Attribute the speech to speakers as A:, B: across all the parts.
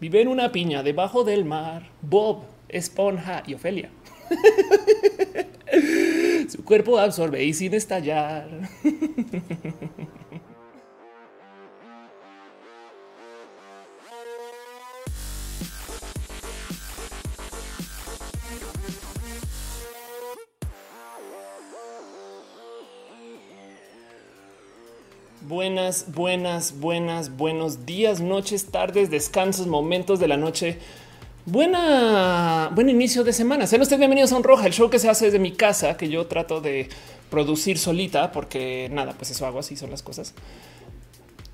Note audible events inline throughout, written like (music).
A: Vive en una piña debajo del mar. Bob, Esponja y Ofelia. (laughs) Su cuerpo absorbe y sin estallar. (laughs) Buenas, buenas, buenas, buenos días, noches, tardes, descansos, momentos de la noche. Buena, buen inicio de semana. Sean ustedes bienvenidos a Un Roja, el show que se hace desde mi casa, que yo trato de producir solita, porque nada, pues eso hago así son las cosas.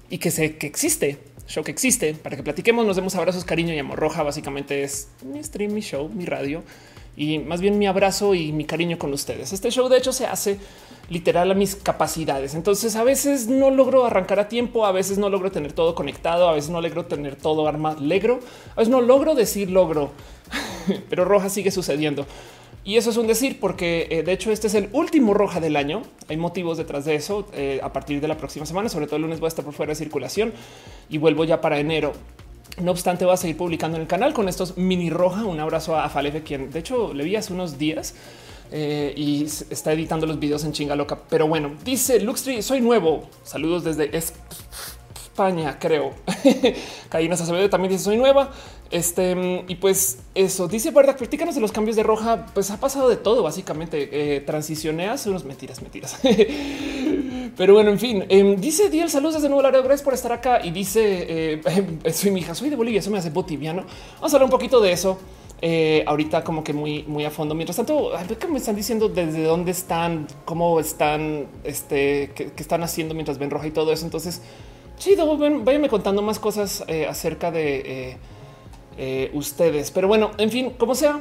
A: Y que sé que existe, show que existe, para que platiquemos, nos demos abrazos, cariño y amor roja. Básicamente es mi stream, mi show, mi radio y más bien mi abrazo y mi cariño con ustedes. Este show de hecho se hace literal a mis capacidades. Entonces a veces no logro arrancar a tiempo, a veces no logro tener todo conectado, a veces no logro tener todo armado, legro, a veces no logro decir logro, (laughs) pero roja sigue sucediendo. Y eso es un decir, porque eh, de hecho este es el último roja del año. Hay motivos detrás de eso. Eh, a partir de la próxima semana, sobre todo el lunes, voy a estar por fuera de circulación y vuelvo ya para enero. No obstante, voy a seguir publicando en el canal con estos mini roja. Un abrazo a Falefe, quien de hecho le vi hace unos días eh, y está editando los videos en chinga loca. Pero bueno, dice Luxtree, soy nuevo. Saludos desde España, creo. (laughs) Caína Acevedo también dice soy nueva. Este y pues eso dice verdad. Platícanos de los cambios de roja. Pues ha pasado de todo. Básicamente eh, transicioné hace unos mentiras, mentiras. (laughs) Pero bueno, en fin, em, dice Diel, saludos desde Nuevo Laredo. Gracias por estar acá. Y dice eh, (laughs) soy mi hija, soy de Bolivia. Eso me hace botiviano. Vamos a hablar un poquito de eso. Eh, ahorita como que muy, muy a fondo. Mientras tanto, que me están diciendo desde dónde están, cómo están, este, qué, están haciendo mientras ven roja y todo eso. Entonces, chido, váyanme contando más cosas eh, acerca de eh, ustedes. Pero bueno, en fin, como sea,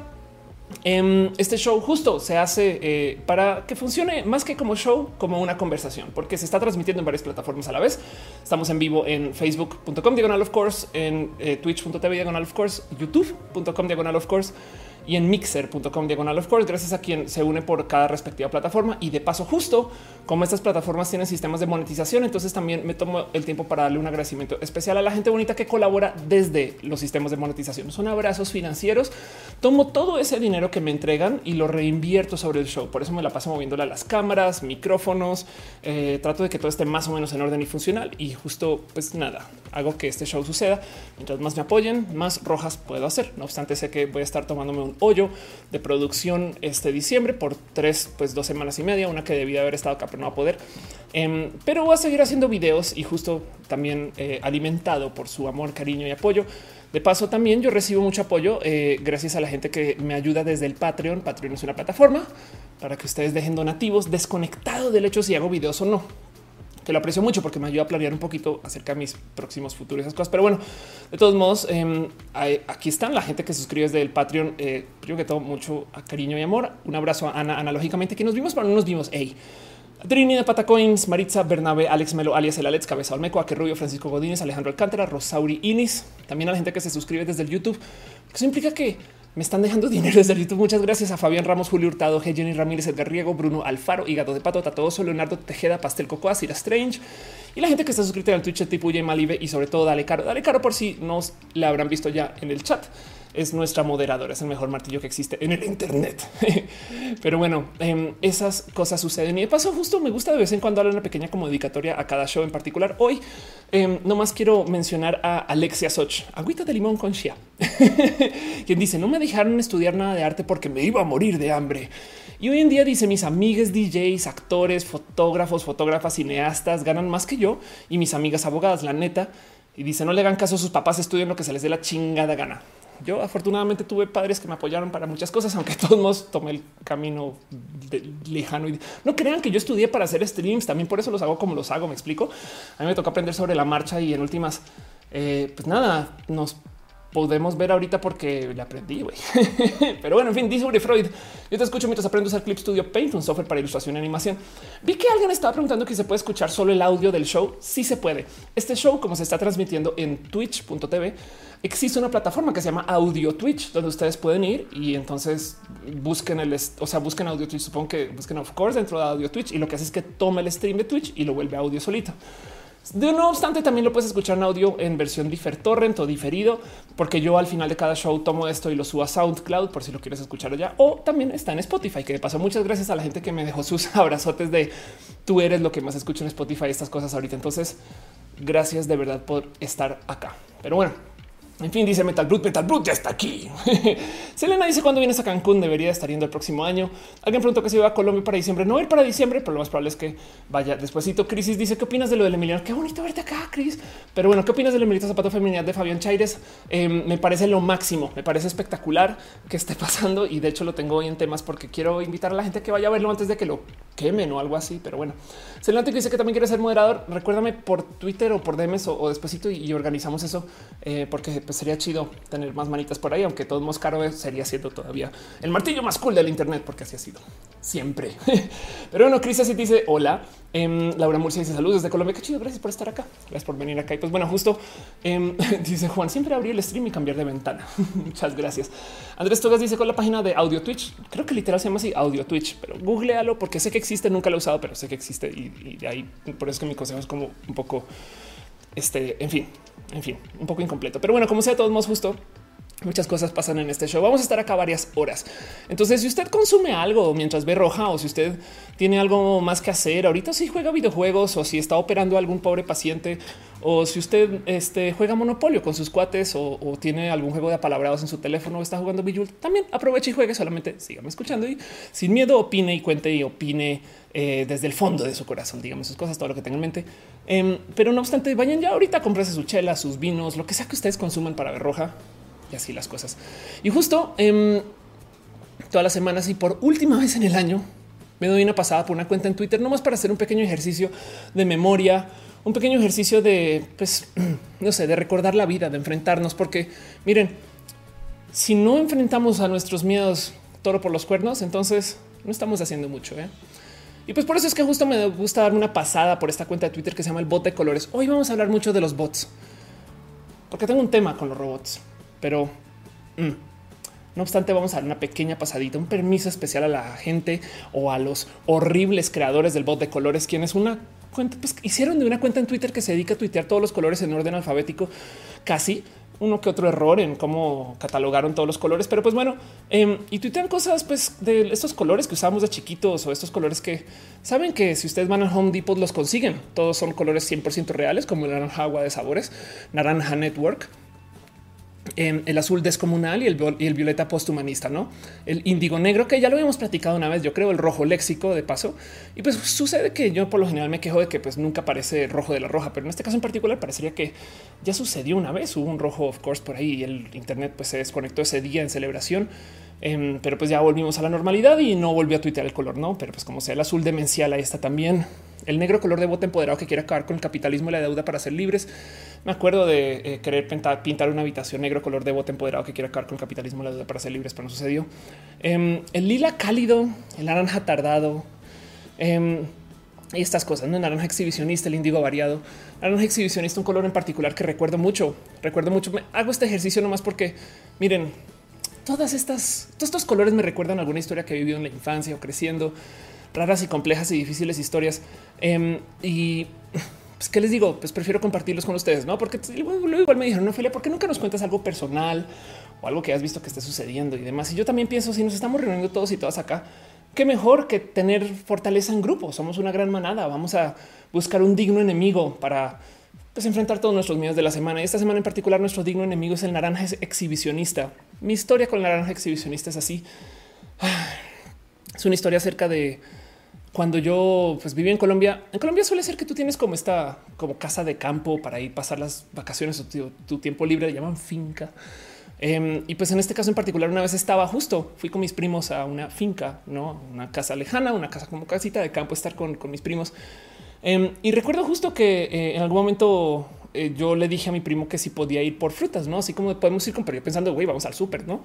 A: Em, este show justo se hace eh, para que funcione más que como show, como una conversación, porque se está transmitiendo en varias plataformas a la vez. Estamos en vivo en facebook.com diagonal of course, en eh, twitch.tv diagonal of course, youtube.com diagonal of course y en mixer.com diagonal of course, gracias a quien se une por cada respectiva plataforma. Y de paso, justo como estas plataformas tienen sistemas de monetización, entonces también me tomo el tiempo para darle un agradecimiento especial a la gente bonita que colabora desde los sistemas de monetización. Son abrazos financieros. Tomo todo ese dinero que me entregan y lo reinvierto sobre el show. Por eso me la paso moviéndole a las cámaras, micrófonos. Eh, trato de que todo esté más o menos en orden y funcional. Y justo, pues nada, hago que este show suceda. Mientras más me apoyen, más rojas puedo hacer. No obstante, sé que voy a estar tomándome un hoyo de producción este diciembre por tres, pues dos semanas y media, una que debía haber estado acá, pero no va a poder. Em, pero voy a seguir haciendo videos y justo también eh, alimentado por su amor, cariño y apoyo. De paso, también yo recibo mucho apoyo eh, gracias a la gente que me ayuda desde el Patreon. Patreon es una plataforma para que ustedes dejen donativos desconectado del hecho si hago videos o no que lo aprecio mucho porque me ayuda a planear un poquito acerca de mis próximos futuros, esas cosas. Pero bueno, de todos modos, em, aquí están la gente que suscribe desde el Patreon. Eh, primero que todo, mucho cariño y amor. Un abrazo a Ana, analógicamente, que nos vimos, pero no nos vimos. Hey. Trini de Patacoins, Maritza Bernabe, Alex Melo, alias el Alex, Cabeza Olmeco, que Rubio, Francisco Godínez, Alejandro Alcántara, Rosauri Inis, también a la gente que se suscribe desde el YouTube. Eso implica que me están dejando (laughs) dinero desde YouTube. Muchas gracias a Fabián Ramos, Julio Hurtado. Jenny Ramírez, Edgar Riego, Bruno Alfaro, Hígado de Pato, Tatoso, Leonardo Tejeda, Pastel Cocoa, Sira Strange y la gente que está suscrita al Twitch tipo J Malive y sobre todo Dale Caro. Dale Caro por si nos la habrán visto ya en el chat es nuestra moderadora, es el mejor martillo que existe en el Internet. (laughs) Pero bueno, em, esas cosas suceden y de paso, justo me gusta de vez en cuando darle una pequeña como dedicatoria a cada show en particular. Hoy eh, nomás quiero mencionar a Alexia Soch, agüita de limón con Shia, (laughs) quien dice: No me dejaron estudiar nada de arte porque me iba a morir de hambre. Y hoy en día dice mis amigas DJs, actores, fotógrafos, fotógrafas, cineastas ganan más que yo y mis amigas abogadas, la neta. Y dice no le hagan caso a sus papás, estudien lo que se les dé la chingada gana. Yo afortunadamente tuve padres que me apoyaron para muchas cosas, aunque todos modos tomé el camino lejano y no crean que yo estudié para hacer streams. También por eso los hago como los hago. Me explico. A mí me toca aprender sobre la marcha y en últimas, eh, pues nada, nos podemos ver ahorita porque le aprendí. (laughs) Pero bueno, en fin, dice Uri Freud. Yo te escucho mientras aprendo a usar Clip Studio Paint, un software para ilustración y animación. Vi que alguien estaba preguntando que se puede escuchar solo el audio del show. Sí se puede. Este show, como se está transmitiendo en twitch.tv, existe una plataforma que se llama Audio Twitch, donde ustedes pueden ir y entonces busquen el, o sea, busquen Audio Twitch. Supongo que busquen of course dentro de Audio Twitch y lo que hace es que toma el stream de Twitch y lo vuelve audio solito. De no obstante, también lo puedes escuchar en audio en versión torrent o diferido, porque yo al final de cada show tomo esto y lo subo a SoundCloud por si lo quieres escuchar allá. O también está en Spotify, que de paso muchas gracias a la gente que me dejó sus (laughs) abrazotes de tú eres lo que más escucho en Spotify, estas cosas ahorita. Entonces, gracias de verdad por estar acá. Pero bueno, en fin, dice Metal Brute, Metal Brute ya está aquí. (laughs) Selena dice cuando vienes a Cancún debería estar yendo el próximo año. Alguien preguntó que si iba a Colombia para diciembre. No ir para diciembre, pero lo más probable es que vaya despuésito. Crisis dice qué opinas de lo del Emiliano. Qué bonito verte acá, Cris. Pero bueno, ¿qué opinas del Emilito Zapato Feminidad de Fabián Chaires? Em, me parece lo máximo. Me parece espectacular que esté (laughs) pasando y de hecho lo tengo hoy en temas porque quiero invitar a la gente que vaya a verlo antes de que lo quemen o algo así. Pero bueno, Selena dice que también quiere ser moderador. Recuérdame por Twitter o por DMs o, o y, organizamos eso eh, porque pues, sería chido tener más manitas por ahí, aunque todo más caro sería siendo todavía el martillo más cool del Internet, porque así ha sido siempre. (laughs) Pero bueno, Cris así dice hola. Em, Laura Murcia dice saludos desde Colombia. Qué chido. Gracias por estar acá. Gracias por venir acá. Y pues bueno, justo em, (laughs) dice Juan, siempre abrir el stream y cambiar de ventana. (laughs) Muchas gracias. Andrés Togas dice con la página de Audio Twitch. Creo que literal se llama así Audio Twitch, pero googlealo porque sé que existe. Nunca lo he usado, pero sé que existe y, y de ahí por eso es que mi consejo es como un poco este, en fin, en fin, un poco incompleto. Pero bueno, como sea, todos modos justo. Muchas cosas pasan en este show. Vamos a estar acá varias horas. Entonces, si usted consume algo mientras ve roja o si usted tiene algo más que hacer ahorita, si juega videojuegos o si está operando algún pobre paciente o si usted este, juega Monopolio con sus cuates o, tiene algún juego de apalabrados en su teléfono o está jugando Bijul, también aproveche y juegue. Solamente sígame escuchando y sin miedo opine y cuente y opine eh, desde el fondo de su corazón, digamos sus cosas, todo lo que tenga en mente. Em, pero no obstante, vayan ya ahorita, cómprese su chela, sus vinos, lo que sea que ustedes consuman para ver roja y así las cosas. Y justo eh, todas las semanas y por última vez en el año me doy una pasada por una cuenta en Twitter, nomás para hacer un pequeño ejercicio de memoria, un pequeño ejercicio de, pues, (clears throat) no sé, de recordar la vida, de enfrentarnos, porque miren, si no enfrentamos a nuestros miedos toro por los cuernos, entonces no estamos haciendo mucho. ¿eh? Y pues por eso es que justo me gusta dar una pasada por esta cuenta de Twitter que se llama el bot de colores. Hoy vamos a hablar mucho de los bots, porque tengo un tema con los robots. Pero mm, no obstante, vamos a dar una pequeña pasadita, un permiso especial a la gente o a los horribles creadores del bot de colores, quienes una cuenta, pues hicieron de una cuenta en Twitter que se dedica a tuitear todos los colores en orden alfabético, casi uno que otro error en cómo catalogaron todos los colores, pero pues bueno, em, y tuitean cosas pues de estos colores que usábamos de chiquitos o estos colores que saben que si ustedes van a Home Depot los consiguen. Todos son colores 100% reales, como el naranja agua de sabores, naranja network el azul descomunal y el, el, violeta posthumanista, no el índigo negro, que ya lo habíamos platicado una vez. Yo creo el rojo léxico de paso. Y pues sucede que yo por lo general me quejo de que pues nunca aparece rojo de la roja, pero en este caso en particular parecería que ya sucedió una vez. Hubo un rojo, of course, por ahí y el Internet pues se desconectó ese día en celebración. Em, pero pues ya volvimos a la normalidad y no volvió a tuitear el color, no? Pero pues como sea el azul demencial, ahí está también el negro color de bote empoderado que quiere acabar con el capitalismo y la deuda para ser libres. Me acuerdo de eh, querer pintar, una habitación negro color de bote empoderado que quiere acabar con el capitalismo y la deuda para ser libres, pero no sucedió. Em, el lila cálido, el naranja tardado. Em, y estas cosas, no naranja exhibicionista, el índigo variado, naranja exhibicionista, un color en particular que recuerdo mucho. Recuerdo mucho. Me hago este ejercicio nomás porque miren, todas estas, todos estos colores me recuerdan alguna historia que he vivido en la infancia o creciendo raras y complejas y difíciles historias. Em, y pues, ¿qué les digo? Pues prefiero compartirlos con ustedes, ¿no? Porque luego igual me dijeron, no, Ophelia, ¿por qué nunca nos cuentas algo personal o algo que has visto que esté sucediendo y demás? Y yo también pienso, si nos estamos reuniendo todos y todas acá, qué mejor que tener fortaleza en grupo. Somos una gran manada. Vamos a buscar un digno enemigo para pues, enfrentar todos nuestros miedos de la semana. Y esta semana en particular, nuestro digno enemigo es el naranja exhibicionista. Mi historia con el naranja exhibicionista es así. Es una historia acerca de cuando yo pues, viví en Colombia, en Colombia suele ser que tú tienes como esta como casa de campo para ir pasar las vacaciones o tu, tiempo libre, le llaman finca. Em, y pues en este caso en particular, una vez estaba justo, fui con mis primos a una finca, no una casa lejana, una casa como casita de campo, estar con, mis primos. Em, y recuerdo justo que eh, en algún momento eh, yo le dije a mi primo que si podía ir por frutas, no así como podemos ir con, pero yo pensando, güey, vamos al súper, no?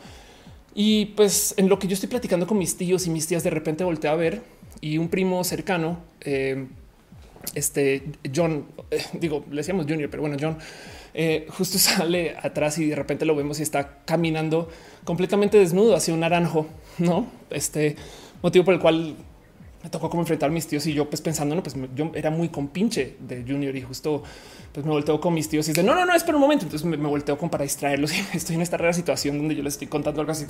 A: Y pues en lo que yo estoy platicando con mis tíos y mis tías, de repente volteé a ver y un primo cercano, eh, este John, eh, digo, le decíamos Junior, pero bueno, John eh, justo (laughs) sale atrás y de repente lo vemos y está caminando completamente desnudo hacia un naranjo, no? Este motivo por el cual me tocó como enfrentar a mis tíos y yo pues pensando, no, pues yo era muy compinche de Junior y justo pues me volteo con mis tíos y dice no, no, no, espera un momento. Entonces me, volteo con para distraerlos (laughs) estoy en esta rara situación donde yo les estoy contando algo así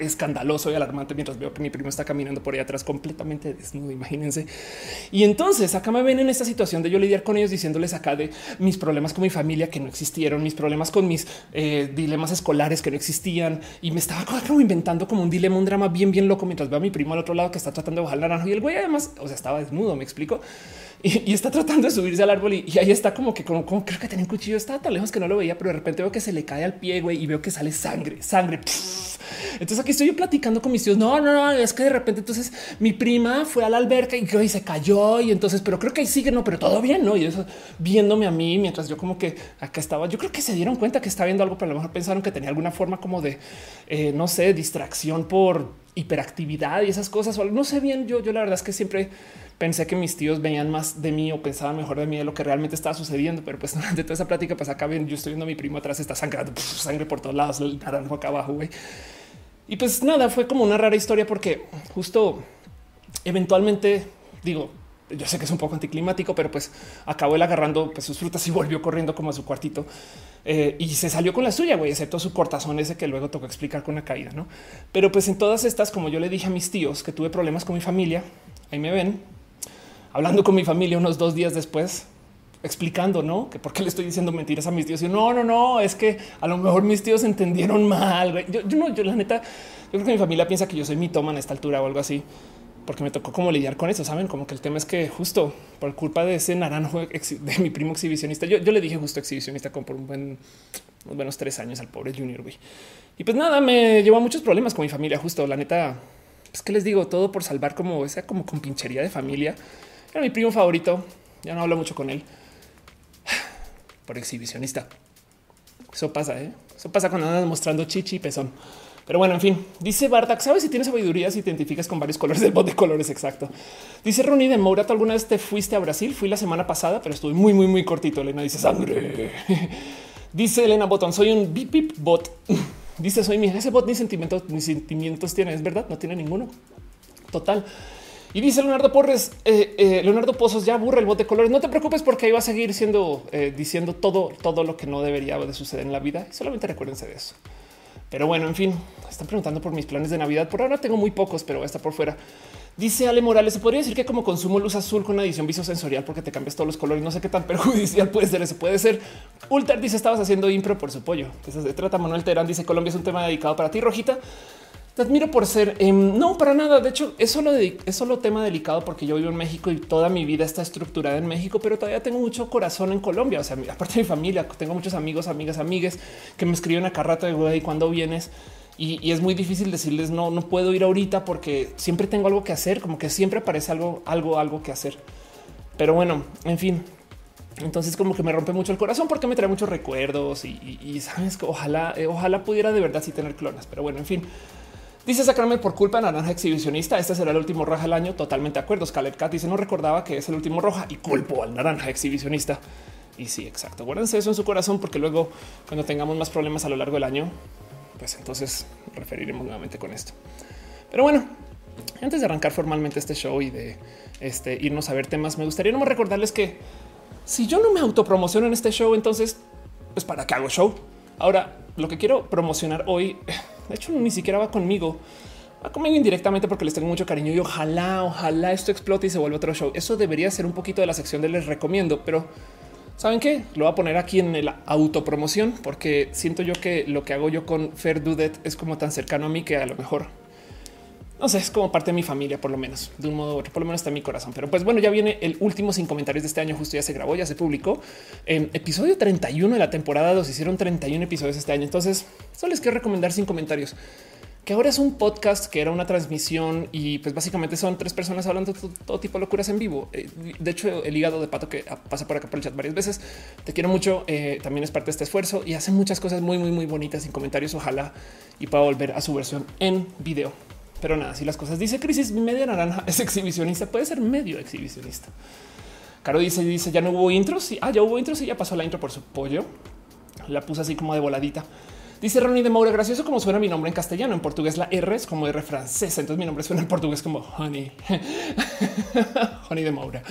A: escandaloso y alarmante mientras veo que mi primo está caminando por ahí atrás completamente desnudo. Imagínense. Y entonces acá me ven en esta situación de yo lidiar con ellos diciéndoles acá de mis problemas con mi familia que no existieron, mis problemas con mis eh, dilemas escolares que no existían y me estaba como inventando como un dilema, un drama bien, bien loco mientras veo a mi primo al otro lado que está tratando de bajar el naranjo y el güey además, o sea, estaba desnudo, me explico y, está tratando de subirse al árbol y, ahí está como que como, creo que tenía un cuchillo, estaba tan lejos que no lo veía, pero de repente veo que se le cae al pie güey, y veo que sale sangre, sangre. Entonces aquí estoy yo platicando con mis tíos. No, no, no, es que de repente entonces mi prima fue a la alberca y, se cayó y entonces, pero creo que ahí sigue, no, pero todo bien, no? Y eso viéndome a mí mientras yo como que acá estaba. Yo creo que se dieron cuenta que estaba viendo algo, pero a lo mejor pensaron que tenía alguna forma como de eh, no sé, distracción por hiperactividad y esas cosas. O no sé bien. Yo, yo la verdad es que siempre pensé que mis tíos veían más de mí o pensaban mejor de mí de lo que realmente estaba sucediendo. Pero pues (laughs) durante toda esa plática, pues acá bien, yo estoy viendo a mi primo atrás, está sangrando sangre por todos lados, el naranjo acá abajo. güey. Y pues nada, fue como una rara historia porque justo eventualmente digo, yo sé que es un poco anticlimático, pero pues acabó él agarrando pues, sus frutas y (laughs) volvió corriendo como a su cuartito eh, y se salió con la suya, güey, excepto su cortazón ese que luego tocó explicar con la caída, no? Pero pues en todas estas, como yo le dije a mis tíos que tuve problemas con mi familia, ahí me ven hablando con mi familia unos dos días después, explicando, ¿no? Que por qué le estoy diciendo mentiras a mis tíos. Y no, no, no, es que a lo mejor mis tíos entendieron mal. Yo, yo no, yo la neta, yo creo que mi familia piensa que yo soy mi toma en esta altura o algo así, porque me tocó como lidiar con eso. Saben, como que el tema es que justo por culpa de ese naranjo de mi primo exhibicionista, yo, yo le dije justo exhibicionista como por un unos buenos tres años al pobre Junior, güey. Y pues nada, me llevó a muchos problemas con mi familia. Justo la neta, es que les digo todo por salvar como esa como con pinchería de familia. Era mi primo favorito. Ya no hablo mucho con él por exhibicionista. Eso pasa, ¿eh? Eso pasa cuando andas mostrando chichi y pezón. Pero bueno, en fin, dice Bartak, ¿sabes si tienes sabiduría si identificas con varios colores del bot de colores? Exacto. Dice Ronnie de Mourato, ¿alguna vez te fuiste a Brasil? Fui la semana pasada, pero estuve muy, muy, muy cortito. Elena dice sangre. (laughs) dice Elena Botón, soy un bip bip bot. (laughs) dice, soy mi, ese bot ni sentimientos, ni sentimientos tiene, es verdad, no tiene ninguno. Total. Y dice Leonardo Porres, eh, eh, Leonardo Pozos, ya aburre el bot de colores. No te preocupes porque ahí va a seguir siendo eh, diciendo todo, todo lo que no debería de suceder en la vida. Solamente recuérdense de eso. Pero bueno, en fin, están preguntando por mis planes de Navidad. Por ahora tengo muy pocos, pero está por fuera. Dice Ale Morales, se podría decir que como consumo luz azul con una edición visosensorial porque te cambias todos los colores. No sé qué tan (laughs) perjudicial puede ser eso. Puede ser. Ulter dice estabas haciendo impro por su pollo. Eso se trata. Manuel Terán dice Colombia es un tema dedicado para ti, Rojita. Te admiro por ser em, no para nada. De hecho, es solo, es solo tema delicado porque yo vivo en México y toda mi vida está estructurada en México, pero todavía tengo mucho corazón en Colombia. O sea, aparte de mi familia, tengo muchos amigos, amigas, amigues que me escriben a rato de güey cuando vienes. Y, es muy difícil decirles no, no puedo ir ahorita porque siempre tengo algo que hacer, como que siempre aparece algo, algo, algo que hacer. Pero bueno, en fin, entonces como que me rompe mucho el corazón porque me trae muchos recuerdos y, sabes que ojalá, eh, ojalá pudiera de verdad sí tener clonas. Pero bueno, en fin, Dice sacarme por culpa naranja exhibicionista. Este será el último roja del año. Totalmente de acuerdo. Scarlett Cat dice no recordaba que es el último roja y culpo al naranja exhibicionista. Y sí, exacto. Guárdense eso en su corazón porque luego cuando tengamos más problemas a lo largo del año, pues entonces referiremos nuevamente con esto. Pero bueno, antes de arrancar formalmente este show y de este, irnos a ver temas, me gustaría no recordarles que si yo no me autopromociono en este show, entonces, pues para qué hago show. Ahora, lo que quiero promocionar hoy de hecho, ni siquiera va conmigo. Va conmigo indirectamente porque les tengo mucho cariño y ojalá, ojalá esto explote y se vuelva otro show. Eso debería ser un poquito de la sección de les recomiendo, pero saben qué? Lo voy a poner aquí en la autopromoción porque siento yo que lo que hago yo con Fair Dudet es como tan cercano a mí que a lo mejor no sé, es como parte de mi familia, por lo menos de un modo u otro, por lo menos está en mi corazón. Pero pues bueno, ya viene el último sin comentarios de este año. Justo ya se grabó, ya se publicó en episodio 31 de la temporada 2. Hicieron 31 episodios este año. Entonces, solo les quiero recomendar sin comentarios que ahora es un podcast que era una transmisión y pues básicamente son tres personas hablando todo, tipo de locuras en vivo. Eh, de hecho, el hígado de pato que pasa por acá por el chat varias veces. Te quiero mucho. Eh, también es parte de este esfuerzo y hace muchas cosas muy, muy, muy bonitas sin comentarios. Ojalá y pueda volver a su versión en video. Pero nada, si las cosas dice crisis media naranja (laughs) es exhibicionista, puede ser medio exhibicionista. Caro dice, dice ya no hubo intros. Sí, ah, ya hubo intros y ya pasó la intro por su pollo. La puse así como de voladita. Dice Ronnie de Moura, gracioso como suena mi nombre en castellano. En portugués la R es como R francesa. Entonces mi nombre suena en portugués como Honey. (laughs) honey de Moura.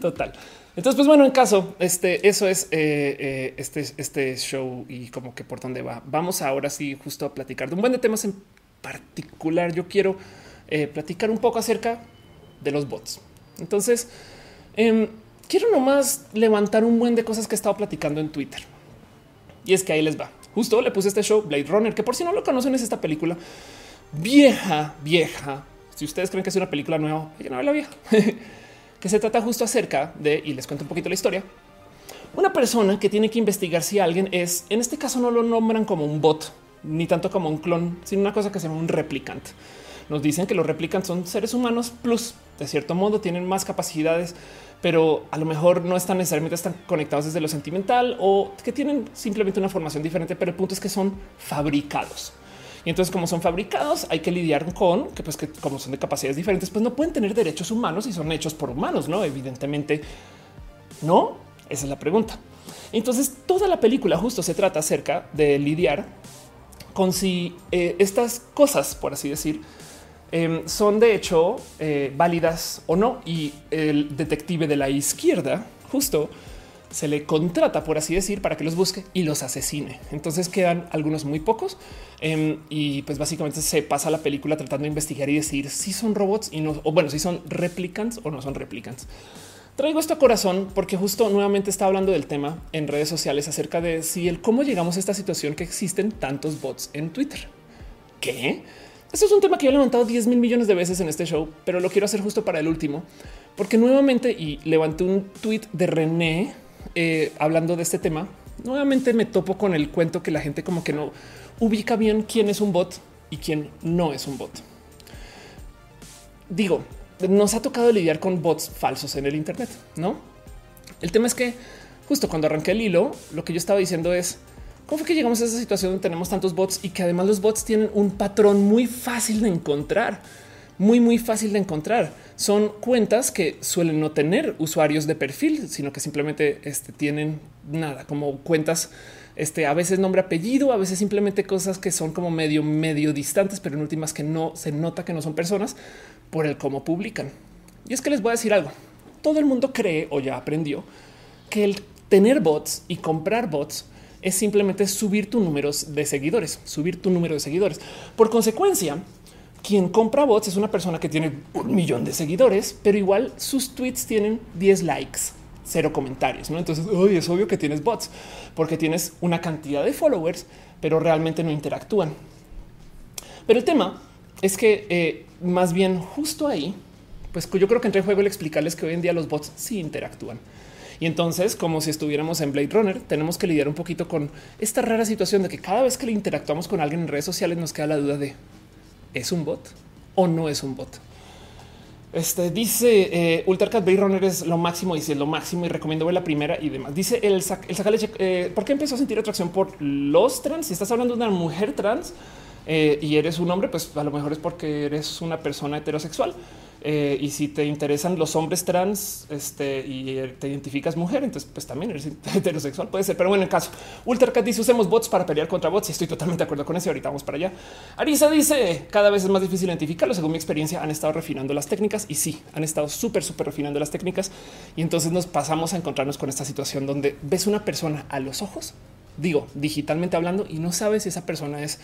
A: Total. Entonces, pues bueno, en caso, este, eso es eh, eh, este, este show y como que por dónde va. Vamos ahora sí justo a platicar de un buen de temas en particular. Yo quiero eh, platicar un poco acerca de los bots. Entonces, em, quiero nomás levantar un buen de cosas que he estado platicando en Twitter. Y es que ahí les va. Justo le puse este show Blade Runner, que por si no lo conocen es esta película vieja, vieja. Si ustedes creen que es una película nueva, ya no la vieja. (laughs) que se trata justo acerca de, y les cuento un poquito la historia, una persona que tiene que investigar si alguien es, en este caso no lo nombran como un bot, ni tanto como un clon, sino una cosa que se llama un replicante. Nos dicen que los replicantes son seres humanos plus, de cierto modo, tienen más capacidades, pero a lo mejor no están necesariamente están conectados desde lo sentimental o que tienen simplemente una formación diferente, pero el punto es que son fabricados. Y entonces, como son fabricados, hay que lidiar con que, pues, que como son de capacidades diferentes, pues no pueden tener derechos humanos y son hechos por humanos, no? Evidentemente, no. Esa es la pregunta. Entonces, toda la película justo se trata acerca de lidiar con si eh, estas cosas, por así decir, em, son de hecho eh, válidas o no. Y el detective de la izquierda justo se le contrata, por así decir, para que los busque y los asesine. Entonces quedan algunos muy pocos em, y pues básicamente se pasa la película tratando de investigar y decir si son robots y no, o bueno, si son replicants o no son replicants. Traigo esto a corazón porque justo nuevamente está hablando del tema en redes sociales acerca de si el cómo llegamos a esta situación que existen tantos bots en Twitter. ¿Qué? Esto es un tema que yo he levantado 10 mil millones de veces en este show, pero lo quiero hacer justo para el último, porque nuevamente y levanté un tweet de René eh, hablando de este tema, nuevamente me topo con el cuento que la gente como que no ubica bien quién es un bot y quién no es un bot. Digo, nos ha tocado lidiar con bots falsos en el Internet, ¿no? El tema es que justo cuando arranqué el hilo, lo que yo estaba diciendo es, ¿cómo fue que llegamos a esa situación donde tenemos tantos bots y que además los bots tienen un patrón muy fácil de encontrar? muy, muy fácil de encontrar. Son cuentas que suelen no tener usuarios de perfil, sino que simplemente este, tienen nada como cuentas. Este, a veces nombre apellido, a veces simplemente cosas que son como medio, medio distantes, pero en últimas que no se nota que no son personas por el cómo publican. Y es que les voy a decir algo. Todo el mundo cree o ya aprendió que el tener bots y comprar bots es simplemente subir tu número de seguidores, subir tu número de seguidores. Por consecuencia, quien compra bots es una persona que tiene un millón de seguidores, pero igual sus tweets tienen 10 likes, cero comentarios. ¿no? Entonces es obvio que tienes bots porque tienes una cantidad de followers, pero realmente no interactúan. Pero el tema es que eh, más bien justo ahí, pues yo creo que entre juego el explicarles que hoy en día los bots sí interactúan. Y entonces, como si estuviéramos en Blade Runner, tenemos que lidiar un poquito con esta rara situación de que cada vez que le interactuamos con alguien en redes sociales nos queda la duda de ¿es un bot o no es un bot? Este dice eh, Ultracat Bay Runner es lo máximo, dice lo máximo y recomiendo ver la primera y demás. Dice el, el sacaleche. Eh, ¿Por qué empezó a sentir atracción por los trans? Si estás hablando de una mujer trans eh, y eres un hombre, pues a lo mejor es porque eres una persona heterosexual. Eh, y si te interesan los hombres trans este, y te identificas mujer, entonces pues también eres (laughs) heterosexual, puede ser. Pero bueno, en el caso, Ultracat dice usemos bots para pelear contra bots y estoy totalmente de acuerdo con eso. Ahorita vamos para allá. Arisa dice cada vez es más difícil identificarlo. Según mi experiencia, han estado refinando las técnicas y sí, han estado súper, súper refinando las técnicas. Y entonces nos pasamos a encontrarnos con esta situación donde ves una persona a los ojos, digo, digitalmente hablando, y no sabes si esa persona es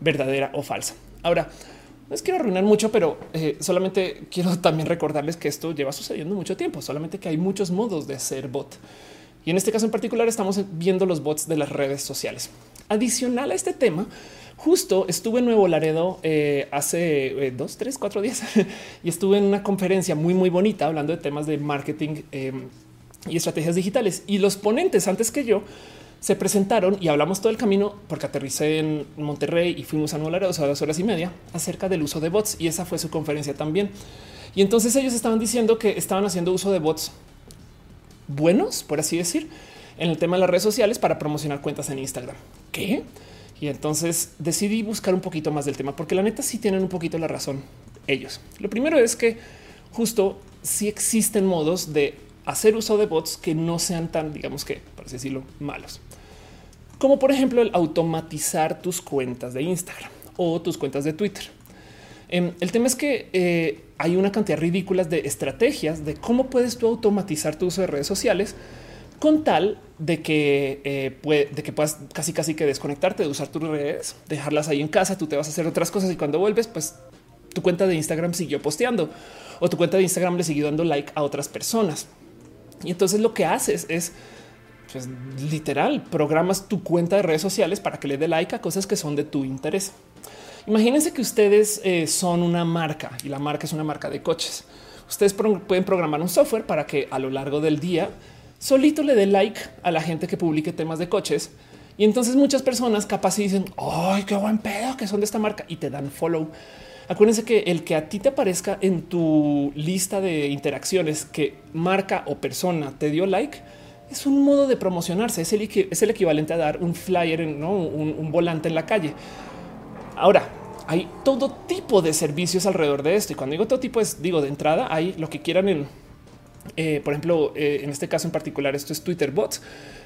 A: verdadera o falsa. Ahora, no les quiero arruinar mucho, pero eh, solamente quiero (laughs) también recordarles que esto lleva sucediendo mucho tiempo, solamente que hay muchos modos de ser bot. Y en este caso en particular estamos viendo los bots de las redes sociales. Adicional a este tema, justo estuve en Nuevo Laredo eh, hace eh, dos, tres, cuatro días (laughs) y estuve en una conferencia muy, muy bonita hablando de temas de marketing y estrategias digitales. Y los ponentes antes que yo se presentaron y hablamos todo el camino porque aterricé en Monterrey y fuimos a a dos horas y media acerca del uso de bots y esa fue su conferencia también. Y entonces ellos estaban diciendo que estaban haciendo uso de bots buenos, por así decir, en el tema de las redes sociales para promocionar cuentas en Instagram. ¿Qué? Y entonces decidí buscar un poquito más del tema porque la neta sí tienen un poquito la razón ellos. Lo primero es que justo si existen modos de hacer uso de bots que no sean tan, digamos que, por así decirlo, malos. Como por ejemplo el automatizar tus cuentas de Instagram o tus cuentas de Twitter. Em, el tema es que eh, hay una cantidad ridícula de estrategias de cómo puedes tú automatizar tu uso de redes sociales con tal de que, eh, de que puedas casi casi que desconectarte de usar tus redes, dejarlas ahí en casa, tú te vas a hacer otras cosas y cuando vuelves, pues tu cuenta de Instagram siguió posteando o tu cuenta de Instagram le siguió dando like a otras personas. Y entonces lo que haces es pues, literal, programas tu cuenta de redes sociales para que le dé like a cosas que son de tu interés. Imagínense que ustedes eh, son una marca y la marca es una marca de coches. Ustedes pueden programar un software para que a lo largo del día solito le dé like a la gente que publique temas de coches. Y entonces muchas personas capaz dicen, ay, qué buen pedo que son de esta marca y te dan follow. Acuérdense que el que a ti te aparezca en tu lista de interacciones que marca o persona te dio like es un modo de promocionarse. Es el, es el equivalente a dar un flyer, ¿no? un, volante en la calle. Ahora, hay todo tipo de servicios alrededor de esto. Y cuando digo todo tipo, es digo de entrada, hay lo que quieran en, eh, por ejemplo, eh, en este caso en particular, esto es Twitter Bots,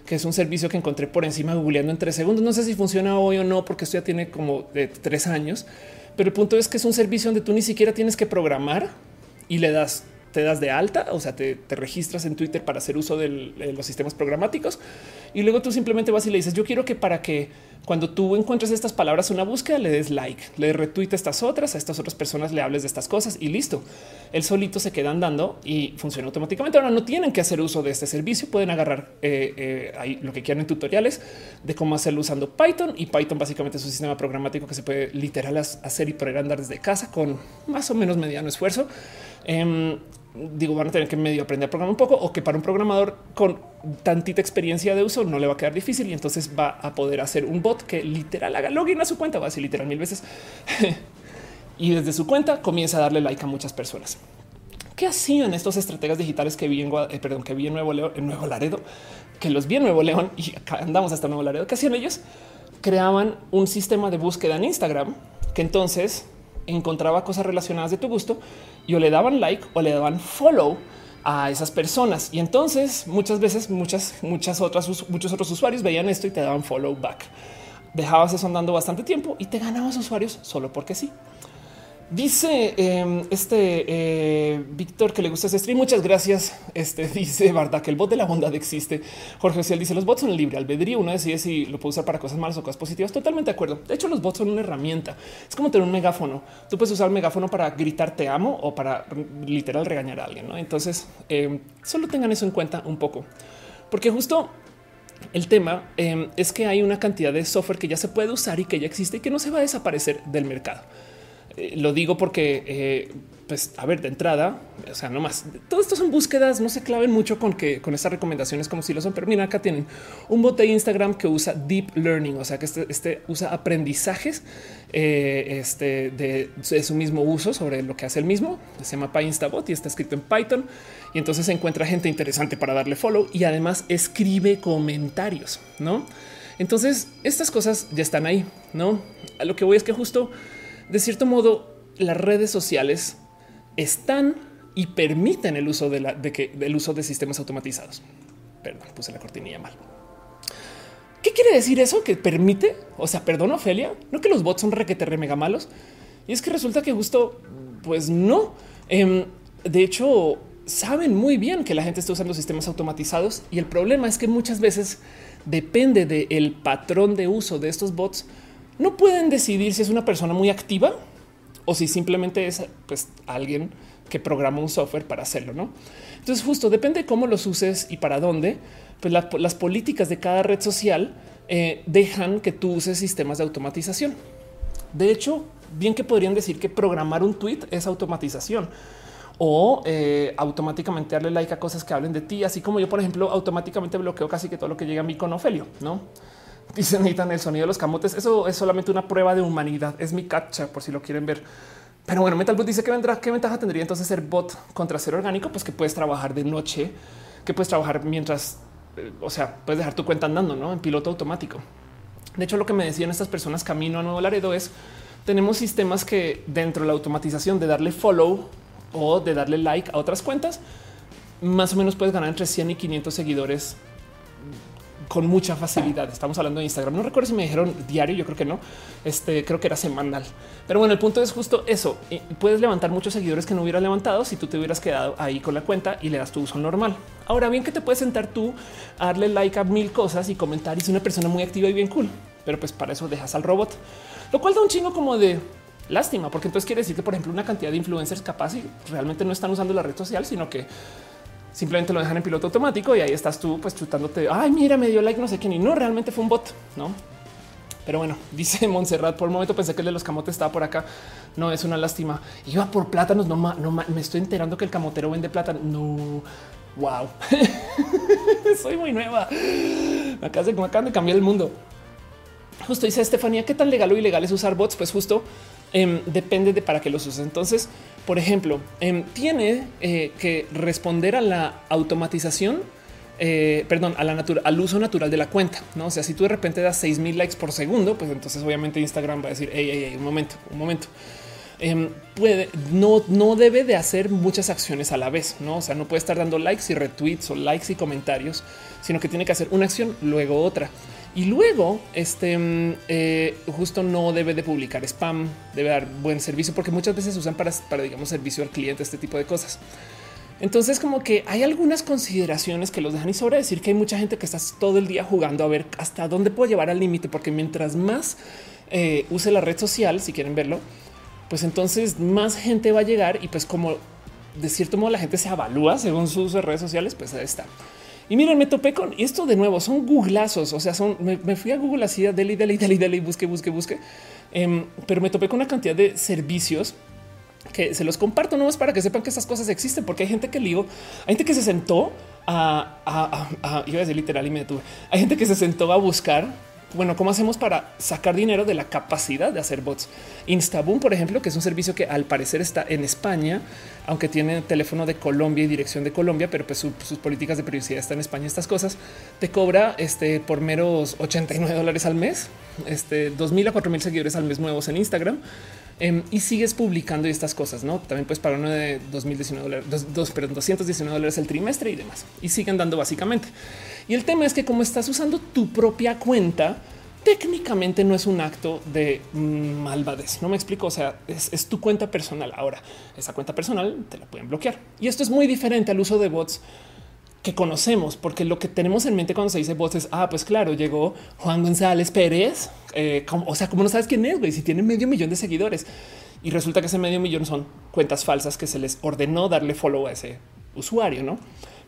A: que es un servicio que encontré por encima googleando en tres segundos. No sé si funciona hoy o no, porque esto ya tiene como de tres años, pero el punto es que es un servicio donde tú ni siquiera tienes que programar y le das te das de alta, o sea, te, registras en Twitter para hacer uso de los sistemas programáticos y luego tú simplemente vas y le dices, yo quiero que para que cuando tú encuentres estas palabras una búsqueda, le des like, le retweet estas otras, a estas otras personas le hables de estas cosas y listo. El solito se queda andando y funciona automáticamente. Ahora no tienen que hacer uso de este servicio, pueden agarrar eh, eh, ahí lo que quieran en tutoriales de cómo hacerlo usando Python y Python básicamente es un sistema programático que se puede literal hacer y poder andar desde casa con más o menos mediano esfuerzo. Em, digo, van a tener que medio aprender a programar un poco o que para un programador con tantita experiencia de uso no le va a quedar difícil y entonces va a poder hacer un bot que literal haga login a su cuenta, va a decir literal mil veces (laughs) y desde su cuenta comienza a darle like a muchas personas. ¿Qué hacían estos estrategas digitales que vi en, eh, perdón, que vi en Nuevo León, en Nuevo Laredo, que los vi en Nuevo León y andamos hasta Nuevo Laredo? ¿Qué hacían ellos? Creaban un sistema de búsqueda en Instagram que entonces encontraba cosas relacionadas de tu gusto y o le daban like o le daban follow a esas personas. Y entonces muchas veces, muchas, muchas otras, muchos otros usuarios veían esto y te daban follow back. Dejabas eso andando bastante tiempo y te ganabas usuarios solo porque sí. Dice em, este eh, Víctor que le gusta ese stream. Muchas gracias. Este (laughs) dice Barda que el bot de la bondad existe. Jorge Ociel dice los bots son libre albedrío. Uno decide si lo puede usar para cosas malas o cosas positivas. Totalmente de acuerdo. De hecho, los bots son una herramienta. Es como tener un megáfono. Tú puedes usar el megáfono para gritar te amo o para literal regañar a alguien. ¿no? Entonces, em, solo tengan eso en cuenta un poco, porque justo el tema em, es que hay una cantidad de software que ya se puede usar y que ya existe y que no se va a desaparecer del mercado. Eh, lo digo porque, eh, pues, a ver, de entrada, o sea, no más. Todo esto son búsquedas, no se claven mucho con que con estas recomendaciones como si lo son, pero mira, acá tienen un bot de Instagram que usa deep learning, o sea, que este, este usa aprendizajes eh, este, de, su mismo uso sobre lo que hace el mismo. Se llama PyInstabot y está escrito en Python. Y entonces encuentra gente interesante para darle follow y además escribe comentarios, no? Entonces, estas cosas ya están ahí, no? A lo que voy es que justo de cierto modo, las redes sociales están y permiten el uso de, del uso de sistemas automatizados. Perdón, puse la cortinilla mal. ¿Qué quiere decir eso? Que permite, o sea, perdón, Ofelia, no que los bots son requete re mega malos. Y es que resulta que justo, pues no. Em, de hecho, saben muy bien que la gente está usando sistemas automatizados y el problema es que muchas veces depende del patrón de uso de estos bots no pueden decidir si es una persona muy activa o si simplemente es pues, alguien que programa un software para hacerlo. ¿no? Entonces, justo depende de cómo los uses y para dónde, pues las políticas de cada red social eh, dejan que tú uses sistemas de automatización. De hecho, bien que podrían decir que programar un tweet es automatización o eh, automáticamente darle like a cosas que hablen de ti, así como yo, por ejemplo, automáticamente bloqueo casi que todo lo que llega a mí con Ofelio, no? Dicen necesitan el sonido de los camotes. Eso es solamente una prueba de humanidad. Es mi cacha por si lo quieren ver. Pero bueno, Metalbot dice que vendrá. ¿Qué ventaja tendría entonces ser bot contra ser orgánico? Pues que puedes trabajar de noche, que puedes trabajar mientras, eh, o sea, puedes dejar tu cuenta andando ¿no? en piloto automático. De hecho, lo que me decían estas personas camino a Nuevo Laredo es tenemos sistemas que dentro de la automatización de darle follow o de darle like a otras cuentas, más o menos puedes ganar entre 100 y 500 seguidores con mucha facilidad. Estamos hablando de Instagram. No recuerdo si me dijeron diario, yo creo que no. Este creo que era semanal. Pero bueno, el punto es justo eso. Puedes levantar muchos seguidores que no hubieras levantado si tú te hubieras quedado ahí con la cuenta y le das tu uso normal. Ahora bien, que te puedes sentar tú a darle like a mil cosas y comentar y es una persona muy activa y bien cool. Pero pues para eso dejas al robot, lo cual da un chingo como de lástima, porque entonces quiere decir que, por ejemplo, una cantidad de influencers capaz y realmente no están usando la red social, sino que simplemente lo dejan en piloto automático y ahí estás tú pues chutándote. Ay, mira, me dio like no sé quién y no realmente fue un bot, no? Pero bueno, (laughs) dice Montserrat, por un momento pensé que el de los camotes estaba por acá. No es una lástima. Iba por plátanos. No, no me estoy enterando que el camotero vende plátano. No, wow, (laughs) soy muy nueva. Me acaban de cambiar el mundo. Justo dice Estefanía, ¿qué tan legal o ilegal es usar bots? Pues justo Em, depende de para qué los uses. Entonces, por ejemplo, em, tiene eh, que responder a la automatización, eh, perdón, a la al uso natural de la cuenta. No, o sea, si tú de repente das 6000 likes por segundo, pues entonces obviamente Instagram va a decir, hey, un momento, un momento. Em, puede, no, no debe de hacer muchas acciones a la vez, no? O sea, no puede estar dando likes y retweets o likes y comentarios, sino que tiene que hacer una acción, luego otra. Y luego, este mm, eh, justo no debe de publicar spam, debe dar buen servicio, porque muchas veces usan para, para, digamos, servicio al cliente, este tipo de cosas. Entonces, como que hay algunas consideraciones que los dejan y sobre decir que hay mucha gente que está todo el día jugando a ver hasta dónde puedo llevar al límite, porque mientras más eh, use la red social, si quieren verlo, pues entonces más gente va a llegar y pues como de cierto modo la gente se evalúa según sus redes sociales, pues ahí está. Y miren, me topé con esto de nuevo. Son googlazos. O sea, son me, fui a Google así a Deli, Deli, Deli, Deli, busque, busque, busque. Em, pero me topé con una cantidad de servicios que se los comparto nomás para que sepan que esas cosas existen, porque hay gente que digo, hay gente que se sentó a, a, a, iba a decir literal y me detuve. Hay gente que se sentó a buscar bueno, ¿cómo hacemos para sacar dinero de la capacidad de hacer bots? Instaboom, por ejemplo, que es un servicio que al parecer está en España, aunque tiene teléfono de Colombia y dirección de Colombia, pero pues sus políticas de privacidad están en España. Estas cosas te cobra este por meros 89 dólares al mes, este 2000 a 4000 seguidores al mes nuevos en Instagram. Em, y sigues publicando estas cosas, no? También pues para uno de 2019 dólares, dos, perdón, 219 dólares el trimestre y demás. Y siguen dando básicamente. Y el tema es que como estás usando tu propia cuenta, técnicamente no es un acto de malvadez. No me explico. O sea, es, tu cuenta personal. Ahora, esa cuenta personal te la pueden bloquear. Y esto es muy diferente al uso de bots que conocemos, porque lo que tenemos en mente cuando se dice bots es, ah, pues claro, llegó Juan González Pérez. Eh, o sea, como no sabes quién es, güey, si tiene medio millón de seguidores y resulta que ese medio millón son cuentas falsas que se les ordenó darle follow a ese usuario, no?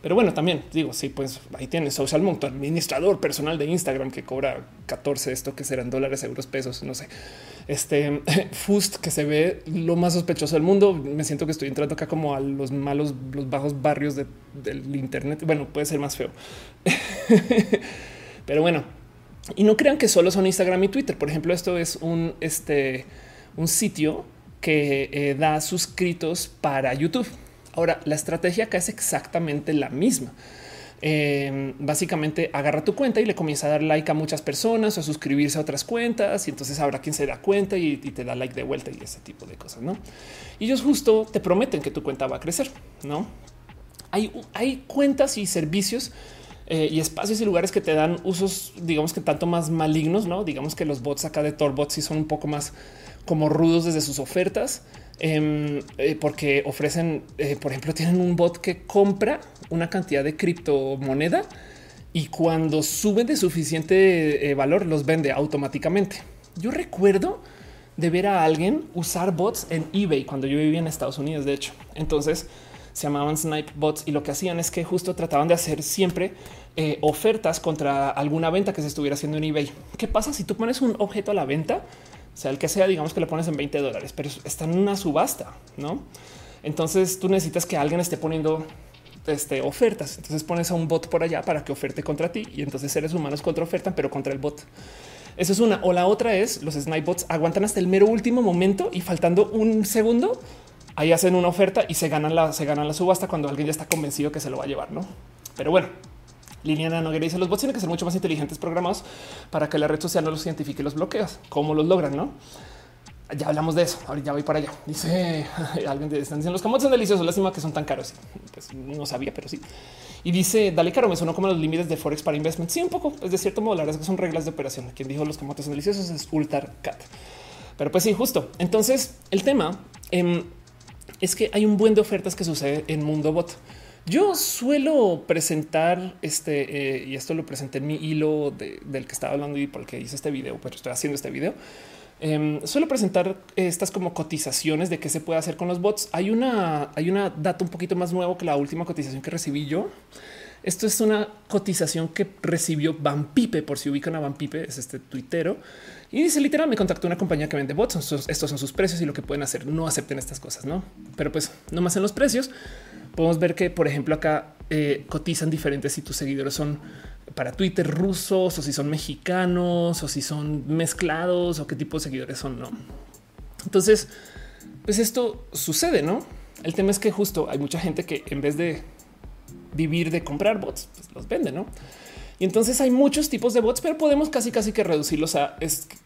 A: Pero bueno, también digo, sí, pues ahí tienes Social Moon, tu administrador personal de Instagram que cobra 14, esto que serán dólares, euros, pesos, no sé. Este (laughs) Fust que se ve lo más sospechoso del mundo. Me siento que estoy entrando acá como a los malos, los bajos barrios del Internet. Bueno, puede ser más feo, (laughs) pero bueno, y no crean que solo son Instagram y Twitter. Por ejemplo, esto es un, este, un sitio que eh, da suscritos para YouTube. Ahora, la estrategia acá es exactamente la misma. Em, básicamente agarra tu cuenta y le comienza a dar like a muchas personas o a suscribirse a otras cuentas y entonces habrá quien se da cuenta y, te da like de vuelta y ese tipo de cosas, ¿no? Y ellos justo te prometen que tu cuenta va a crecer, ¿no? Hay, hay cuentas y servicios eh, y espacios y lugares que te dan usos, digamos que tanto más malignos, ¿no? Digamos que los bots acá de Torbots sí son un poco más como rudos desde sus ofertas Em, eh, porque ofrecen, eh, por ejemplo, tienen un bot que compra una cantidad de criptomoneda y cuando suben de suficiente eh, valor los vende automáticamente. Yo recuerdo de ver a alguien usar bots en eBay cuando yo vivía en Estados Unidos, de hecho. Entonces se llamaban snipe bots y lo que hacían es que justo trataban de hacer siempre ofertas contra alguna venta que se estuviera haciendo en eBay. ¿Qué pasa si tú pones un objeto a la venta? Sea, el que sea, digamos que le pones en 20 dólares, pero está en una subasta, no? Entonces tú necesitas que alguien esté poniendo este, ofertas. Entonces pones a un bot por allá para que oferte contra ti y entonces seres humanos contra ofertan, pero contra el bot. Eso es una. O la otra es los snipe bots aguantan hasta el mero último momento y faltando un segundo, ahí hacen una oferta y se ganan la, se ganan la subasta cuando alguien ya está convencido que se lo va a llevar, no? Pero bueno, Liliana Noguera dice los bots tienen que ser mucho más inteligentes programados para que la red social no los identifique los bloqueos. ¿Cómo los logran? No Ya hablamos de eso. Ahorita ya voy para allá. Dice (laughs) alguien de están diciendo los camotes son deliciosos. Lástima que son tan caros. Pues no sabía, pero sí. Y dice dale caro. Me sonó como los límites de Forex para investment. Sí, un poco. Es de cierto modo. La verdad es que son reglas de operación. Quien dijo los camotes son deliciosos es Ultar Cat. Pero pues sí, justo. Entonces el tema eh, es que hay un buen de ofertas que sucede en Mundo Bot. Yo suelo presentar este eh, y esto lo presenté en mi hilo del que estaba hablando y por el que hice este video, pero estoy haciendo este video. Em, suelo presentar estas como cotizaciones de qué se puede hacer con los bots. Hay una, hay una data un poquito más nuevo que la última cotización que recibí yo. Esto es una cotización que recibió Pipe por si ubican a Pipe es este tuitero. Y dice literal, me contactó una compañía que vende bots. Estos son sus precios y lo que pueden hacer. No acepten estas cosas, no? Pero pues no más en los precios podemos ver que, por ejemplo, acá eh, cotizan diferentes si tus seguidores son para Twitter rusos o si son mexicanos o si son mezclados o qué tipo de seguidores son, no? Entonces, pues esto sucede, no? El tema es que justo hay mucha gente que en vez de vivir de comprar bots, pues los vende, no? Y entonces hay muchos tipos de bots, pero podemos casi casi que reducirlos a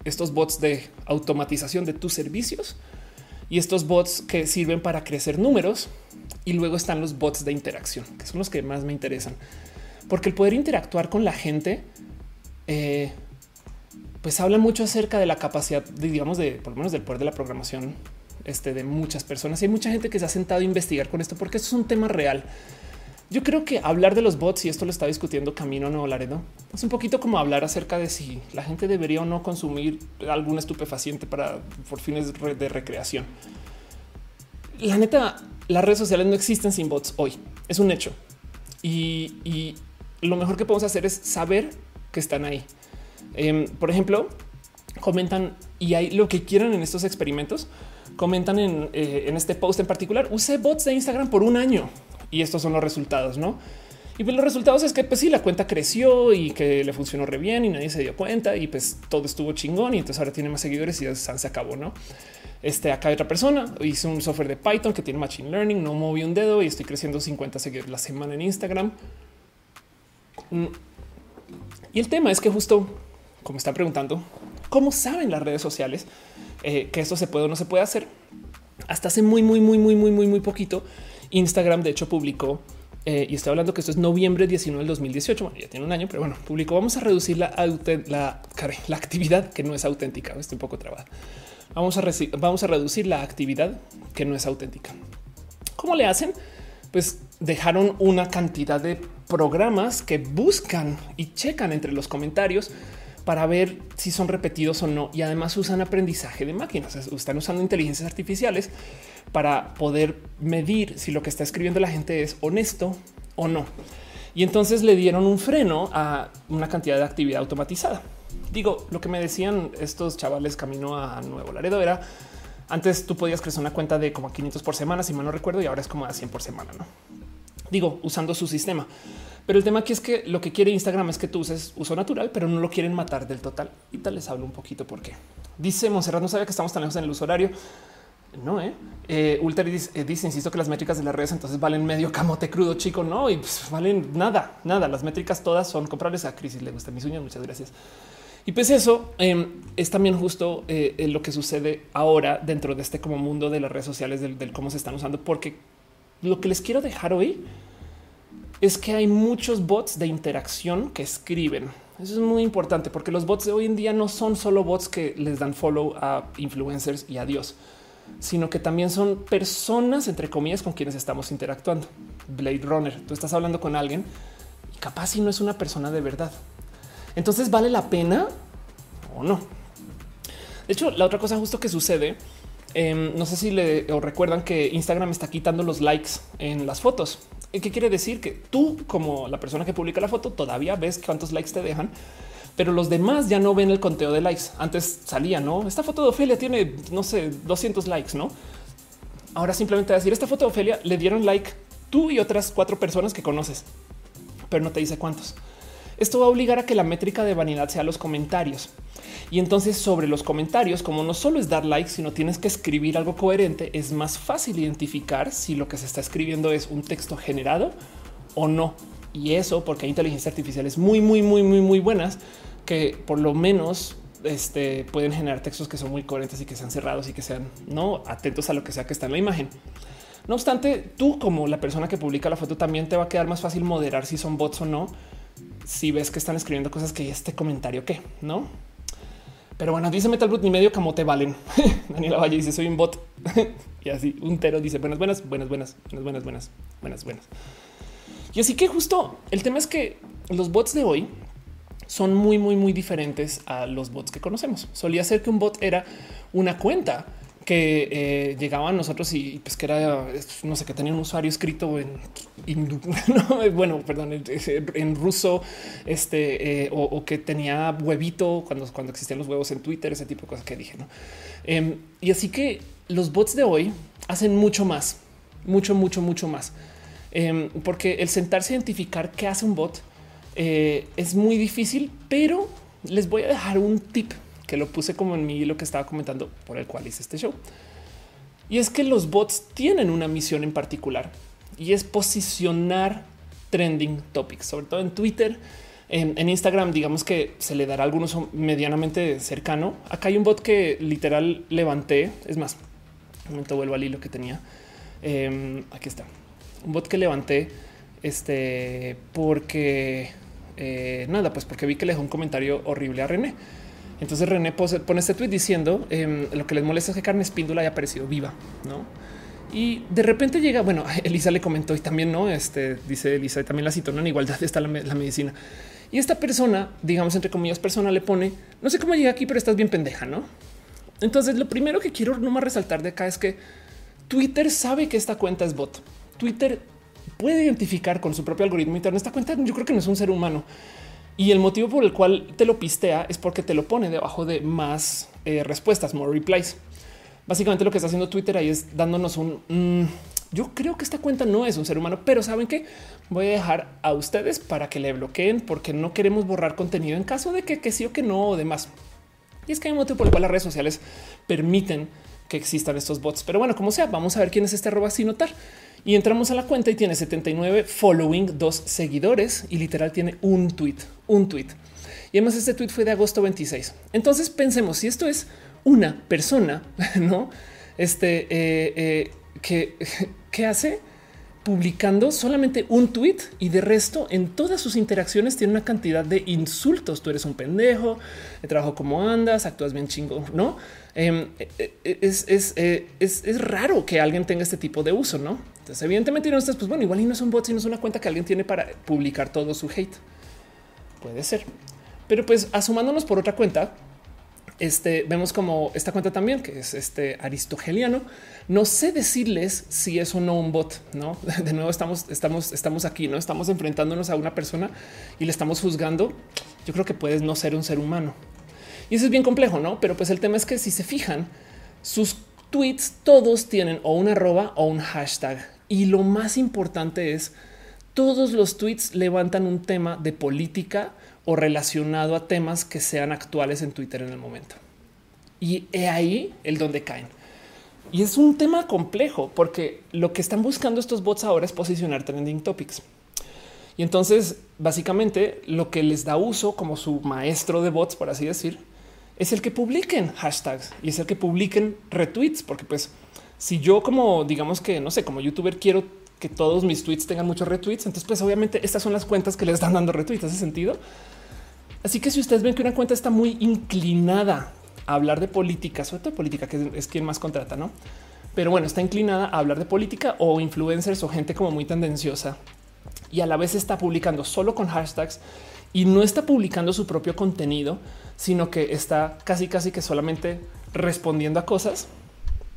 A: estos bots de automatización de tus servicios y estos bots que sirven para crecer números y luego están los bots de interacción, que son los que más me interesan, porque el poder interactuar con la gente, eh, pues habla mucho acerca de la capacidad, digamos, de por lo menos del poder de la programación este, de muchas personas. Y hay mucha gente que se ha sentado a investigar con esto, porque esto es un tema real. Yo creo que hablar de los bots, y esto lo está discutiendo Camino Nuevo Laredo, es un poquito como hablar acerca de si la gente debería o no consumir algún estupefaciente para por fines de recreación. La neta, las redes sociales no existen sin bots hoy. Es un hecho. Y, lo mejor que podemos hacer es saber que están ahí. Em, por ejemplo, comentan y hay lo que quieran en estos experimentos. Comentan en, eh, en este post en particular. Usé bots de Instagram por un año y estos son los resultados, no? Y pues los resultados es que pues sí, la cuenta creció y que le funcionó re bien y nadie se dio cuenta y pues todo estuvo chingón y entonces ahora tiene más seguidores y ya se acabó, ¿no? Este acá hay otra persona, hice un software de Python que tiene Machine Learning, no moví un dedo y estoy creciendo 50 seguidores la semana en Instagram. Mm. Y el tema es que justo como están preguntando, ¿cómo saben las redes sociales eh, que esto se puede o no se puede hacer? Hasta hace muy, muy, muy, muy, muy, muy, muy poquito, Instagram de hecho publicó eh, y estoy hablando que esto es noviembre 19 del 2018. Bueno, ya tiene un año, pero bueno, publicó. Vamos a reducir la, la, la actividad que no es auténtica. Estoy un poco trabada. Vamos a, vamos a reducir la actividad que no es auténtica. ¿Cómo le hacen? Pues dejaron una cantidad de programas que buscan y checan entre los comentarios para ver si son repetidos o no. Y además usan aprendizaje de máquinas. Están usando inteligencias artificiales para poder medir si lo que está escribiendo la gente es honesto o no. Y entonces le dieron un freno a una cantidad de actividad automatizada. Digo, lo que me decían estos chavales camino a Nuevo Laredo era antes tú podías crecer una cuenta de como 500 por semana, si mal no recuerdo, y ahora es como a 100 por semana, ¿no? Digo, usando su sistema. Pero el tema aquí es que lo que quiere Instagram es que tú uses uso natural, pero no lo quieren matar del total. Y tal les hablo un poquito por qué. Dice Monserrat, no sabía que estamos tan lejos en el uso horario. No, eh. eh Ulter eh, dice, insisto que las métricas de las redes entonces valen medio camote crudo, chico. No, y pues, valen nada, nada. Las métricas todas son comprables a crisis. Le gustan mis uñas. Muchas gracias. Y pues eso em, es también justo eh, lo que sucede ahora dentro de este como mundo de las redes sociales, del, del, cómo se están usando, porque lo que les quiero dejar hoy es que hay muchos bots de interacción que escriben. Eso es muy importante porque los bots de hoy en día no son solo bots que les dan follow a influencers y adiós sino que también son personas, entre comillas, con quienes estamos interactuando. Blade Runner, tú estás hablando con alguien y capaz si no es una persona de verdad. Entonces, ¿vale la pena o no? De hecho, la otra cosa justo que sucede, em, no sé si le recuerdan que Instagram está quitando los likes en las fotos. ¿Qué quiere decir? Que tú, como la persona que publica la foto, todavía ves cuántos likes te dejan, pero los demás ya no ven el conteo de likes. Antes salía, no? Esta foto de Ofelia tiene, no sé, 200 likes, no? Ahora simplemente decir esta foto de Ofelia le dieron like tú y otras cuatro personas que conoces, pero no te dice cuántos. Esto va a obligar a que la métrica de vanidad sea los comentarios. Y entonces sobre los comentarios, como no solo es dar likes, sino tienes que escribir algo coherente, es más fácil identificar si lo que se está escribiendo es un texto generado o no. Y eso porque hay inteligencias artificiales muy, muy, muy, muy, muy buenas que por lo menos este, pueden generar textos que son muy coherentes y que sean cerrados y que sean no atentos a lo que sea que está en la imagen. No obstante, tú como la persona que publica la foto también te va a quedar más fácil moderar si son bots o no, si ves que están escribiendo cosas que este comentario que no. Pero bueno, dice Metal Brut, ni medio como te valen. (laughs) Daniela Valle dice soy un bot (laughs) y así un tero dice buenas, buenas, buenas, buenas, buenas, buenas, buenas, buenas. buenas. Y así que justo el tema es que los bots de hoy son muy, muy, muy diferentes a los bots que conocemos. Solía ser que un bot era una cuenta que eh, llegaba a nosotros y pues que era, no sé, que tenía un usuario escrito en (laughs) bueno, perdón, en, ruso, este, eh, o, que tenía huevito cuando, cuando existían los huevos en Twitter, ese tipo de cosas que dije. ¿no? Em, y así que los bots de hoy hacen mucho más, mucho, mucho, mucho más. Em, porque el sentarse a identificar qué hace un bot eh, es muy difícil, pero les voy a dejar un tip que lo puse como en mí lo que estaba comentando por el cual hice este show. Y es que los bots tienen una misión en particular y es posicionar trending topics, sobre todo en Twitter. En, Instagram, digamos que se le dará algunos medianamente cercano. Acá hay un bot que literal levanté. Es más, un momento vuelvo al hilo que tenía. Em, aquí está un bot que levanté este porque eh, nada, pues porque vi que le dejó un comentario horrible a René. Entonces René pone este tweet diciendo em, lo que les molesta es que Carmen Espíndola haya aparecido viva, no? Y de repente llega, bueno, (laughs) Elisa le comentó y también no, este dice Elisa, y también la citó, en igualdad está la, medicina. Y esta persona, digamos entre comillas, persona le pone, no sé cómo llega aquí, pero estás bien pendeja, ¿no? Entonces lo primero que quiero nomás resaltar de acá es que Twitter sabe que esta cuenta es bot. Twitter puede identificar con su propio algoritmo interno esta cuenta. Yo creo que no es un ser humano. Y el motivo por el cual te lo pistea es porque te lo pone debajo de más eh, respuestas, more replies. Básicamente lo que está haciendo Twitter ahí es dándonos un... Mm, yo creo que esta cuenta no es un ser humano, pero saben que voy a dejar a ustedes para que le bloqueen porque no queremos borrar contenido en caso de que, que sí o que no o demás. Y es que hay un motivo por el cual las redes sociales permiten que existan estos bots. Pero bueno, como sea, vamos a ver quién es este arroba sin notar. Y entramos a la cuenta y tiene 79 following, dos seguidores y literal tiene un tweet, un tweet. Y además este tweet fue de agosto 26. Entonces pensemos si esto es una persona, (laughs) no? Este eh, eh, que, (laughs) que hace publicando solamente un tweet y de resto en todas sus interacciones tiene una cantidad de insultos. Tú eres un pendejo, de trabajo como andas, actúas bien chingo, no? Em, eh, es, es, es, raro que alguien tenga este tipo de uso, no? Entonces, evidentemente, no estás, pues bueno, igual y no es un bot, sino es una cuenta que alguien tiene para publicar todo su hate. Puede ser. Pero pues asumándonos por otra cuenta, este vemos como esta cuenta también, que es este aristogeliano. No sé decirles si es o no un bot, no? (laughs) De nuevo, estamos, estamos, estamos aquí, no estamos enfrentándonos a una persona y le estamos juzgando. Yo creo que puedes no ser un ser humano. Y eso es bien complejo, no? Pero pues el tema es que si se fijan, sus tweets todos tienen o un arroba o un hashtag y lo más importante es todos los tweets levantan un tema de política o relacionado a temas que sean actuales en Twitter en el momento. Y he ahí el donde caen. Y es un tema complejo porque lo que están buscando estos bots ahora es posicionar trending topics. Y entonces, básicamente, lo que les da uso como su maestro de bots, por así decir, es el que publiquen hashtags y es el que publiquen retweets, porque pues si yo como digamos que no sé, como youtuber quiero que todos mis tweets tengan muchos retweets, entonces pues obviamente estas son las cuentas que les están dando retweets, hace sentido. Así que si ustedes ven que una cuenta está muy inclinada a hablar de política, sobre todo política, que es quien más contrata, ¿no? Pero bueno, está inclinada a hablar de política o influencers o gente como muy tendenciosa y a la vez está publicando solo con hashtags y no está publicando su propio contenido, sino que está casi casi que solamente respondiendo a cosas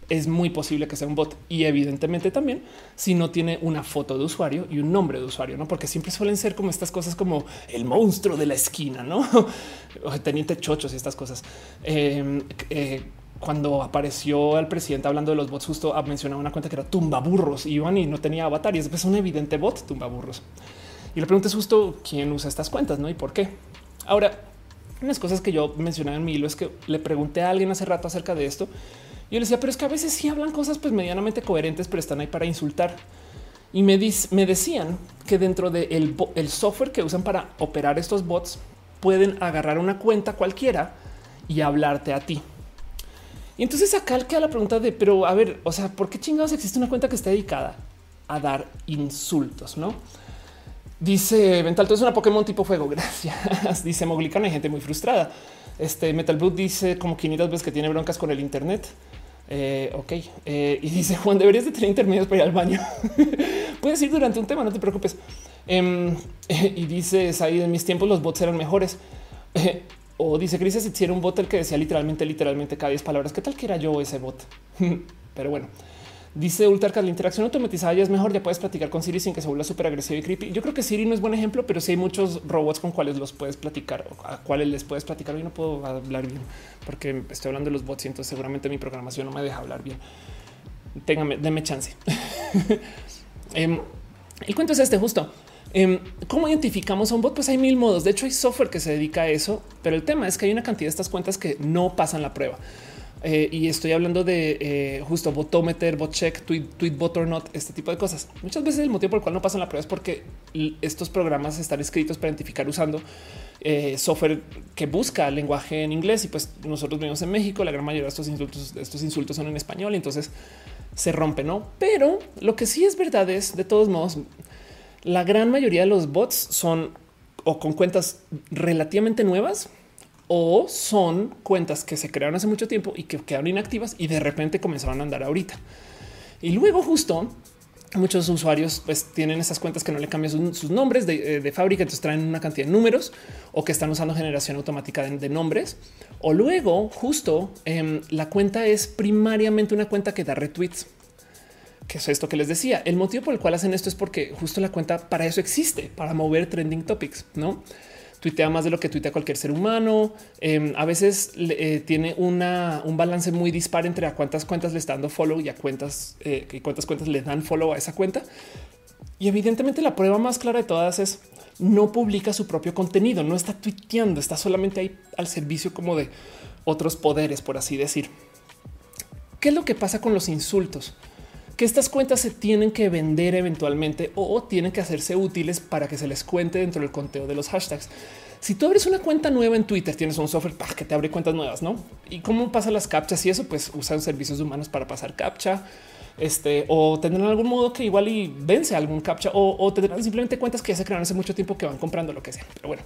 A: es muy posible que sea un bot y evidentemente también si no tiene una foto de usuario y un nombre de usuario, no? Porque siempre suelen ser como estas cosas como el monstruo de la esquina, no? (laughs) teniente chochos y estas cosas. Em, eh, cuando apareció al presidente hablando de los bots, justo mencionaba una cuenta que era tumba burros y iban y no tenía avatar y es un evidente bot tumba burros. Y la pregunta es justo quién usa estas cuentas, no? Y por qué. Ahora, unas cosas que yo mencionaba en mi hilo es que le pregunté a alguien hace rato acerca de esto yo le decía, pero es que a veces sí hablan cosas pues medianamente coherentes, pero están ahí para insultar. Y me, me decían que dentro del el software que usan para operar estos bots pueden agarrar una cuenta cualquiera y hablarte a ti. Y entonces acá queda la pregunta de, pero a ver, o sea, ¿por qué chingados existe una cuenta que esté dedicada a dar insultos? No dice Mental, es una Pokémon tipo fuego. (laughs) Gracias. Dice Moglicana, hay gente muy frustrada. Este Metal Blue dice como 500 veces que tiene broncas con el Internet. Eh, ok. Eh, y (laughs) dice Juan, deberías de tener intermedios para ir al baño. (laughs) Puedes ir durante un tema, no te preocupes. Em, (laughs) y dice ahí en mis tiempos los bots eran mejores. o dice Crisis si era un bot el que decía literalmente, literalmente cada 10 palabras. ¿Qué tal que era yo ese bot? Pero bueno. Dice Ultarcas, la interacción automatizada ya es mejor, ya puedes platicar con Siri sin que se vuelva súper agresivo y creepy. Yo creo que Siri no es buen ejemplo, pero sí hay muchos robots con cuales los puedes platicar, a cuáles les puedes platicar. Yo no puedo hablar bien porque estoy hablando de los bots y entonces seguramente mi programación no me deja hablar bien. Téngame, déme chance. (laughs) Em, el cuento es este justo. Em, ¿Cómo identificamos a un bot? Pues hay mil modos. De hecho, hay software que se dedica a eso, pero el tema es que hay una cantidad de estas cuentas que no pasan la prueba. Eh, y estoy hablando de eh, justo botometer, bot check, tweet, tweet bot or not, este tipo de cosas. Muchas veces el motivo por el cual no pasan la prueba es porque estos programas están escritos para identificar usando eh, software que busca lenguaje en inglés y pues nosotros vivimos en México, la gran mayoría de estos insultos, estos insultos son en español y entonces se rompe, ¿no? Pero lo que sí es verdad es, de todos modos, la gran mayoría de los bots son o con cuentas relativamente nuevas o son cuentas que se crearon hace mucho tiempo y que quedaron inactivas y de repente comenzaron a andar ahorita. Y luego justo muchos usuarios pues tienen esas cuentas que no le cambian sus, nombres eh, de, fábrica, entonces traen una cantidad de números o que están usando generación automática de, nombres. O luego justo em, la cuenta es primariamente una cuenta que da retweets que es esto que les decía. El motivo por el cual hacen esto es porque justo la cuenta para eso existe, para mover trending topics, no? Tuitea más de lo que tuitea cualquier ser humano. Em, a veces eh, tiene una, un balance muy dispar entre a cuántas cuentas le está dando follow y a cuántas eh, y cuántas cuentas le dan follow a esa cuenta. Y evidentemente la prueba más clara de todas es no publica su propio contenido, no está tuiteando, está solamente ahí al servicio como de otros poderes, por así decir. ¿Qué es lo que pasa con los insultos? Que estas cuentas se tienen que vender eventualmente o tienen que hacerse útiles para que se les cuente dentro del conteo de los hashtags. Si tú abres una cuenta nueva en Twitter, tienes un software que te abre cuentas nuevas, ¿no? ¿Y cómo pasan las captchas y eso? Pues usan servicios humanos para pasar captcha, este, o tendrán algún modo que igual y vence algún captcha, o, tendrán simplemente cuentas que ya se crearon hace mucho tiempo que van comprando lo que sea. Pero bueno,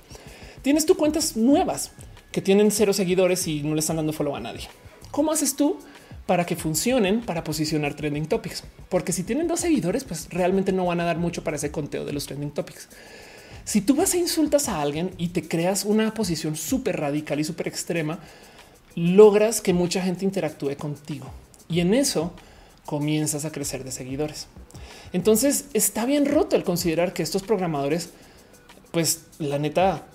A: tienes tú cuentas nuevas que tienen cero seguidores y no le están dando follow a nadie. ¿Cómo haces tú para que funcionen para posicionar trending topics. Porque si tienen dos seguidores, pues realmente no van a dar mucho para ese conteo de los trending topics. Si tú vas e insultas a alguien y te creas una posición súper radical y súper extrema, logras que mucha gente interactúe contigo y en eso comienzas a crecer de seguidores. Entonces está bien roto el considerar que estos programadores, pues la neta,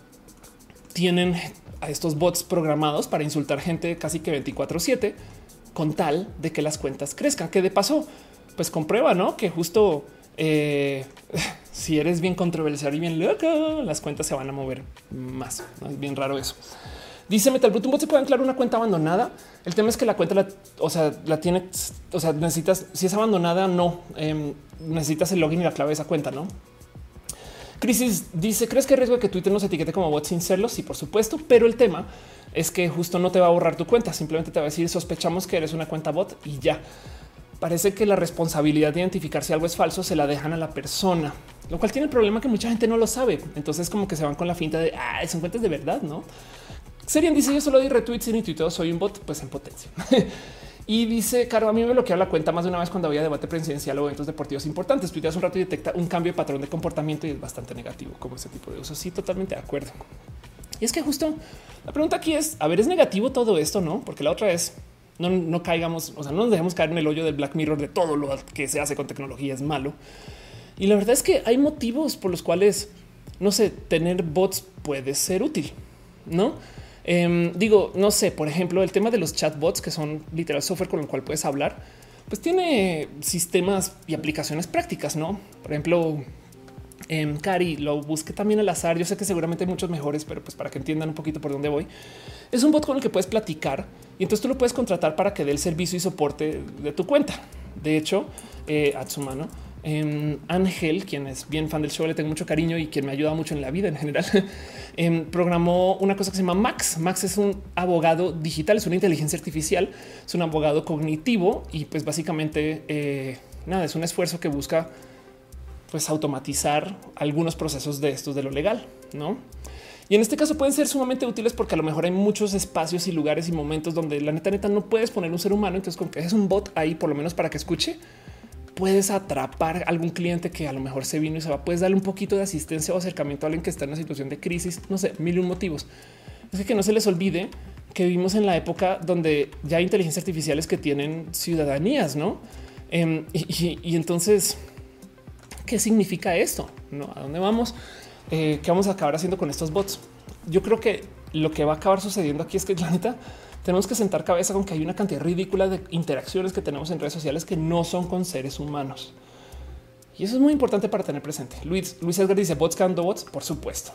A: tienen a estos bots programados para insultar gente casi que 24 7 con tal de que las cuentas crezcan, que de paso, pues comprueba, ¿no? Que justo eh, (laughs) si eres bien controversial y bien loco, las cuentas se van a mover más. Es bien raro eso. Dice Metal Brute, un bot se puede anclar una cuenta abandonada. El tema es que la cuenta, la, o sea, la tiene, o sea, necesitas, si es abandonada, no em, necesitas el login y la clave de esa cuenta, no? Crisis dice: ¿Crees que hay riesgo de que Twitter nos etiquete como bot sin serlo? Sí, por supuesto, pero el tema es que justo no te va a borrar tu cuenta. Simplemente te va a decir sospechamos que eres una cuenta bot y ya. Parece que la responsabilidad de identificar si algo es falso se la dejan a la persona, lo cual tiene el problema que mucha gente no lo sabe. Entonces, como que se van con la finta de ah, son cuentas de verdad, no? Serian dice yo solo di retweets y ni soy un bot, pues en potencia. (laughs) y dice, Caro, a mí me bloquearon la cuenta más de una vez cuando había debate presidencial o eventos deportivos importantes. Tuiteas un rato y detecta un cambio de patrón de comportamiento y es bastante negativo como ese tipo de uso. Sí, totalmente de acuerdo. Y es que justo la pregunta aquí es, a ver, es negativo todo esto, ¿no? Porque la otra es, no, no caigamos, o sea, no nos dejemos caer en el hoyo del Black Mirror de todo lo que se hace con tecnología es malo. Y la verdad es que hay motivos por los cuales, no sé, tener bots puede ser útil, ¿no? Em, digo, no sé, por ejemplo, el tema de los chatbots, que son literal software con el cual puedes hablar, pues tiene sistemas y aplicaciones prácticas, ¿no? Por ejemplo, Um, Cari lo busqué también al azar. Yo sé que seguramente hay muchos mejores, pero pues para que entiendan un poquito por dónde voy, es un bot con el que puedes platicar y entonces tú lo puedes contratar para que dé el servicio y soporte de tu cuenta. De hecho, eh, Atsumano Em, Ángel, quien es bien fan del show, le tengo mucho cariño y quien me ayuda mucho en la vida en general, (laughs) em, programó una cosa que se llama Max. Max es un abogado digital, es una inteligencia artificial, es un abogado cognitivo y pues básicamente eh, nada, es un esfuerzo que busca pues automatizar algunos procesos de estos de lo legal, ¿no? Y en este caso pueden ser sumamente útiles porque a lo mejor hay muchos espacios y lugares y momentos donde la neta neta no puedes poner un ser humano. Entonces, con que es un bot ahí, por lo menos para que escuche, puedes atrapar algún cliente que a lo mejor se vino y se va. Puedes darle un poquito de asistencia o acercamiento a alguien que está en una situación de crisis. No sé, mil y un motivos. Es que no se les olvide que vivimos en la época donde ya hay inteligencias artificiales que tienen ciudadanías, no? Em, y, entonces, ¿qué significa esto? ¿No? ¿A dónde vamos? Eh, ¿Qué vamos a acabar haciendo con estos bots? Yo creo que lo que va a acabar sucediendo aquí es que (laughs) la neta tenemos que sentar cabeza con que hay una cantidad ridícula de interacciones que tenemos en redes sociales que no son con seres humanos. Y eso es muy importante para tener presente. Luis, Luis Edgar dice bots creando bots. Por supuesto.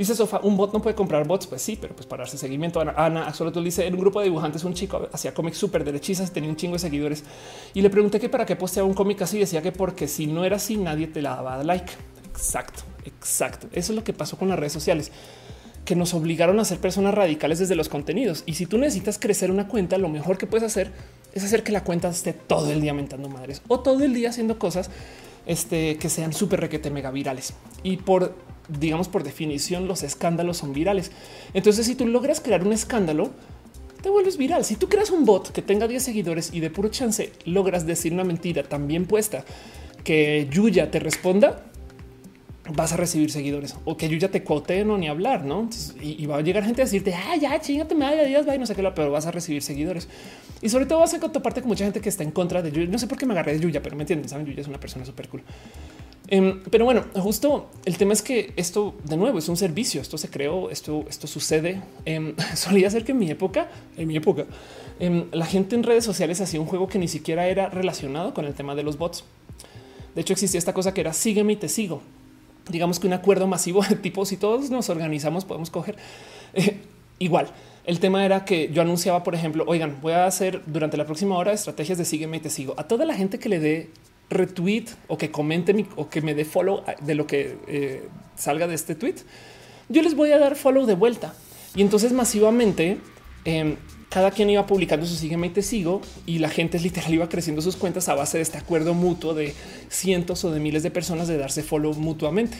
A: Dice Sofa, un bot no puede comprar bots. Pues sí, pero pues para darse seguimiento. Ana, Ana tú dice en un grupo de dibujantes, un chico hacía cómics súper derechizas tenía un chingo de seguidores. Y le pregunté que para qué posteaba un cómic así. Decía que porque si no era así, nadie te la daba like. Exacto, exacto. Eso es lo que pasó con las redes sociales que nos obligaron a ser personas radicales desde los contenidos. Y si tú necesitas crecer una cuenta, lo mejor que puedes hacer es hacer que la cuenta esté todo el día mentando madres o todo el día haciendo cosas este, que sean súper requete mega virales. Y por, digamos, por definición, los escándalos son virales. Entonces, si tú logras crear un escándalo, te vuelves viral. Si tú creas un bot que tenga 10 seguidores y de puro chance logras decir una mentira tan bien puesta que Yuya te responda, vas a recibir seguidores o que yo ya te cuote no ni hablar, no? y, va a llegar gente a decirte, ah, ya chingate, madre, Dios, va y no sé qué, pero vas a recibir seguidores y sobre todo vas a parte con mucha gente que está en contra de Yuya. No sé por qué me agarré de Yuya, pero me entienden. Saben, Yuya es una persona súper cool. Em, pero bueno, justo el tema es que esto de nuevo es un servicio. Esto se creó, esto, esto sucede. Em, (laughs) solía ser que en mi época, en mi época, em, la gente en redes sociales hacía un juego que ni siquiera era relacionado con el tema de los bots. De hecho, existía esta cosa que era sígueme y te sigo digamos que un acuerdo masivo de tipo si todos nos organizamos podemos coger eh, igual. El tema era que yo anunciaba, por ejemplo, oigan, voy a hacer durante la próxima hora estrategias de sígueme y te sigo a toda la gente que le dé retweet o que comente o que me dé follow de lo que eh, salga de este tweet. Yo les voy a dar follow de vuelta y entonces masivamente em, cada quien iba publicando su sígueme y te sigo y la gente literal iba creciendo sus cuentas a base de este acuerdo mutuo de cientos o de miles de personas de darse follow mutuamente.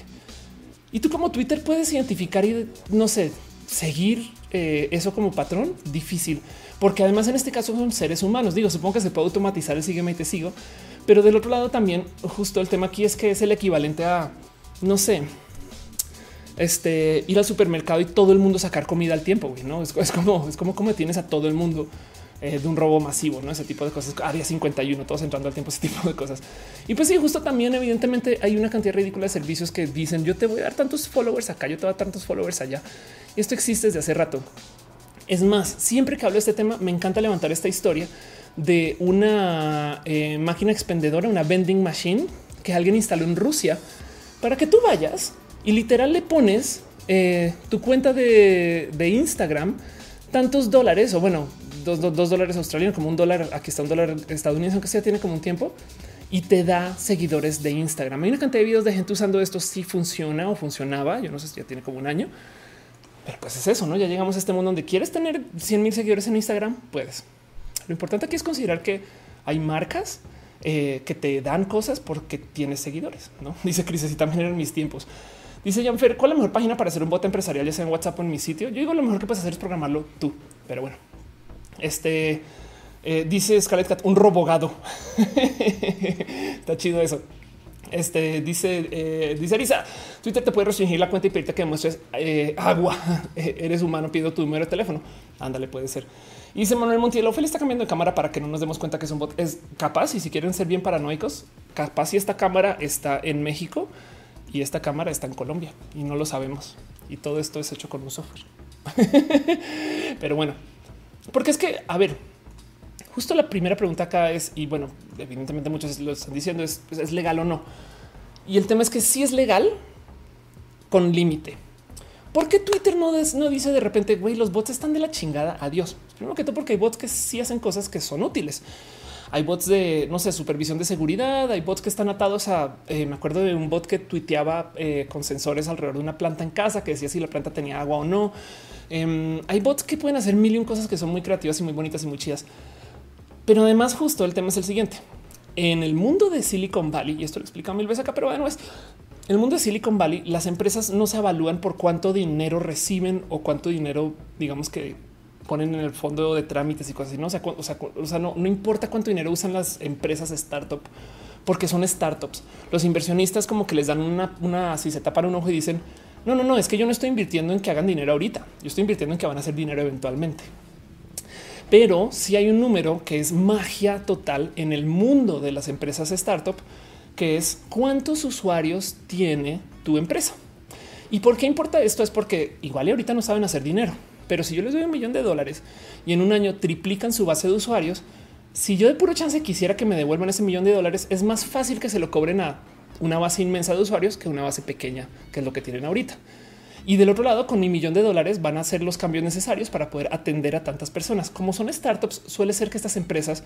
A: Y tú como Twitter puedes identificar y no sé, seguir eh, eso como patrón difícil, porque además en este caso son seres humanos. Digo, supongo que se puede automatizar el sígueme y te sigo, pero del otro lado también justo el tema aquí es que es el equivalente a no sé, este, ir al supermercado y todo el mundo sacar comida al tiempo. No es, como es como como tienes a todo el mundo eh, de un robo masivo, no ese tipo de cosas. Área 51, todos entrando al tiempo, ese tipo de cosas. Y pues sí, justo también, evidentemente, hay una cantidad ridícula de servicios que dicen yo te voy a dar tantos followers acá, yo te voy a dar tantos followers allá. Y esto existe desde hace rato. Es más, siempre que hablo de este tema, me encanta levantar esta historia de una eh, máquina expendedora, una vending machine que alguien instaló en Rusia para que tú vayas y literal le pones eh, tu cuenta de, Instagram tantos dólares o bueno, dos, dólares australianos, como un dólar. Aquí está un dólar estadounidense, aunque sea tiene como un tiempo y te da seguidores de Instagram. Hay una cantidad de videos de gente usando esto. Si funciona o funcionaba, yo no sé si ya tiene como un año, pero pues es eso. No ya llegamos a este mundo donde quieres tener 100 mil seguidores en Instagram. Puedes. Lo importante aquí es considerar que hay marcas eh, que te dan cosas porque tienes seguidores. No (laughs) dice Cris, y también en mis tiempos. Dice Janfer, ¿cuál es la mejor página para hacer un bot empresarial, ya sea en WhatsApp o en mi sitio? Yo digo, lo mejor que puedes hacer es programarlo tú, pero bueno. Este eh, dice Scarlett Cat, un robogado. (laughs) Está chido eso. Este dice, eh, dice Twitter te puede restringir la cuenta y pedirte que demuestres eh, agua. (laughs) Eres humano, pido tu número de teléfono. Ándale, puede ser. Y dice Manuel Montiel, Opel está cambiando de cámara para que no nos demos cuenta que es un bot. Es capaz y si quieren ser bien paranoicos, capaz si esta cámara está en México y esta cámara está en Colombia y no lo sabemos. Y todo esto es hecho con un software. (laughs) Pero bueno, porque es que, a ver, justo la primera pregunta acá es, y bueno, evidentemente muchos lo están diciendo, es, ¿es legal o no? Y el tema es que sí es legal con límite. ¿Por qué Twitter no, no dice de repente, güey, los bots están de la chingada? Adiós. Primero que todo, porque hay bots que sí hacen cosas que son útiles. Hay bots de, no sé, supervisión de seguridad, hay bots que están atados a, eh, me acuerdo de un bot que tuiteaba eh, con sensores alrededor de una planta en casa que decía si la planta tenía agua o no. Em, hay bots que pueden hacer mil y un cosas que son muy creativas y muy bonitas y muy chidas. Pero además justo el tema es el siguiente. En el mundo de Silicon Valley, y esto lo explica mil veces acá, pero bueno, es el mundo de Silicon Valley, las empresas no se evalúan por cuánto dinero reciben o cuánto dinero, digamos que ponen en el fondo de trámites y cosas. No, o sea, o sea, no, no importa cuánto dinero usan las empresas startup porque son startups. Los inversionistas como que les dan una, una si se tapan un ojo y dicen no, no, no, es que yo no estoy invirtiendo en que hagan dinero ahorita. Yo estoy invirtiendo en que van a hacer dinero eventualmente. Pero si hay un número que es magia total en el mundo de las empresas startup, que es cuántos usuarios tiene tu empresa. ¿Y por qué importa esto? Es porque igual y ahorita no saben hacer dinero, pero si yo les doy un millón de dólares y en un año triplican su base de usuarios, si yo de puro chance quisiera que me devuelvan ese millón de dólares, es más fácil que se lo cobren a una base inmensa de usuarios que una base pequeña, que es lo que tienen ahorita. Y del otro lado, con mi millón de dólares van a hacer los cambios necesarios para poder atender a tantas personas. Como son startups, suele ser que estas empresas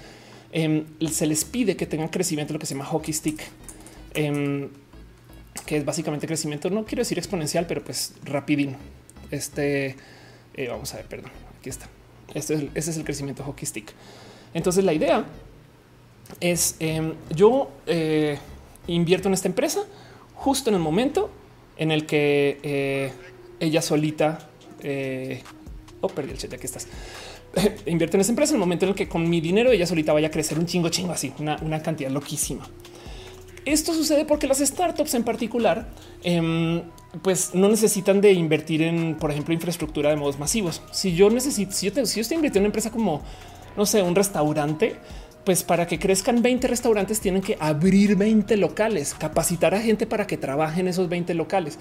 A: em, se les pide que tengan crecimiento, lo que se llama hockey stick, em, que es básicamente crecimiento, no quiero decir exponencial, pero pues rapidín. Este, eh, vamos a ver, perdón, aquí está. Este es el crecimiento hockey stick. Entonces la idea es em, yo eh, invierto en esta empresa justo en el momento en el que eh, ella solita, oh, perdí el chat, aquí estás. (laughs) Invierte en esa empresa en el momento en el que con mi dinero ella solita vaya a crecer un chingo, chingo así, una, cantidad loquísima. Esto sucede porque las startups en particular, em, pues no necesitan de invertir en, por ejemplo, infraestructura de modos masivos. Si yo necesito, si yo, si yo estoy invirtiendo en una empresa como, no sé, un restaurante, pues para que crezcan 20 restaurantes tienen que abrir 20 locales, capacitar a gente para que trabaje en esos 20 locales.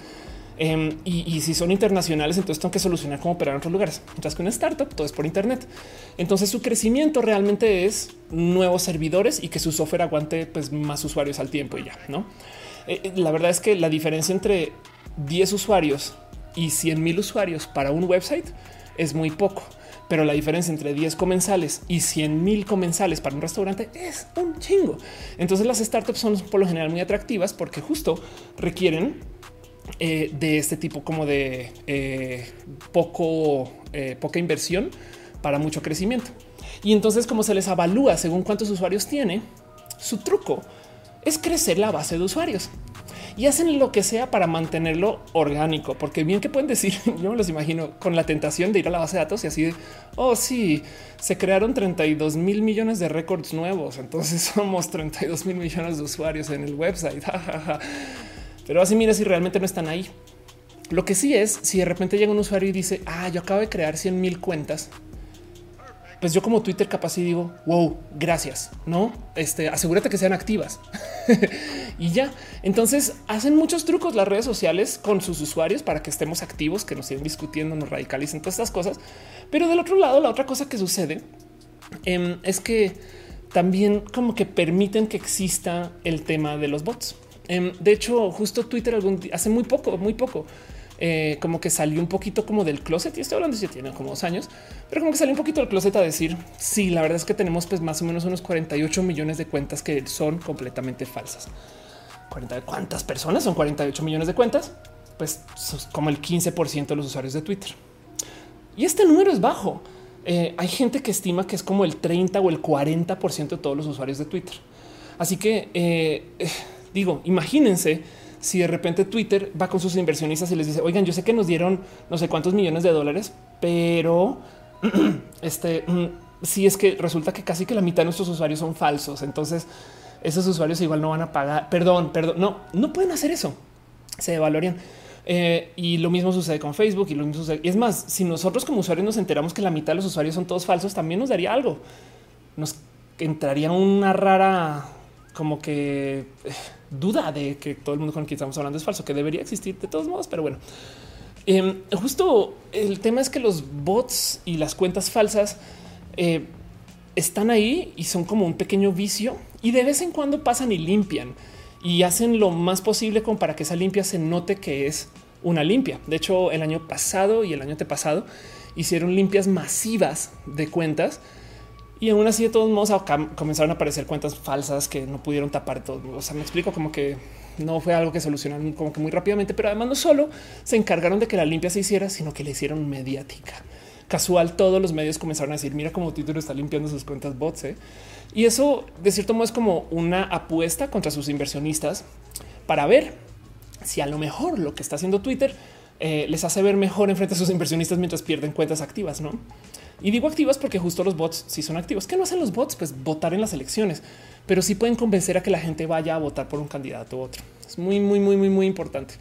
A: Em, y, si son internacionales, entonces tengo que solucionar cómo operar en otros lugares. Mientras que una startup todo es por Internet. Entonces su crecimiento realmente es nuevos servidores y que su software aguante pues, más usuarios al tiempo y ya no. Eh, eh, la verdad es que la diferencia entre 10 usuarios y 100 mil usuarios para un website es muy poco pero la diferencia entre 10 comensales y 100 mil comensales para un restaurante es un chingo. Entonces las startups son por lo general muy atractivas porque justo requieren eh, de este tipo como de eh, poco, eh, poca inversión para mucho crecimiento. Y entonces como se les avalúa según cuántos usuarios tiene, su truco es crecer la base de usuarios y hacen lo que sea para mantenerlo orgánico, porque bien que pueden decir, (laughs) yo me los imagino con la tentación de ir a la base de datos y así de, oh sí, se crearon 32 mil millones de récords nuevos, entonces (laughs) somos 32 mil millones de usuarios en el website. (laughs) Pero así mira si realmente no están ahí. Lo que sí es, si de repente llega un usuario y dice, ah, yo acabo de crear 100 mil cuentas, pues yo como Twitter capaz y digo, wow, gracias, no? Este, asegúrate que sean activas (laughs) y ya. Entonces hacen muchos trucos las redes sociales con sus usuarios para que estemos activos, que nos sigan discutiendo, nos radicalicen todas estas cosas. Pero del otro lado, la otra cosa que sucede em, es que también como que permiten que exista el tema de los bots. Em, de hecho, justo Twitter algún hace muy poco, muy poco eh, como que salió un poquito como del closet y estoy hablando si tiene como dos años, pero como que salió un poquito del closet a decir sí, la verdad es que tenemos pues más o menos unos 48 millones de cuentas que son completamente falsas. 40 cuántas personas son 48 millones de cuentas? Pues como el 15% de los usuarios de Twitter. Y este número es bajo. Eh, hay gente que estima que es como el 30 o el 40% de todos los usuarios de Twitter. Así que eh, digo, imagínense si de repente Twitter va con sus inversionistas y les dice, oigan, yo sé que nos dieron no sé cuántos millones de dólares, pero (clears throat) este, mm, si es que resulta que casi que la mitad de nuestros usuarios son falsos, entonces esos usuarios igual no van a pagar. Perdón, perdón, no, no pueden hacer eso. Se devalorian. Eh, y lo mismo sucede con Facebook y lo mismo sucede. Y es más, si nosotros como usuarios nos enteramos que la mitad de los usuarios son todos falsos, también nos daría algo. Nos entraría una rara como que eh, duda de que todo el mundo con quien estamos hablando es falso, que debería existir de todos modos, pero bueno. Em, justo el tema es que los bots y las cuentas falsas eh, están ahí y son como un pequeño vicio y de vez en cuando pasan y limpian y hacen lo más posible como para que esa limpia se note que es una limpia. De hecho, el año pasado y el año antepasado hicieron limpias masivas de cuentas Y aún así, de todos modos, comenzaron a aparecer cuentas falsas que no pudieron tapar todo. O sea, me explico como que no fue algo que solucionaron como que muy rápidamente, pero además no solo se encargaron de que la limpia se hiciera, sino que le hicieron mediática. Casual, todos los medios comenzaron a decir, mira cómo Twitter está limpiando sus cuentas bots. ¿eh? Y eso, de cierto modo, es como una apuesta contra sus inversionistas para ver si a lo mejor lo que está haciendo Twitter eh, les hace ver mejor en frente a sus inversionistas mientras pierden cuentas activas, ¿no? Y digo activas porque justo los bots sí son activos. ¿Qué no hacen los bots? Pues votar en las elecciones, pero sí pueden convencer a que la gente vaya a votar por un candidato u otro. Es muy, muy, muy, muy, muy importante.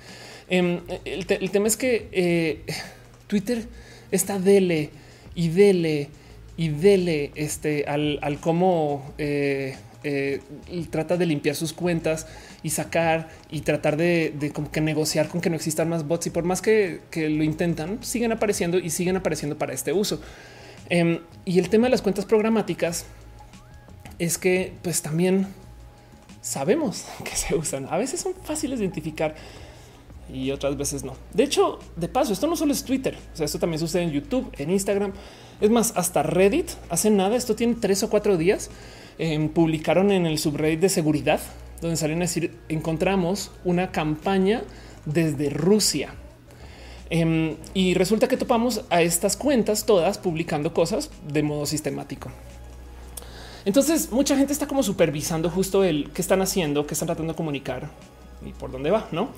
A: Em, el, tema es que eh, Twitter está dele y dele y dele este, al, al cómo eh, eh, trata de limpiar sus cuentas y sacar y tratar de, como que negociar con que no existan más bots y por más que, lo intentan, siguen apareciendo y siguen apareciendo para este uso. Em, y el tema de las cuentas programáticas es que pues también sabemos (laughs) que se usan. A veces son fáciles de identificar y otras veces no. De hecho, de paso, esto no solo es Twitter, o sea, esto también sucede en YouTube, en Instagram. Es más, hasta Reddit hace nada. Esto tiene tres o cuatro días. Em, publicaron en el subreddit de seguridad, donde salen a decir encontramos una campaña desde Rusia. Em, y resulta que topamos a estas cuentas todas publicando cosas de modo sistemático. Entonces mucha gente está como supervisando justo el qué están haciendo, qué están tratando de comunicar y por dónde va, ¿no?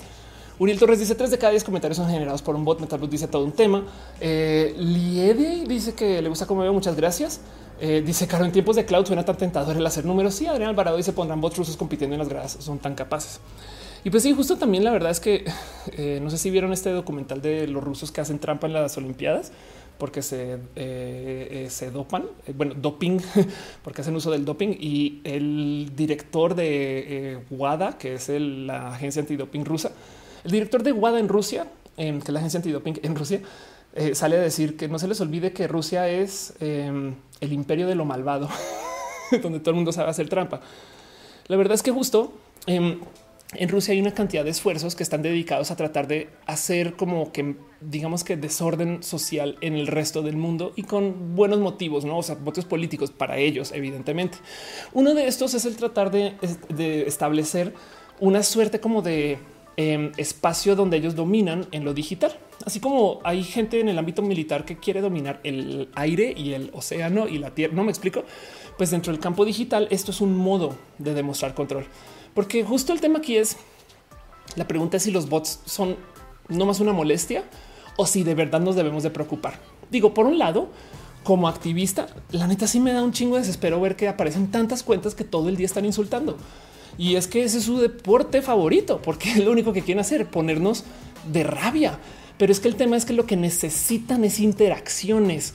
A: Uriel Torres dice tres de cada diez comentarios son generados por un bot. Metalbus dice todo un tema. Eh, Liede dice que le gusta como veo. Muchas gracias. Eh, dice Caro en tiempos de cloud suena tan tentador el hacer números. Sí, Adrián Alvarado dice pondrán bots rusos compitiendo en las gradas. Son tan capaces. Y pues sí, justo también la verdad es que (sighs) eh, no sé si vieron este documental de los rusos que hacen trampa en las Olimpiadas porque se, eh, se dopan, bueno, doping, (laughs) porque hacen uso del doping. Y el director de WADA, que es la agencia antidoping rusa, el director de WADA en Rusia, que es la agencia antidoping en Rusia, eh, sale a decir que no se les olvide que Rusia es em, el imperio de lo malvado, (laughs) donde todo el mundo sabe hacer trampa. La verdad es que justo em, en Rusia hay una cantidad de esfuerzos que están dedicados a tratar de hacer como que digamos que desorden social en el resto del mundo y con buenos motivos, no? O sea, motivos políticos para ellos, evidentemente. Uno de estos es el tratar de, establecer una suerte como de Em, espacio donde ellos dominan en lo digital. Así como hay gente en el ámbito militar que quiere dominar el aire y el océano y la tierra. No me explico. Pues dentro del campo digital, esto es un modo de demostrar control, porque justo el tema aquí es la pregunta es si los bots son no más una molestia o si de verdad nos debemos de preocupar. Digo, por un lado, como activista, la neta sí me da un chingo de desespero ver que aparecen tantas cuentas que todo el día están insultando. Y es que ese es su deporte favorito, porque (laughs) es lo único que quieren hacer, ponernos de rabia. Pero es que el tema es que lo que necesitan es interacciones.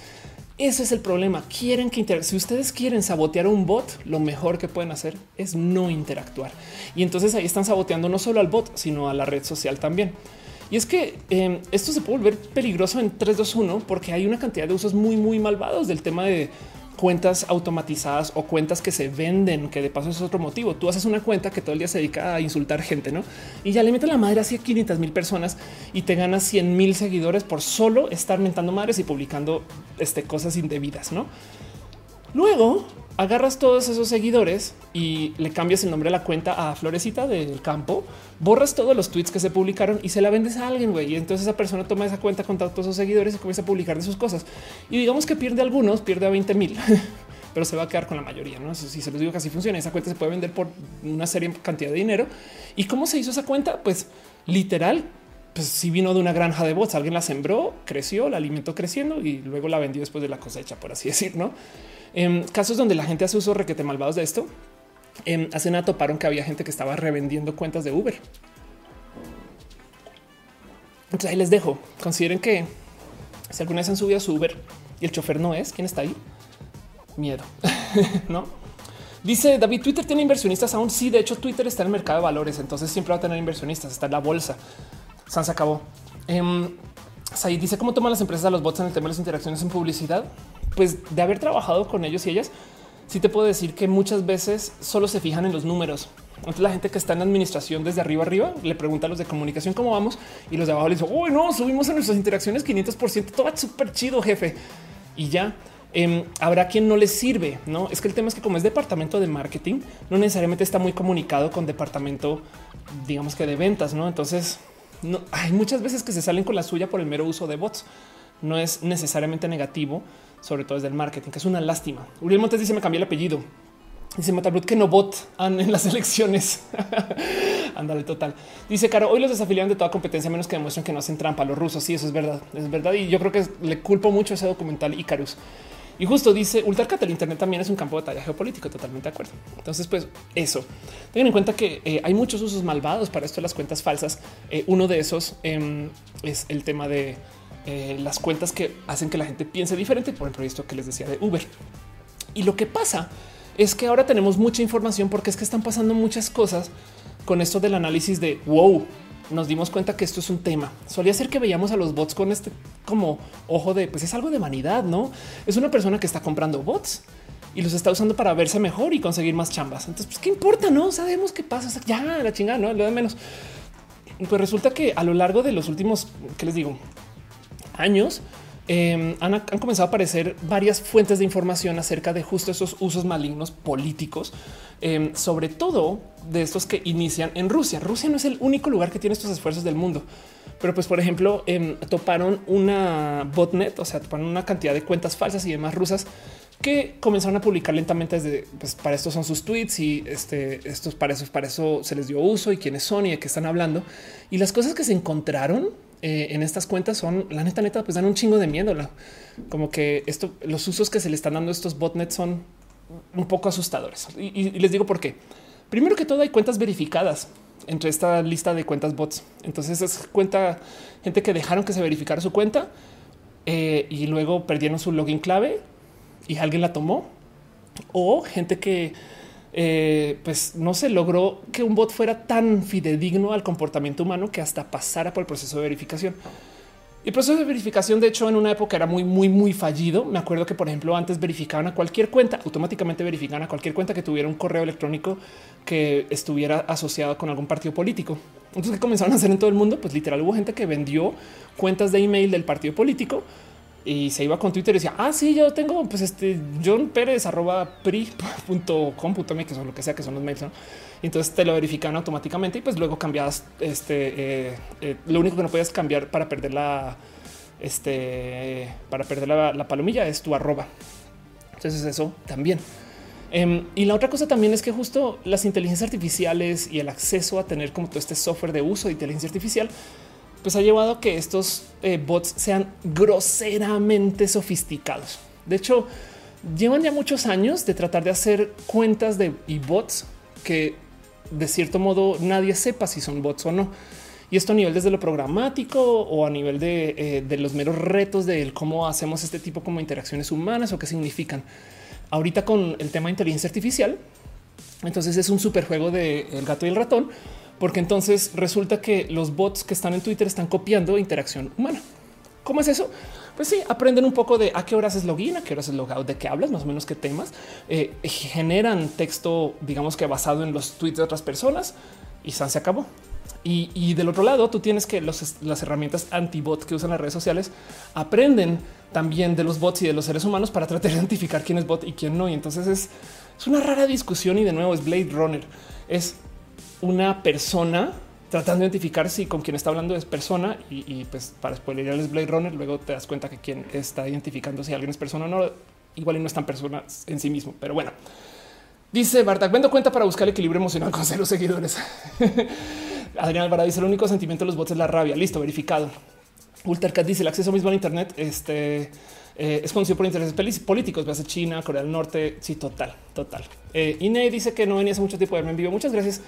A: Ese es el problema. Quieren que si ustedes quieren sabotear un bot, lo mejor que pueden hacer es no interactuar. Y entonces ahí están saboteando no solo al bot, sino a la red social también. Y es que em, esto se puede volver peligroso en 321 porque hay una cantidad de usos muy, muy malvados del tema de cuentas automatizadas o cuentas que se venden, que de paso es otro motivo. Tú haces una cuenta que todo el día se dedica a insultar gente, ¿no? Y ya le meten la madre a 500 mil personas y te ganas 100 mil seguidores por solo estar mentando madres y publicando este, cosas indebidas, ¿no? Luego agarras todos esos seguidores y le cambias el nombre de la cuenta a Florecita del campo, borras todos los tweets que se publicaron y se la vendes a alguien, güey. Y entonces esa persona toma esa cuenta con todos esos seguidores y comienza a publicar de sus cosas. Y digamos que pierde algunos, pierde a 20 mil, (laughs) pero se va a quedar con la mayoría. No si se los digo que así funciona. Esa cuenta se puede vender por una serie cantidad de dinero. ¿Y cómo se hizo esa cuenta? Pues literal, pues si vino de una granja de bots, alguien la sembró, creció, la alimentó creciendo y luego la vendió después de la cosecha, por así (laughs) decir, no? En casos donde la gente hace uso requete malvados de esto, en hace nada toparon que había gente que estaba revendiendo cuentas de Uber. Entonces ahí les dejo. Consideren que si alguna vez han subido a su Uber y el chofer no es, ¿quién está ahí? Miedo, (laughs) ¿no? Dice David, Twitter tiene inversionistas aún. Sí, de hecho, Twitter está en el mercado de valores, entonces siempre va a tener inversionistas. Está en la bolsa. Sans acabó. Eh, dice cómo toman las empresas a los bots en el tema de las interacciones en publicidad pues de haber trabajado con ellos y ellas, sí te puedo decir que muchas veces solo se fijan en los números. Entonces la gente que está en administración desde arriba arriba le pregunta a los de comunicación cómo vamos y los de abajo les dicen, oh no, subimos en nuestras interacciones 500 todo súper chido, jefe. Y ya Em, habrá quien no les sirve, no es que el tema es que como es departamento de marketing, no necesariamente está muy comunicado con departamento, digamos que de ventas, no? Entonces no hay muchas veces que se salen con la suya por el mero uso de bots. No es necesariamente negativo, sobre todo desde el marketing, que es una lástima. Uriel Montes dice: Me cambié el apellido. Dice Matabrut que no bot en las (laughs) elecciones. (laughs) Ándale, total. Dice Caro, hoy los desafiliaron de toda competencia, menos que demuestren que no hacen trampa. Los rusos, sí, eso es verdad. Es verdad. Y yo creo que le culpo mucho ese documental Icarus. Y justo dice Ultarcat, el Internet también es un campo de batalla geopolítico, totalmente de acuerdo. Entonces, pues eso. Tengan en cuenta que eh, hay muchos usos malvados para esto de las cuentas falsas. Eh, uno de esos em, es el tema de eh, las cuentas que hacen que la gente piense diferente, por ejemplo, esto que les decía de Uber. Y lo que pasa es que ahora tenemos mucha información porque es que están pasando muchas cosas con esto del análisis de wow. Nos dimos cuenta que esto es un tema. Solía ser que veíamos a los bots con este como ojo de pues es algo de vanidad, no es una persona que está comprando bots y los está usando para verse mejor y conseguir más chambas. Entonces, pues qué importa, no sabemos qué pasa. ya la chingada, no lo de menos. Pues resulta que a lo largo de los últimos, ¿qué les digo? Años, Em, han, comenzado a aparecer varias fuentes de información acerca de justo esos usos malignos políticos, em, sobre todo de estos que inician en Rusia. Rusia no es el único lugar que tiene estos esfuerzos del mundo, pero pues por ejemplo em, toparon una botnet, o sea, toparon una cantidad de cuentas falsas y demás rusas que comenzaron a publicar lentamente desde pues para esto son sus tweets y este, estos para eso, para eso se les dio uso y quiénes son y de qué están hablando. Y las cosas que se encontraron eh, en estas cuentas son la neta, neta, pues dan un chingo de miedo. Como que esto, los usos que se le están dando a estos botnets son un poco asustadores. Y, les digo por qué. Primero que todo, hay cuentas verificadas entre esta lista de cuentas bots. Entonces es cuenta gente que dejaron que se verificara su cuenta eh, y luego perdieron su login clave y alguien la tomó o gente que eh, pues no se logró que un bot fuera tan fidedigno al comportamiento humano que hasta pasara por el proceso de verificación. El proceso de verificación, de hecho, en una época era muy, muy, muy fallido. Me acuerdo que, por ejemplo, antes verificaban a cualquier cuenta, automáticamente verificaban a cualquier cuenta que tuviera un correo electrónico que estuviera asociado con algún partido político. Entonces, ¿qué comenzaron a hacer en todo el mundo? Pues literal hubo gente que vendió cuentas de email del partido político y se iba con Twitter y decía, ah, sí, yo tengo pues este John Pérez arroba (laughs) que son lo que sea que son los mails. entonces te lo verifican automáticamente y pues luego cambias este. Eh, eh, lo único que no puedes cambiar para perder la este para perder la, palomilla es tu arroba. Entonces, eso también. Em, y la otra cosa también es que justo las inteligencias artificiales y el acceso a tener como todo este software de uso de inteligencia artificial pues ha llevado a que estos eh, bots sean groseramente sofisticados. De hecho, llevan ya muchos años de tratar de hacer cuentas de bots que de cierto modo nadie sepa si son bots o no. Y esto a nivel desde lo programático o a nivel de, eh, de los meros retos de cómo hacemos este tipo como interacciones humanas o qué significan. Ahorita con el tema de inteligencia artificial, entonces es un super juego de el gato y el ratón, porque entonces resulta que los bots que están en Twitter están copiando interacción humana. ¿Cómo es eso? Pues sí, aprenden un poco de a qué horas es login, a qué horas es logout, de qué hablas, más o menos qué temas. Eh, generan texto, digamos que basado en los tweets de otras personas y se acabó. Y, del otro lado, tú tienes que las herramientas anti-bot que usan las redes sociales aprenden también de los bots y de los seres humanos para tratar de identificar quién es bot y quién no. Y entonces es, es una rara discusión. Y de nuevo es Blade Runner. Es una persona tratando de identificar si con quien está hablando es persona y, pues para spoilerarles Blade Runner, luego te das cuenta que quien está identificando si alguien es persona o no, igual y no es tan persona en sí mismo, pero bueno. Dice Bartak, vendo cuenta para buscar el equilibrio emocional con cero seguidores. (laughs) Adrián Alvarado dice el único sentimiento de los bots es la rabia. Listo, verificado. Ultercat dice el acceso mismo a Internet este, eh, es conocido por intereses políticos. China, Corea del Norte. Sí, total, total. Eh, Ine dice que no venía hace mucho tiempo de verme en vivo. Muchas gracias.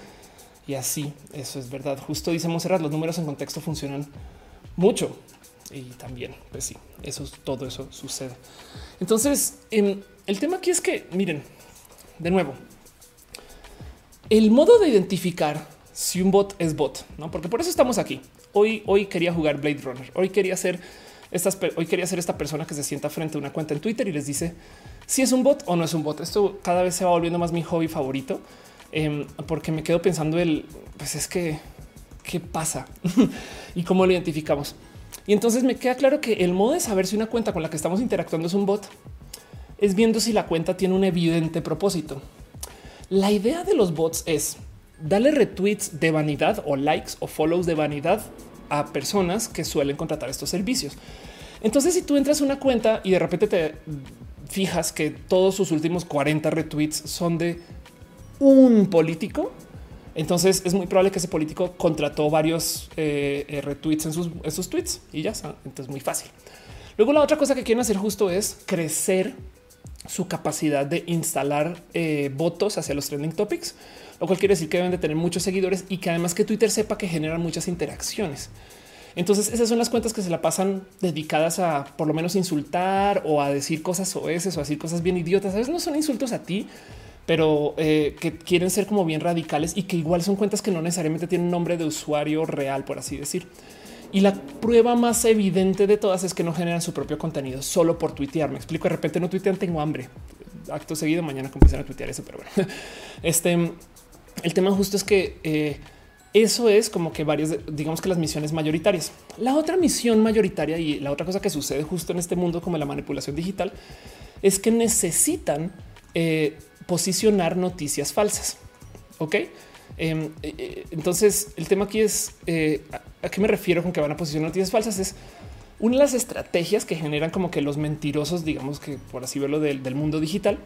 A: Y así, eso es verdad. Justo dice Monserrat, los números en contexto funcionan mucho. Y también, pues sí, eso todo eso sucede. Entonces, em, el tema aquí es que, miren, de nuevo, el modo de identificar si un bot es bot, no? Porque por eso estamos aquí. Hoy, hoy quería jugar Blade Runner. Hoy quería ser estas, hoy quería ser esta persona que se sienta frente a una cuenta en Twitter y les dice si es un bot o no es un bot. Esto cada vez se va volviendo más mi hobby favorito Em, porque me quedo pensando el, pues es que, ¿qué pasa? (laughs) y cómo lo identificamos. Y entonces me queda claro que el modo de saber si una cuenta con la que estamos interactuando es un bot es viendo si la cuenta tiene un evidente propósito. La idea de los bots es darle retweets de vanidad o likes o follows de vanidad a personas que suelen contratar estos servicios. Entonces, si tú entras a una cuenta y de repente te fijas que todos sus últimos 40 retweets son de un político, entonces es muy probable que ese político contrató varios eh, eh, retweets en sus, tweets y ya está. Entonces, muy fácil. Luego, la otra cosa que quieren hacer justo es crecer su capacidad de instalar eh, votos hacia los trending topics, lo cual quiere decir que deben de tener muchos seguidores y que además que Twitter sepa que generan muchas interacciones. Entonces esas son las cuentas que se la pasan dedicadas a por lo menos insultar o a decir cosas o o a decir cosas bien idiotas. A veces no son insultos a ti, pero eh, que quieren ser como bien radicales y que igual son cuentas que no necesariamente tienen nombre de usuario real, por así decir. Y la prueba más evidente de todas es que no generan su propio contenido solo por tuitear. Me explico. De repente no tuitean, tengo hambre. Acto seguido, mañana comienzan a tuitear eso, pero bueno, (laughs) este el tema justo es que eh, eso es como que varias, digamos que las misiones mayoritarias. La otra misión mayoritaria y la otra cosa que sucede justo en este mundo como la manipulación digital es que necesitan eh, posicionar noticias falsas. Ok. Em, eh, entonces el tema aquí es a, qué me refiero con que van a posicionar noticias falsas es una de las estrategias que generan como que los mentirosos, digamos que por así verlo del, del mundo digital,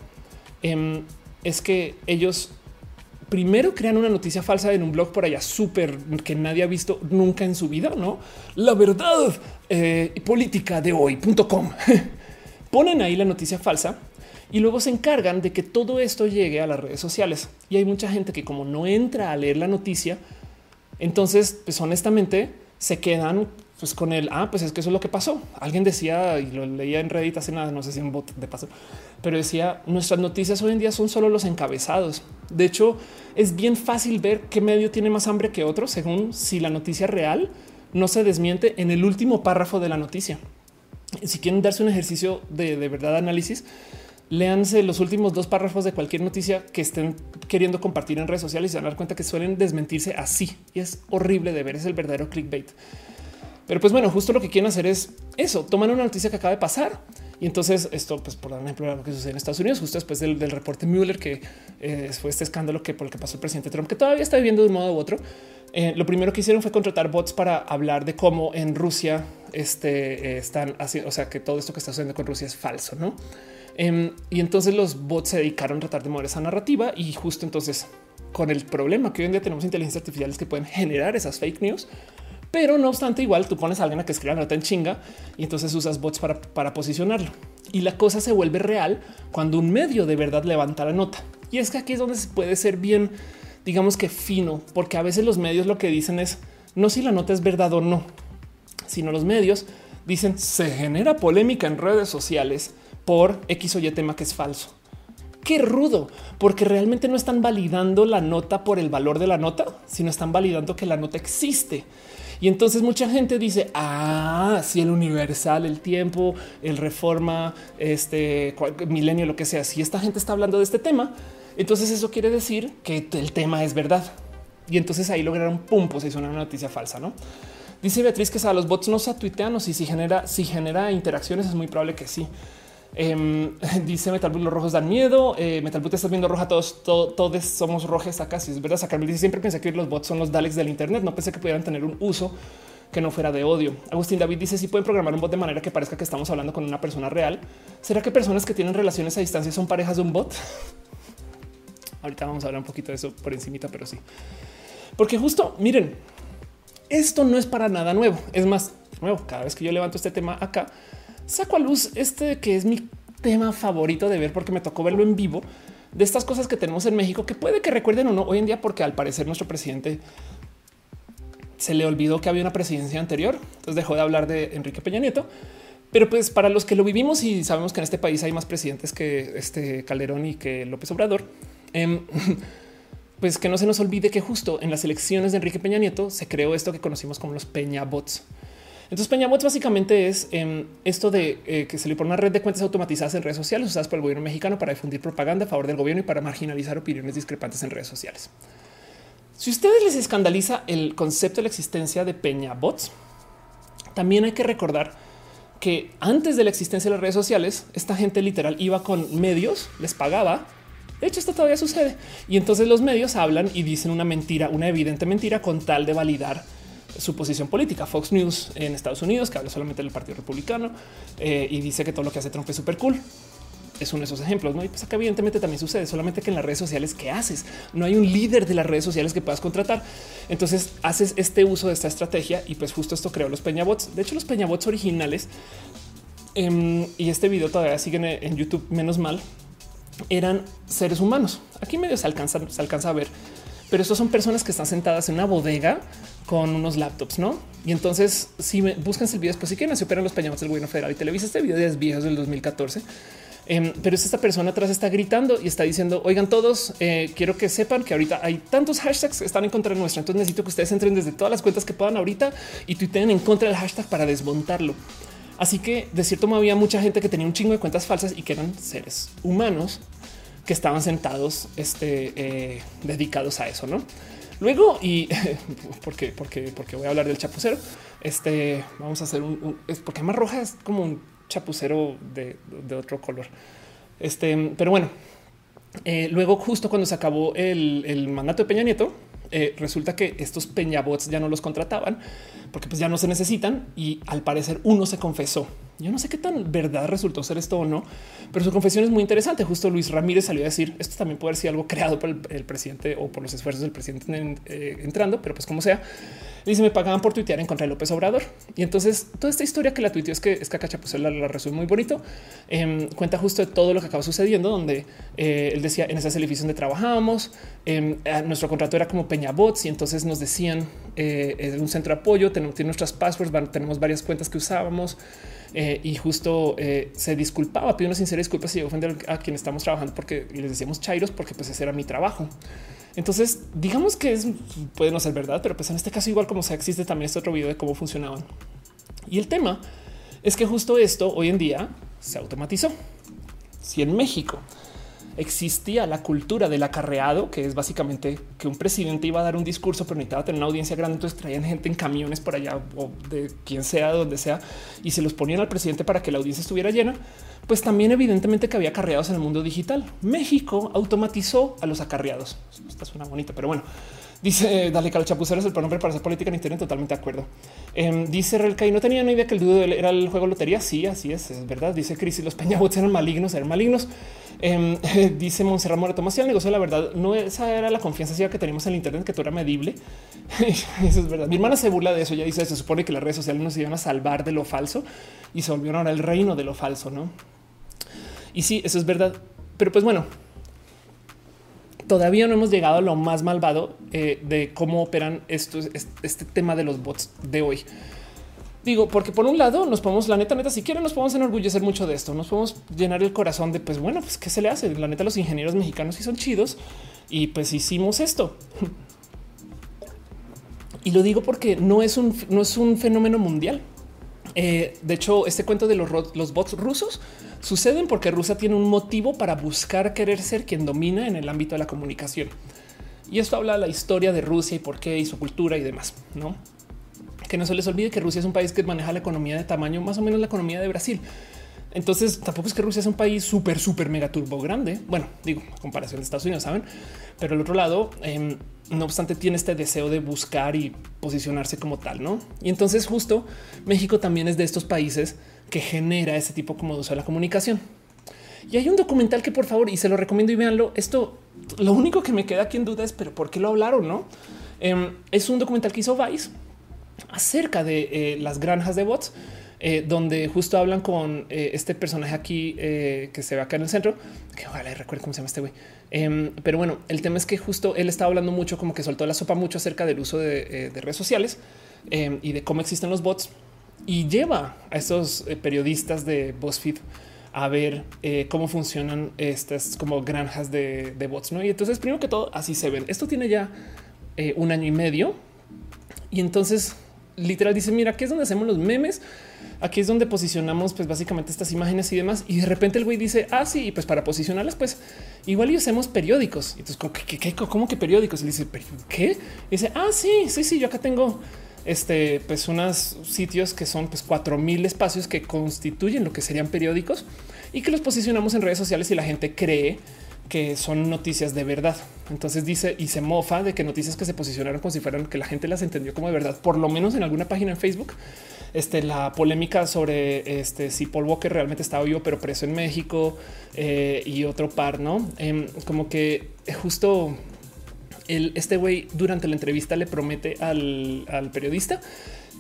A: em, es que ellos primero crean una noticia falsa en un blog por allá súper que nadie ha visto nunca en su vida, no? La verdad eh, política de hoy.com. (laughs) Ponen ahí la noticia falsa y luego se encargan de que todo esto llegue a las redes sociales. Y hay mucha gente que como no entra a leer la noticia, entonces pues honestamente se quedan pues con el ah, pues es que eso es lo que pasó. Alguien decía y lo leía en Reddit hace nada, no sé si un bot de paso, pero decía nuestras noticias hoy en día son solo los encabezados. De hecho, es bien fácil ver qué medio tiene más hambre que otro según si la noticia real no se desmiente en el último párrafo de la noticia. Si quieren darse un ejercicio de, de verdad análisis, léanse los últimos dos párrafos de cualquier noticia que estén queriendo compartir en redes sociales y se van a dar cuenta que suelen desmentirse así. Y es horrible de ver, es el verdadero clickbait. Pero pues bueno, justo lo que quieren hacer es eso, toman una noticia que acaba de pasar. Y entonces esto, pues por ejemplo, lo que sucede en Estados Unidos, justo después del, reporte Mueller, que eh, fue este escándalo que por el que pasó el presidente Trump, que todavía está viviendo de un modo u otro. Eh, lo primero que hicieron fue contratar bots para hablar de cómo en Rusia este, eh, están haciendo, o sea, que todo esto que está sucediendo con Rusia es falso, no? Em, y entonces los bots se dedicaron a tratar de mover esa narrativa y justo entonces con el problema que hoy en día tenemos inteligencias artificiales que pueden generar esas fake news, pero no obstante, igual tú pones a alguien a que escriba nota en chinga y entonces usas bots para, para posicionarlo. Y la cosa se vuelve real cuando un medio de verdad levanta la nota. Y es que aquí es donde se puede ser bien, digamos que fino, porque a veces los medios lo que dicen es no si la nota es verdad o no, sino los medios dicen se genera polémica en redes sociales por X o Y tema que es falso. Qué rudo, porque realmente no están validando la nota por el valor de la nota, sino están validando que la nota existe. Y entonces mucha gente dice, ah, si el universal, el tiempo, el reforma, este milenio, lo que sea, si esta gente está hablando de este tema, entonces eso quiere decir que el tema es verdad. Y entonces ahí lograron pum, pues hizo una noticia falsa, ¿no? Dice Beatriz que a los bots no se tuitean o si, si genera, si genera interacciones, es muy probable que sí. Em, (laughs) dice Metal los rojos dan miedo. Eh, Metal te estás viendo roja. Todos, todos somos rojes acá. Si es verdad, sacar dice siempre pensé que los bots son los Daleks del Internet. No pensé que pudieran tener un uso que no fuera de odio. Agustín David dice si pueden programar un bot de manera que parezca que estamos hablando con una persona real. ¿Será que personas que tienen relaciones a distancia son parejas de un bot? (laughs) Ahorita vamos a hablar un poquito de eso por encimita, pero sí. Porque justo, miren, esto no es para nada nuevo. Es más, nuevo, cada vez que yo levanto este tema acá, saco a luz este que es mi tema favorito de ver porque me tocó verlo en vivo de estas cosas que tenemos en México que puede que recuerden o no hoy en día, porque al parecer nuestro presidente se le olvidó que había una presidencia anterior. Entonces dejó de hablar de Enrique Peña Nieto. Pero pues para los que lo vivimos y sabemos que en este país hay más presidentes que este Calderón y que López Obrador, em, (laughs) pues que no se nos olvide que justo en las elecciones de Enrique Peña Nieto se creó esto que conocimos como los Peña Bots. Entonces Peñabots básicamente es em, esto de eh, que se le pone una red de cuentas automatizadas en redes sociales usadas por el gobierno mexicano para difundir propaganda a favor del gobierno y para marginalizar opiniones discrepantes en redes sociales. Si a ustedes les escandaliza el concepto de la existencia de Peñabots, también hay que recordar que antes de la existencia de las redes sociales, esta gente literal iba con medios, les pagaba. De hecho, esto todavía sucede. Y entonces los medios hablan y dicen una mentira, una evidente mentira con tal de validar su posición política. Fox News en Estados Unidos, que habla solamente del Partido Republicano eh, y dice que todo lo que hace Trump es súper cool es uno de esos ejemplos, ¿no? Y pues acá evidentemente también sucede, solamente que en las redes sociales, ¿qué haces? No hay un líder de las redes sociales que puedas contratar. Entonces haces este uso de esta estrategia y pues justo esto creó los Peñabots. De hecho, los Peñabots originales em, y este video todavía siguen en YouTube, menos mal, eran seres humanos. Aquí medio se alcanza, se alcanza a ver, pero estos son personas que están sentadas en una bodega con unos laptops, no? Y entonces, si me buscan el video después, si quieren, se operan los Peñabots del gobierno federal y Televisa. Este video es viejo del 2014 Em, pero es esta persona atrás está gritando y está diciendo, oigan todos, eh, quiero que sepan que ahorita hay tantos hashtags que están en contra de nuestra. Entonces necesito que ustedes entren desde todas las cuentas que puedan ahorita y tuiteen en contra del hashtag para desmontarlo. Así que de cierto modo había mucha gente que tenía un chingo de cuentas falsas y que eran seres humanos que estaban sentados este, eh, dedicados a eso, ¿no? Luego, y (laughs) porque, porque, porque voy a hablar del chapucero, este vamos a hacer un, es porque más roja es como un chapucero de, otro color. Este, pero bueno, eh, luego justo cuando se acabó el, mandato de Peña Nieto, eh, resulta que estos Peñabots ya no los contrataban porque pues ya no se necesitan y al parecer uno se confesó. Yo no sé qué tan verdad resultó ser esto o no, pero su confesión es muy interesante. Justo Luis Ramírez salió a decir esto también puede ser algo creado por el, presidente o por los esfuerzos del presidente eh, entrando, pero pues como sea, Dice, me pagaban por tuitear en contra de López Obrador. Y entonces toda esta historia que la tuiteó es que es que pues la, la resume muy bonito. Em, cuenta justo de todo lo que acaba sucediendo, donde eh, él decía en ese edificio donde trabajábamos, em, nuestro contrato era como Peña Bots y entonces nos decían eh, es un centro de apoyo, tenemos tiene nuestras passwords, tenemos varias cuentas que usábamos. Eh, y justo se disculpaba, pidió una sincera disculpa si ofender a quien estamos trabajando porque les decíamos chairos, porque pues ese era mi trabajo. Entonces, digamos que es, puede no ser verdad, pero pues en este caso, igual como sea, existe también este otro video de cómo funcionaban. Y el tema es que justo esto hoy en día se automatizó. Si en México existía la cultura del acarreado, que es básicamente que un presidente iba a dar un discurso, pero necesitaba tener una audiencia grande, entonces traían gente en camiones por allá o de quien sea, donde sea, y se los ponían al presidente para que la audiencia estuviera llena pues también evidentemente que había acarreados en el mundo digital. México automatizó a los acarreados. Esta suena bonita, pero bueno. Dice Dale Cal Chapucero es el pronombre para hacer política en Internet. Totalmente de acuerdo. Eh, dice Relca y no tenía ni idea que el dudo era el juego lotería. Sí, así es, es verdad. Dice Cris y los Peñabots eran malignos, eran malignos. Em, (laughs) dice Monserrat Mora Tomás y el negocio, la verdad, no esa era la confianza ciega que teníamos en el Internet, que todo era medible. (laughs) eso es verdad. Mi hermana se burla de eso. Ya dice: se supone que las redes sociales nos iban a salvar de lo falso y se volvieron ahora el reino de lo falso, no? Y sí, eso es verdad. Pero pues bueno, todavía no hemos llegado a lo más malvado eh, de cómo operan estos, este tema de los bots de hoy. Digo, porque por un lado nos podemos, la neta, neta, si quieren, nos podemos enorgullecer mucho de esto. Nos podemos llenar el corazón de, pues bueno, pues qué se le hace. La neta, los ingenieros mexicanos sí son chidos y pues hicimos esto. Y lo digo porque no es un, no es un fenómeno mundial. Eh, de hecho, este cuento de los, los bots rusos suceden porque Rusia tiene un motivo para buscar querer ser quien domina en el ámbito de la comunicación. Y esto habla de la historia de Rusia y por qué y su cultura y demás, ¿no? Que no se les olvide que Rusia es un país que maneja la economía de tamaño más o menos la economía de Brasil. Entonces tampoco es que Rusia es un país súper, súper mega turbo grande. Bueno, digo, comparación de Estados Unidos, saben, pero el otro lado, em, no obstante, tiene este deseo de buscar y posicionarse como tal, no? Y entonces, justo México también es de estos países que genera ese tipo como de uso de la comunicación. Y hay un documental que por favor, y se lo recomiendo y véanlo. Esto lo único que me queda aquí en duda es, pero por qué lo hablaron? No em, es un documental que hizo Vice acerca de eh, las granjas de bots, eh, donde justo hablan con eh, este personaje aquí que se ve acá en el centro, que ojalá recuerde cómo se llama este güey. Em, pero bueno, el tema es que justo él estaba hablando mucho, como que soltó la sopa mucho acerca del uso de, de redes sociales em, y de cómo existen los bots y lleva a esos eh, periodistas de BuzzFeed a ver cómo funcionan estas como granjas de, bots. ¿no? Y entonces, primero que todo, así se ven. Esto tiene ya un año y medio. Y entonces, literal, dice: Mira, aquí es donde hacemos los memes. Aquí es donde posicionamos, pues básicamente estas imágenes y demás. Y de repente el güey dice: Ah, sí, pues para posicionarlas, pues igual y hacemos periódicos. Y entonces, ¿cómo que, periódicos? Y dice: ¿Qué? dice: Ah, sí, sí, sí, yo acá tengo este, pues unos sitios que son pues cuatro mil espacios que constituyen lo que serían periódicos y que los posicionamos en redes sociales y la gente cree que son noticias de verdad. Entonces dice y se mofa de que noticias que se posicionaron como si fueran que la gente las entendió como de verdad, por lo menos en alguna página en Facebook. Este, la polémica sobre este, si Paul Walker realmente estaba vivo, pero preso en México eh, y otro par, no em, como que justo el, este güey durante la entrevista le promete al, al, periodista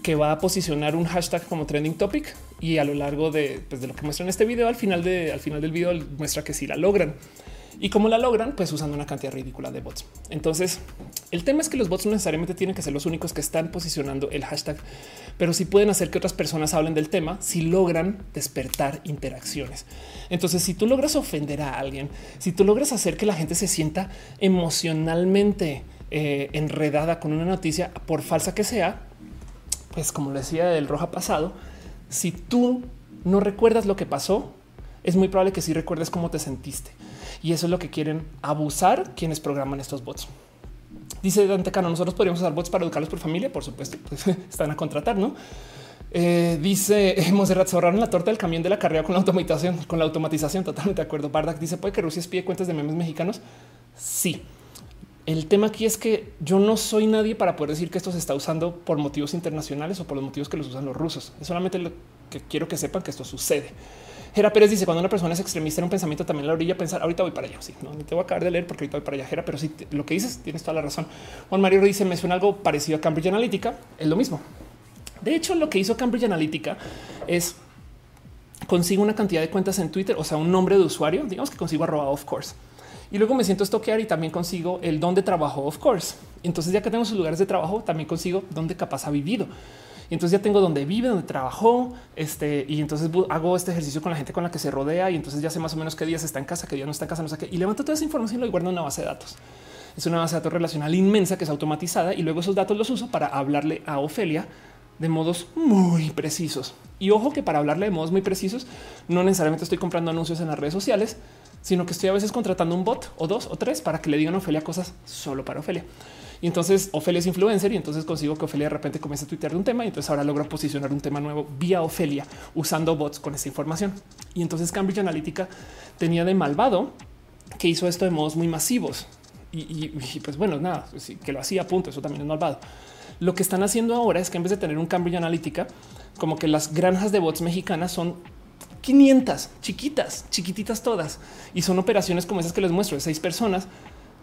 A: que va a posicionar un hashtag como trending topic y a lo largo de, pues, de lo que muestra en este video, al final de al final del video muestra que si la logran. ¿Y cómo la logran? Pues usando una cantidad ridícula de bots. Entonces, el tema es que los bots no necesariamente tienen que ser los únicos que están posicionando el hashtag, pero sí pueden hacer que otras personas hablen del tema si logran despertar interacciones. Entonces, si tú logras ofender a alguien, si tú logras hacer que la gente se sienta emocionalmente eh, enredada con una noticia, por falsa que sea, pues como decía el roja pasado, si tú no recuerdas lo que pasó, es muy probable que sí recuerdes cómo te sentiste. Y eso es lo que quieren abusar quienes programan estos bots. Dice Dante Cano, nosotros podríamos usar bots para educarlos por familia, por supuesto, pues, (laughs) están a contratar, ¿no? Eh, dice (laughs) Monserrat, se ahorraron la torta del camión de la carrera con la automatización, con la automatización, totalmente de acuerdo. Bardak dice, ¿puede que Rusia espíe cuentas de memes mexicanos? Sí. El tema aquí es que yo no soy nadie para poder decir que esto se está usando por motivos internacionales o por los motivos que los usan los rusos. Es solamente lo que quiero que sepan que esto sucede. Jera Pérez dice cuando una persona es extremista en un pensamiento también la orilla pensar ahorita voy para allá. Sí, no te voy a acabar de leer porque ahorita voy para allá. Jera, pero sí lo que dices tienes toda la razón. Juan Mario dice me suena algo parecido a Cambridge Analytica. Es lo mismo. De hecho, lo que hizo Cambridge Analytica es consigo una cantidad de cuentas en Twitter, o sea, un nombre de usuario, digamos que consigo arroba of course. Y luego me siento estoquear y también consigo el dónde trabajo, of course. Entonces, ya que tengo sus lugares de trabajo, también consigo dónde capaz ha vivido. Y entonces ya tengo donde vive, donde trabajó, este, y entonces hago este ejercicio con la gente con la que se rodea y entonces ya sé más o menos qué días está en casa, qué días no está en casa, no sé qué, y levanto toda esa información y lo guardo en una base de datos. Es una base de datos relacional inmensa que es automatizada y luego esos datos los uso para hablarle a Ofelia de modos muy precisos. Y ojo que para hablarle de modos muy precisos, no necesariamente estoy comprando anuncios en las redes sociales, sino que estoy a veces contratando un bot o dos o tres para que le digan a Ofelia cosas solo para Ofelia. Y entonces Ofelia es influencer y entonces consigo que Ofelia de repente comience a tuitear de un tema y entonces ahora logro posicionar un tema nuevo vía Ofelia usando bots con esa información. Y entonces Cambridge Analytica tenía de malvado que hizo esto de modos muy masivos. Y, pues bueno, nada, pues que lo hacía a punto, eso también es malvado. Lo que están haciendo ahora es que en vez de tener un Cambridge Analytica, como que las granjas de bots mexicanas son 500 chiquitas, chiquititas todas. Y son operaciones como esas que les muestro de seis personas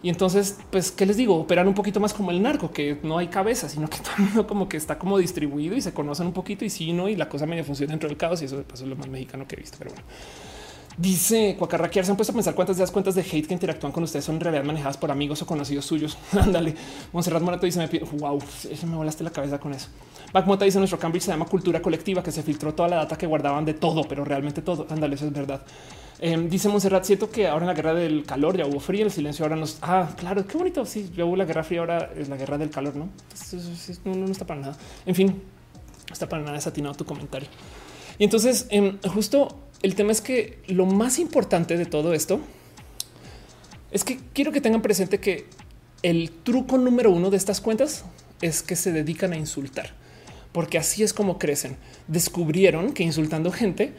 A: y entonces, pues, ¿qué les digo? Operan un poquito más como el narco, que no hay cabeza, sino que (laughs) todo el mundo como que está como distribuido y se conocen un poquito y sí, no, y la cosa medio funciona dentro del caos y eso de paso es lo más mexicano que he visto. Pero bueno, dice Cuacarraquear, se han puesto a pensar cuántas de las cuentas de hate que interactúan con ustedes son en realidad manejadas por amigos o conocidos suyos. (laughs) Ándale, Monserrat Morato dice, me pide, wow, eso me volaste la cabeza con eso. Backmota dice nuestro Cambridge se llama cultura colectiva, que se filtró toda la data que guardaban de todo, pero realmente todo. Ándale, eso es verdad. Em, dice Monserrat, siento que ahora en la guerra del calor ya hubo frío, el silencio ahora nos. Ah, claro, qué bonito. Sí, ya hubo la guerra fría, ahora es la guerra del calor, no? no, está para nada. En fin, no está para nada desatinado tu comentario. Y entonces, em, justo el tema es que lo más importante de todo esto es que quiero que tengan presente que el truco número uno de estas cuentas es que se dedican a insultar, porque así es como crecen. Descubrieron que insultando gente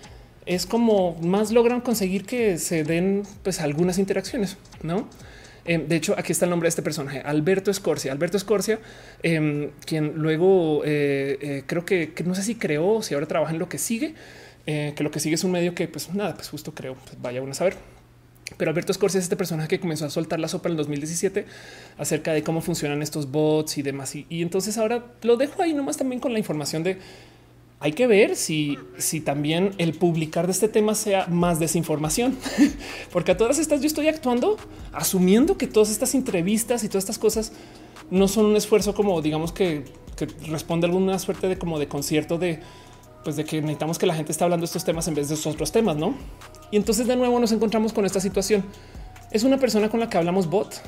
A: es como más logran conseguir que se den pues algunas interacciones, ¿no? Em, de hecho, aquí está el nombre de este personaje, Alberto Escorcia. Alberto Escorcia, em, quien luego eh, eh, creo que, no sé si creó, si ahora trabaja en lo que sigue, eh, que lo que sigue es un medio que pues nada, pues justo creo, pues, vaya uno a saber. Pero Alberto Escorcia es este personaje que comenzó a soltar la sopa en el 2017 acerca de cómo funcionan estos bots y demás. Y, y entonces ahora lo dejo ahí nomás también con la información de hay que ver si, si también el publicar de este tema sea más desinformación, (laughs) porque a todas estas yo estoy actuando asumiendo que todas estas entrevistas y todas estas cosas no son un esfuerzo como digamos que, responde a alguna suerte de como de concierto de pues de que necesitamos que la gente esté hablando de estos temas en vez de estos otros temas, no? Y entonces de nuevo nos encontramos con esta situación. Es una persona con la que hablamos bot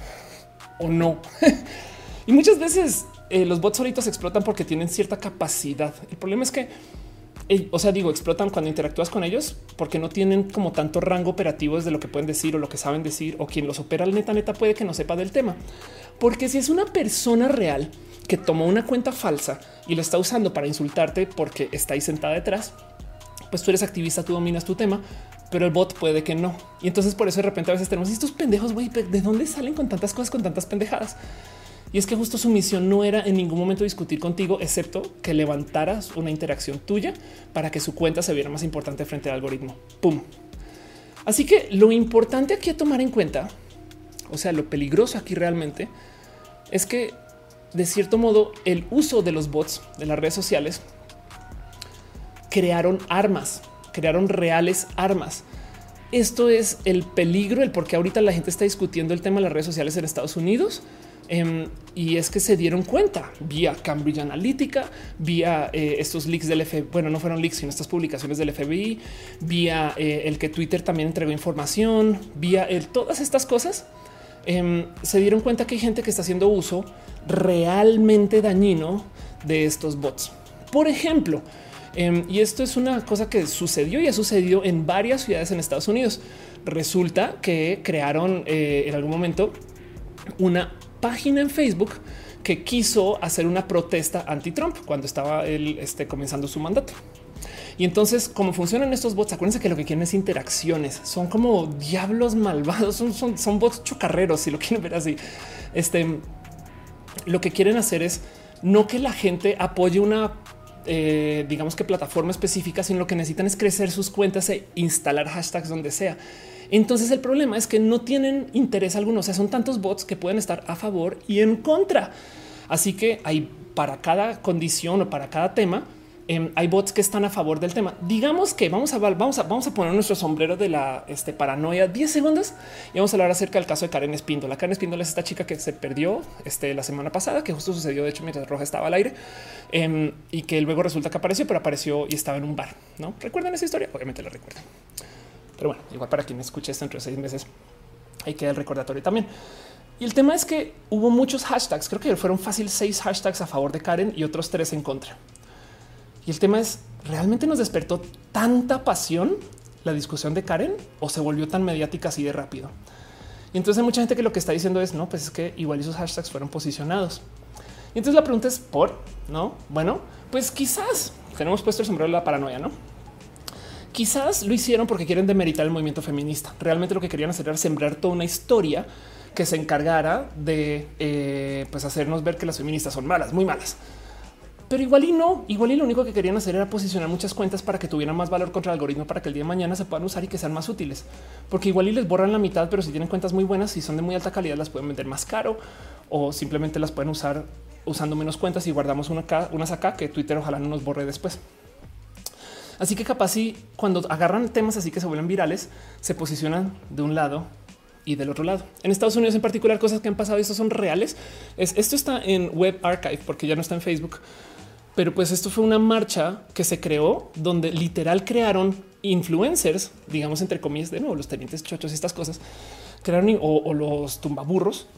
A: o no. (laughs) y muchas veces eh, los bots solitos explotan porque tienen cierta capacidad. El problema es que, eh, o sea, digo, explotan cuando interactúas con ellos porque no tienen como tanto rango operativo desde lo que pueden decir o lo que saben decir o quien los opera, neta, neta puede que no sepa del tema. Porque si es una persona real que tomó una cuenta falsa y la está usando para insultarte porque está ahí sentada detrás, pues tú eres activista, tú dominas tu tema, pero el bot puede que no. Y entonces por eso de repente a veces tenemos estos pendejos, güey, ¿de dónde salen con tantas cosas, con tantas pendejadas? Y es que justo su misión no era en ningún momento discutir contigo, excepto que levantaras una interacción tuya para que su cuenta se viera más importante frente al algoritmo. Pum. Así que lo importante aquí a tomar en cuenta, o sea, lo peligroso aquí realmente es que de cierto modo el uso de los bots de las redes sociales crearon armas, crearon reales armas. Esto es el peligro, el por qué ahorita la gente está discutiendo el tema de las redes sociales en Estados Unidos. Em, y es que se dieron cuenta vía Cambridge Analytica, vía eh, estos leaks del FBI, bueno, no fueron leaks, sino estas publicaciones del FBI, vía eh, el que Twitter también entregó información, vía el, todas estas cosas. Em, se dieron cuenta que hay gente que está haciendo uso realmente dañino de estos bots. Por ejemplo, em, y esto es una cosa que sucedió y ha sucedido en varias ciudades en Estados Unidos. Resulta que crearon eh, en algún momento una página en Facebook que quiso hacer una protesta anti-Trump cuando estaba él este, comenzando su mandato. Y entonces, cómo funcionan estos bots, acuérdense que lo que quieren es interacciones. Son como diablos malvados, son, son, son bots chocarreros, si lo quieren ver así. Este, lo que quieren hacer es no que la gente apoye una, eh, digamos que plataforma específica, sino lo que necesitan es crecer sus cuentas e instalar hashtags donde sea. Entonces el problema es que no tienen interés alguno. O sea, son tantos bots que pueden estar a favor y en contra. Así que hay para cada condición o para cada tema Em, hay bots que están a favor del tema. Digamos que vamos a, vamos a, vamos a poner nuestro sombrero de la este, paranoia 10 segundos y vamos a hablar acerca del caso de Karen Espíndola. Karen Espíndola es esta chica que se perdió este, la semana pasada, que justo sucedió de hecho mientras Roja estaba al aire em, y que luego resulta que apareció, pero apareció y estaba en un bar. No recuerdan esa historia? Obviamente la recuerdan. Pero bueno, igual para quien escuche esto entre seis meses, hay que el recordatorio también. Y el tema es que hubo muchos hashtags. Creo que fueron fácil seis hashtags a favor de Karen y otros tres en contra. Y el tema es, ¿realmente nos despertó tanta pasión la discusión de Karen o se volvió tan mediática así de rápido? Y entonces hay mucha gente que lo que está diciendo es, no, pues es que igual esos hashtags fueron posicionados. Y entonces la pregunta es, ¿por? ¿No? Bueno, pues quizás tenemos puesto el sombrero de la paranoia, ¿no? Quizás lo hicieron porque quieren demeritar el movimiento feminista. Realmente lo que querían hacer era sembrar toda una historia que se encargara de eh, pues hacernos ver que las feministas son malas, muy malas. Pero igual y no, igual y lo único que querían hacer era posicionar muchas cuentas para que tuvieran más valor contra el algoritmo para que el día de mañana se puedan usar y que sean más útiles. Porque igual y les borran la mitad, pero si tienen cuentas muy buenas, y son de muy alta calidad, las pueden vender más caro o simplemente las pueden usar usando menos cuentas y guardamos una acá, unas acá que Twitter ojalá no nos borre después. Así que capaz si cuando agarran temas así que se vuelven virales, se posicionan de un lado y del otro lado. En Estados Unidos en particular, cosas que han pasado y estos son reales. Es, esto está en Web Archive porque ya no está en Facebook pero pues esto fue una marcha que se creó donde literal crearon influencers, digamos entre comillas, de nuevo los tenientes chochos y estas cosas, crearon o, los tumbaburros,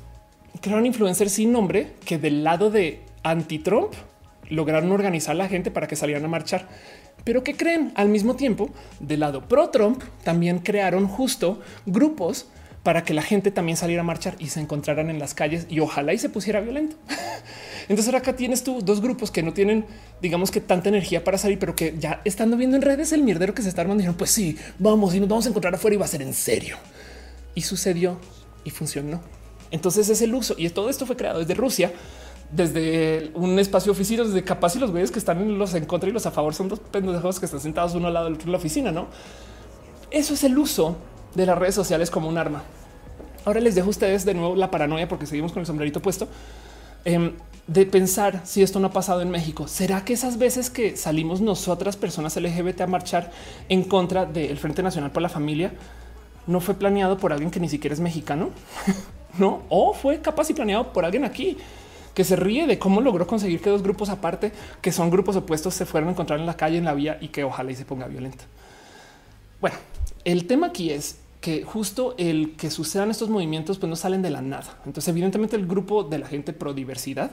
A: crearon influencers sin nombre que del lado de anti-Trump lograron organizar a la gente para que salieran a marchar. Pero que creen al mismo tiempo del lado pro Trump también crearon justo grupos para que la gente también saliera a marchar y se encontraran en las calles y ojalá y se pusiera violento. (laughs) Entonces ahora acá tienes tú dos grupos que no tienen, digamos que tanta energía para salir, pero que ya estando viendo en redes el mierdero que se está armando, dijeron, pues sí, vamos y nos vamos a encontrar afuera y va a ser en serio. Y sucedió y funcionó. Entonces es el uso y todo esto fue creado desde Rusia, desde un espacio oficina, desde capaz y los güeyes que están en los en contra y los a favor son dos pendejos que están sentados uno al lado del otro en la oficina, ¿no? Eso es el uso de las redes sociales como un arma. Ahora les dejo a ustedes de nuevo la paranoia porque seguimos con el sombrerito puesto. Em, de pensar si esto no ha pasado en México. ¿Será que esas veces que salimos nosotras, personas LGBT, a marchar en contra del Frente Nacional por la Familia, no fue planeado por alguien que ni siquiera es mexicano? (laughs) no, o fue capaz y planeado por alguien aquí que se ríe de cómo logró conseguir que dos grupos aparte, que son grupos opuestos, se fueran a encontrar en la calle, en la vía y que ojalá y se ponga violenta. Bueno, el tema aquí es que justo el que sucedan estos movimientos pues no salen de la nada. Entonces, evidentemente el grupo de la gente pro diversidad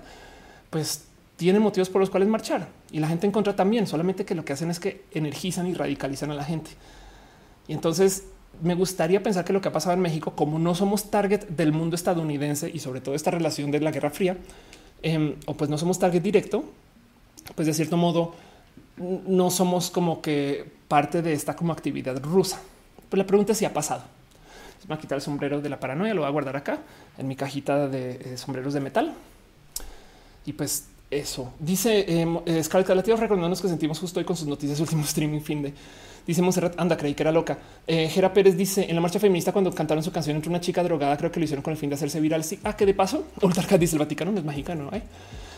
A: pues tiene motivos por los cuales marchar y la gente en contra también, solamente que lo que hacen es que energizan y radicalizan a la gente. Y entonces me gustaría pensar que lo que ha pasado en México, como no somos target del mundo estadounidense y sobre todo esta relación de la Guerra Fría, em, o pues no somos target directo, pues de cierto modo no somos como que parte de esta como actividad rusa. Pero la pregunta es si ha pasado. Me va a quitar el sombrero de la paranoia, lo voy a guardar acá en mi cajita de eh, sombreros de metal. Y pues eso dice eh, Scarlett Calatio recordándonos que sentimos justo hoy con sus noticias último streaming fin de dice Monserrat anda creí que era loca. Eh, Gera Pérez dice en la marcha feminista cuando cantaron su canción entre una chica drogada creo que lo hicieron con el fin de hacerse viral. Sí ah que de paso (laughs) Ultarcat dice el Vaticano no es mexicano ¿eh?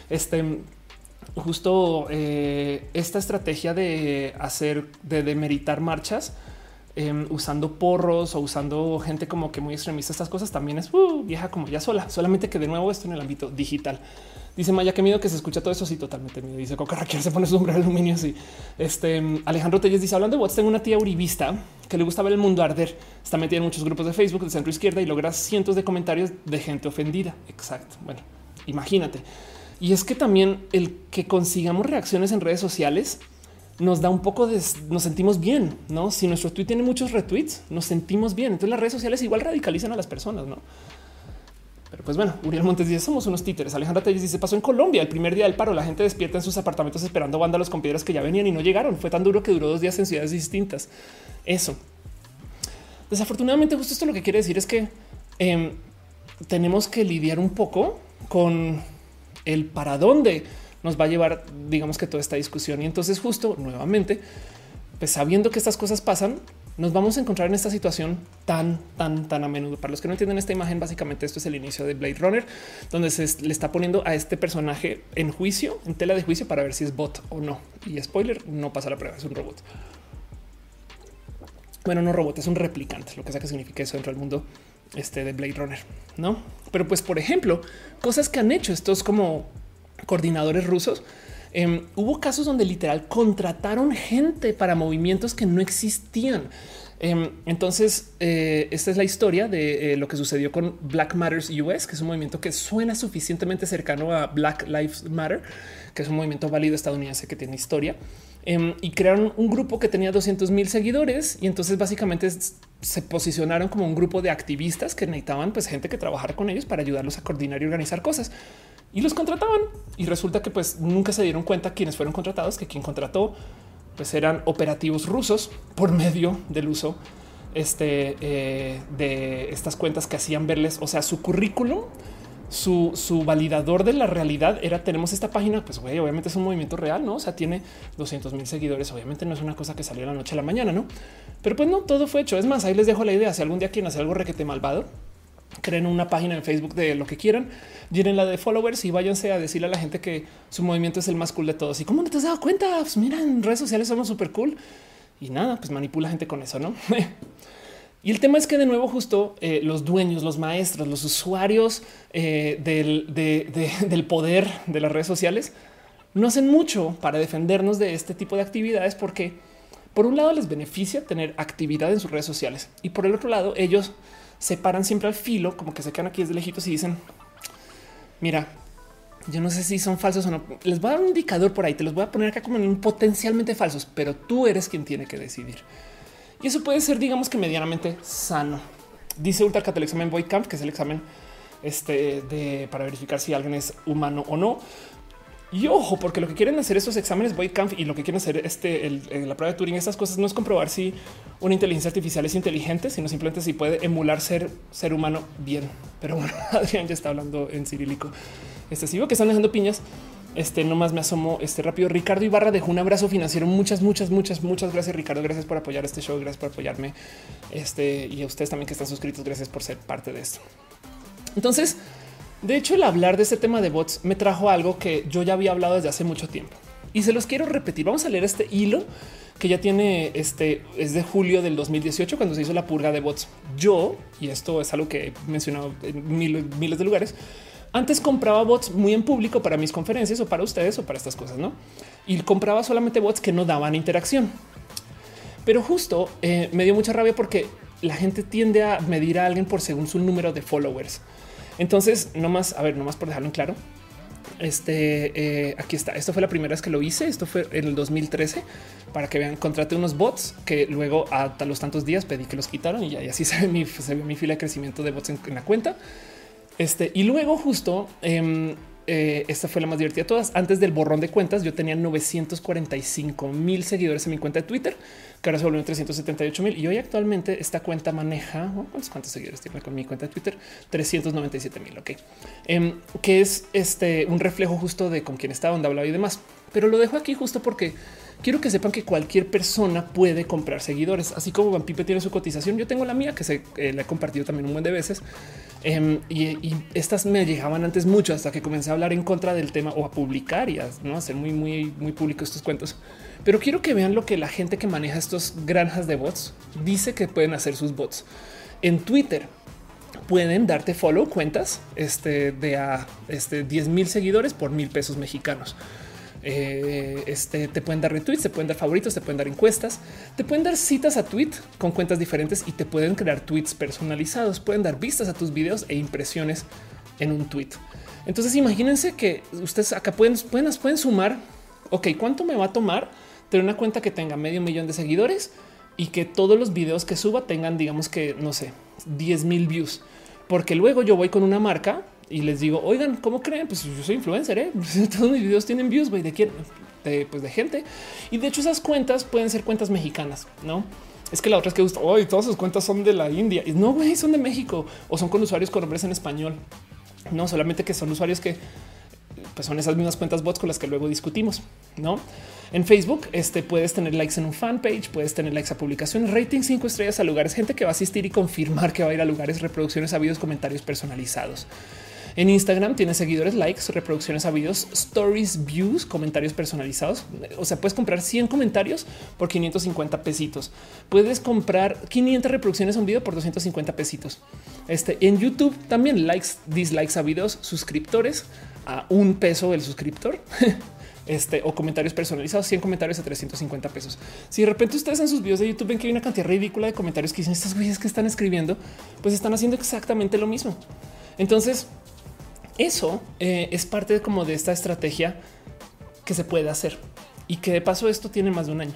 A: este justo eh, esta estrategia de hacer de demeritar marchas em, usando porros o usando gente como que muy extremista estas cosas también es uh, vieja como ya sola. Solamente que de nuevo esto en el ámbito digital Dice Maya, qué miedo que se escucha todo eso. Sí, totalmente miedo. Dice Coca Raquel se pone su sombrero de aluminio. Así este Alejandro Telles dice hablando de bots, tengo una tía uribista que le gusta ver el mundo arder. Está metida en muchos grupos de Facebook de centro izquierda y logra cientos de comentarios de gente ofendida. Exacto. Bueno, imagínate. Y es que también el que consigamos reacciones en redes sociales nos da un poco de nos sentimos bien, no? Si nuestro tweet tiene muchos retweets, nos sentimos bien. Entonces las redes sociales igual radicalizan a las personas, no? Pero pues bueno, Uriel Montes dice somos unos títeres. Alejandra Telles dice pasó en Colombia el primer día del paro. La gente despierta en sus apartamentos esperando vándalos con piedras que ya venían y no llegaron. Fue tan duro que duró dos días en ciudades distintas. Eso. Desafortunadamente, justo esto lo que quiere decir es que em, tenemos que lidiar un poco con el para dónde nos va a llevar, digamos que toda esta discusión. Y entonces, justo nuevamente, pues sabiendo que estas cosas pasan, nos vamos a encontrar en esta situación tan, tan, tan a menudo. Para los que no entienden esta imagen, básicamente esto es el inicio de Blade Runner, donde se le está poniendo a este personaje en juicio, en tela de juicio para ver si es bot o no. Y spoiler, no pasa la prueba, es un robot. Bueno, no robot, es un replicante, lo que sea que significa eso dentro del mundo este de Blade Runner, no? Pero pues, por ejemplo, cosas que han hecho estos como coordinadores rusos Em, hubo casos donde literal contrataron gente para movimientos que no existían. Em, entonces, eh, esta es la historia de eh, lo que sucedió con Black Matters US, que es un movimiento que suena suficientemente cercano a Black Lives Matter, que es un movimiento válido estadounidense que tiene historia. Em, y crearon un grupo que tenía 200 mil seguidores y entonces básicamente se posicionaron como un grupo de activistas que necesitaban pues gente que trabajara con ellos para ayudarlos a coordinar y organizar cosas y los contrataban. Y resulta que pues nunca se dieron cuenta quienes fueron contratados, que quien contrató pues eran operativos rusos por medio del uso este, eh, de estas cuentas que hacían verles, o sea, su currículum, su, su validador de la realidad era tenemos esta página, pues güey, obviamente es un movimiento real, no? O sea, tiene 200 mil seguidores. Obviamente no es una cosa que salió la noche a la mañana, no? Pero pues no todo fue hecho. Es más, ahí les dejo la idea. Si algún día quieren hacer algo requete malvado, creen una página en Facebook de lo que quieran, la de followers y váyanse a decirle a la gente que su movimiento es el más cool de todos. Y cómo no te has dado cuenta? Pues mira, en redes sociales somos súper cool y nada, pues manipula gente con eso, no? (laughs) y el tema es que de nuevo, justo eh, los dueños, los maestros, los usuarios eh, del, del poder de las redes sociales no hacen mucho para defendernos de este tipo de actividades porque por un lado les beneficia tener actividad en sus redes sociales y por el otro lado ellos se paran siempre al filo, como que se quedan aquí desde lejitos y dicen, mira, yo no sé si son falsos o no. Les voy a dar un indicador por ahí, te los voy a poner acá como en potencialmente falsos, pero tú eres quien tiene que decidir. Y eso puede ser, digamos que medianamente sano. Dice Ultracat el examen Boycamp, que es el examen este de para verificar si alguien es humano o no. Y ojo, porque lo que quieren hacer estos exámenes Boycamp y lo que quieren hacer este la prueba de Turing, estas cosas no es comprobar si una inteligencia artificial es inteligente, sino simplemente si puede emular ser ser humano bien. Pero bueno, (laughs) Adrián ya está hablando en cirílico. Este sigo que están dejando piñas. Este nomás me asomo este rápido. Ricardo Ibarra dejó un abrazo financiero. Muchas, muchas, muchas, muchas gracias, Ricardo. Gracias por apoyar este show. Gracias por apoyarme. Este y ustedes también que están suscritos. Gracias por ser parte de esto. Entonces, de hecho, el hablar de este tema de bots me trajo algo que yo ya había hablado desde hace mucho tiempo y se los quiero repetir. Vamos a leer este hilo que ya tiene este es de julio del 2018 cuando se hizo la purga de bots. Yo, y esto es algo que he mencionado en miles de lugares, antes compraba bots muy en público para mis conferencias o para ustedes o para estas cosas, no? Y compraba solamente bots que no daban interacción. Pero justo eh, me dio mucha rabia porque la gente tiende a medir a alguien por según su número de followers. Entonces, no más, a ver, no más por dejarlo en claro. Este eh, aquí está. Esto fue la primera vez que lo hice. Esto fue en el 2013 para que vean. Contraté unos bots que luego a los tantos días pedí que los quitaron y, ya, y así (laughs) se ve, mi, se ve mi fila de crecimiento de bots en, la cuenta. Este y luego justo em, eh, esta fue la más divertida de todas. Antes del borrón de cuentas, yo tenía 945 mil seguidores en mi cuenta de Twitter, que ahora se volvió 378 mil. Y hoy actualmente esta cuenta maneja cuántos, seguidores tiene con mi cuenta de Twitter? 397 mil. Ok, em, que es este un reflejo justo de con quién estaba, dónde hablaba y demás. Pero lo dejo aquí justo porque quiero que sepan que cualquier persona puede comprar seguidores, así como Van Pipe tiene su cotización. Yo tengo la mía que se eh, la he compartido también un buen de veces. Em, y, estas me llegaban antes mucho hasta que comencé a hablar en contra del tema o a publicar y a ¿no? hacer muy, muy, muy público estos cuentos. Pero quiero que vean lo que la gente que maneja estos granjas de bots dice que pueden hacer sus bots en Twitter. Pueden darte follow cuentas este, de a este, 10 mil seguidores por mil pesos mexicanos. Eh, este, te pueden dar retweets, te pueden dar favoritos, te pueden dar encuestas, te pueden dar citas a tweet con cuentas diferentes y te pueden crear tweets personalizados, pueden dar vistas a tus videos e impresiones en un tweet. Entonces imagínense que ustedes acá pueden, pueden, pueden sumar, ok, ¿cuánto me va a tomar tener una cuenta que tenga medio millón de seguidores y que todos los videos que suba tengan, digamos que, no sé, 10 mil views? Porque luego yo voy con una marca y les digo, oigan, ¿cómo creen? Pues yo soy influencer, ¿eh? (laughs) todos mis videos tienen views, güey, ¿de quién? De, pues de gente. Y de hecho esas cuentas pueden ser cuentas mexicanas, ¿no? Es que la otra es que hoy todas sus cuentas son de la India. Y no, güey, son de México o son con usuarios con nombres en español. No, solamente que son usuarios que pues son esas mismas cuentas bots con las que luego discutimos, ¿no? En Facebook este, puedes tener likes en un fanpage, puedes tener likes a publicaciones, rating cinco estrellas a lugares, gente que va a asistir y confirmar que va a ir a lugares, reproducciones a videos, comentarios personalizados. En Instagram tienes seguidores, likes, reproducciones a videos, stories, views, comentarios personalizados. O sea, puedes comprar 100 comentarios por 550 pesitos. Puedes comprar 500 reproducciones a un video por 250 pesitos. Este en YouTube también likes, dislikes a videos, suscriptores a un peso el suscriptor. (laughs) Este, o comentarios personalizados, 100 comentarios a 350 pesos. Si de repente ustedes en sus videos de YouTube ven que hay una cantidad ridícula de comentarios que dicen estas güeyes que están escribiendo, pues están haciendo exactamente lo mismo. Entonces, eso eh, es parte como de esta estrategia que se puede hacer y que de paso esto tiene más de un año.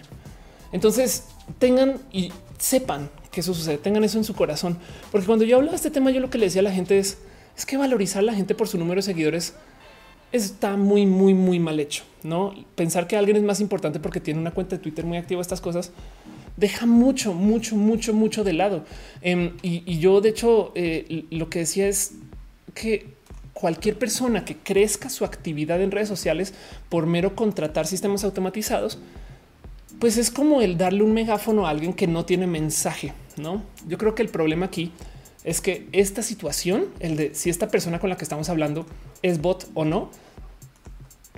A: Entonces tengan y sepan que eso sucede, tengan eso en su corazón, porque cuando yo hablo de este tema, yo lo que le decía a la gente es, es que valorizar a la gente por su número de seguidores está muy, muy, muy mal hecho. No pensar que alguien es más importante porque tiene una cuenta de Twitter muy activa, estas cosas deja mucho, mucho, mucho, mucho de lado. Em, y, yo, de hecho, eh, lo que decía es que cualquier persona que crezca su actividad en redes sociales por mero contratar sistemas automatizados, pues es como el darle un megáfono a alguien que no tiene mensaje. No, yo creo que el problema aquí es que esta situación, el de si esta persona con la que estamos hablando es bot o no,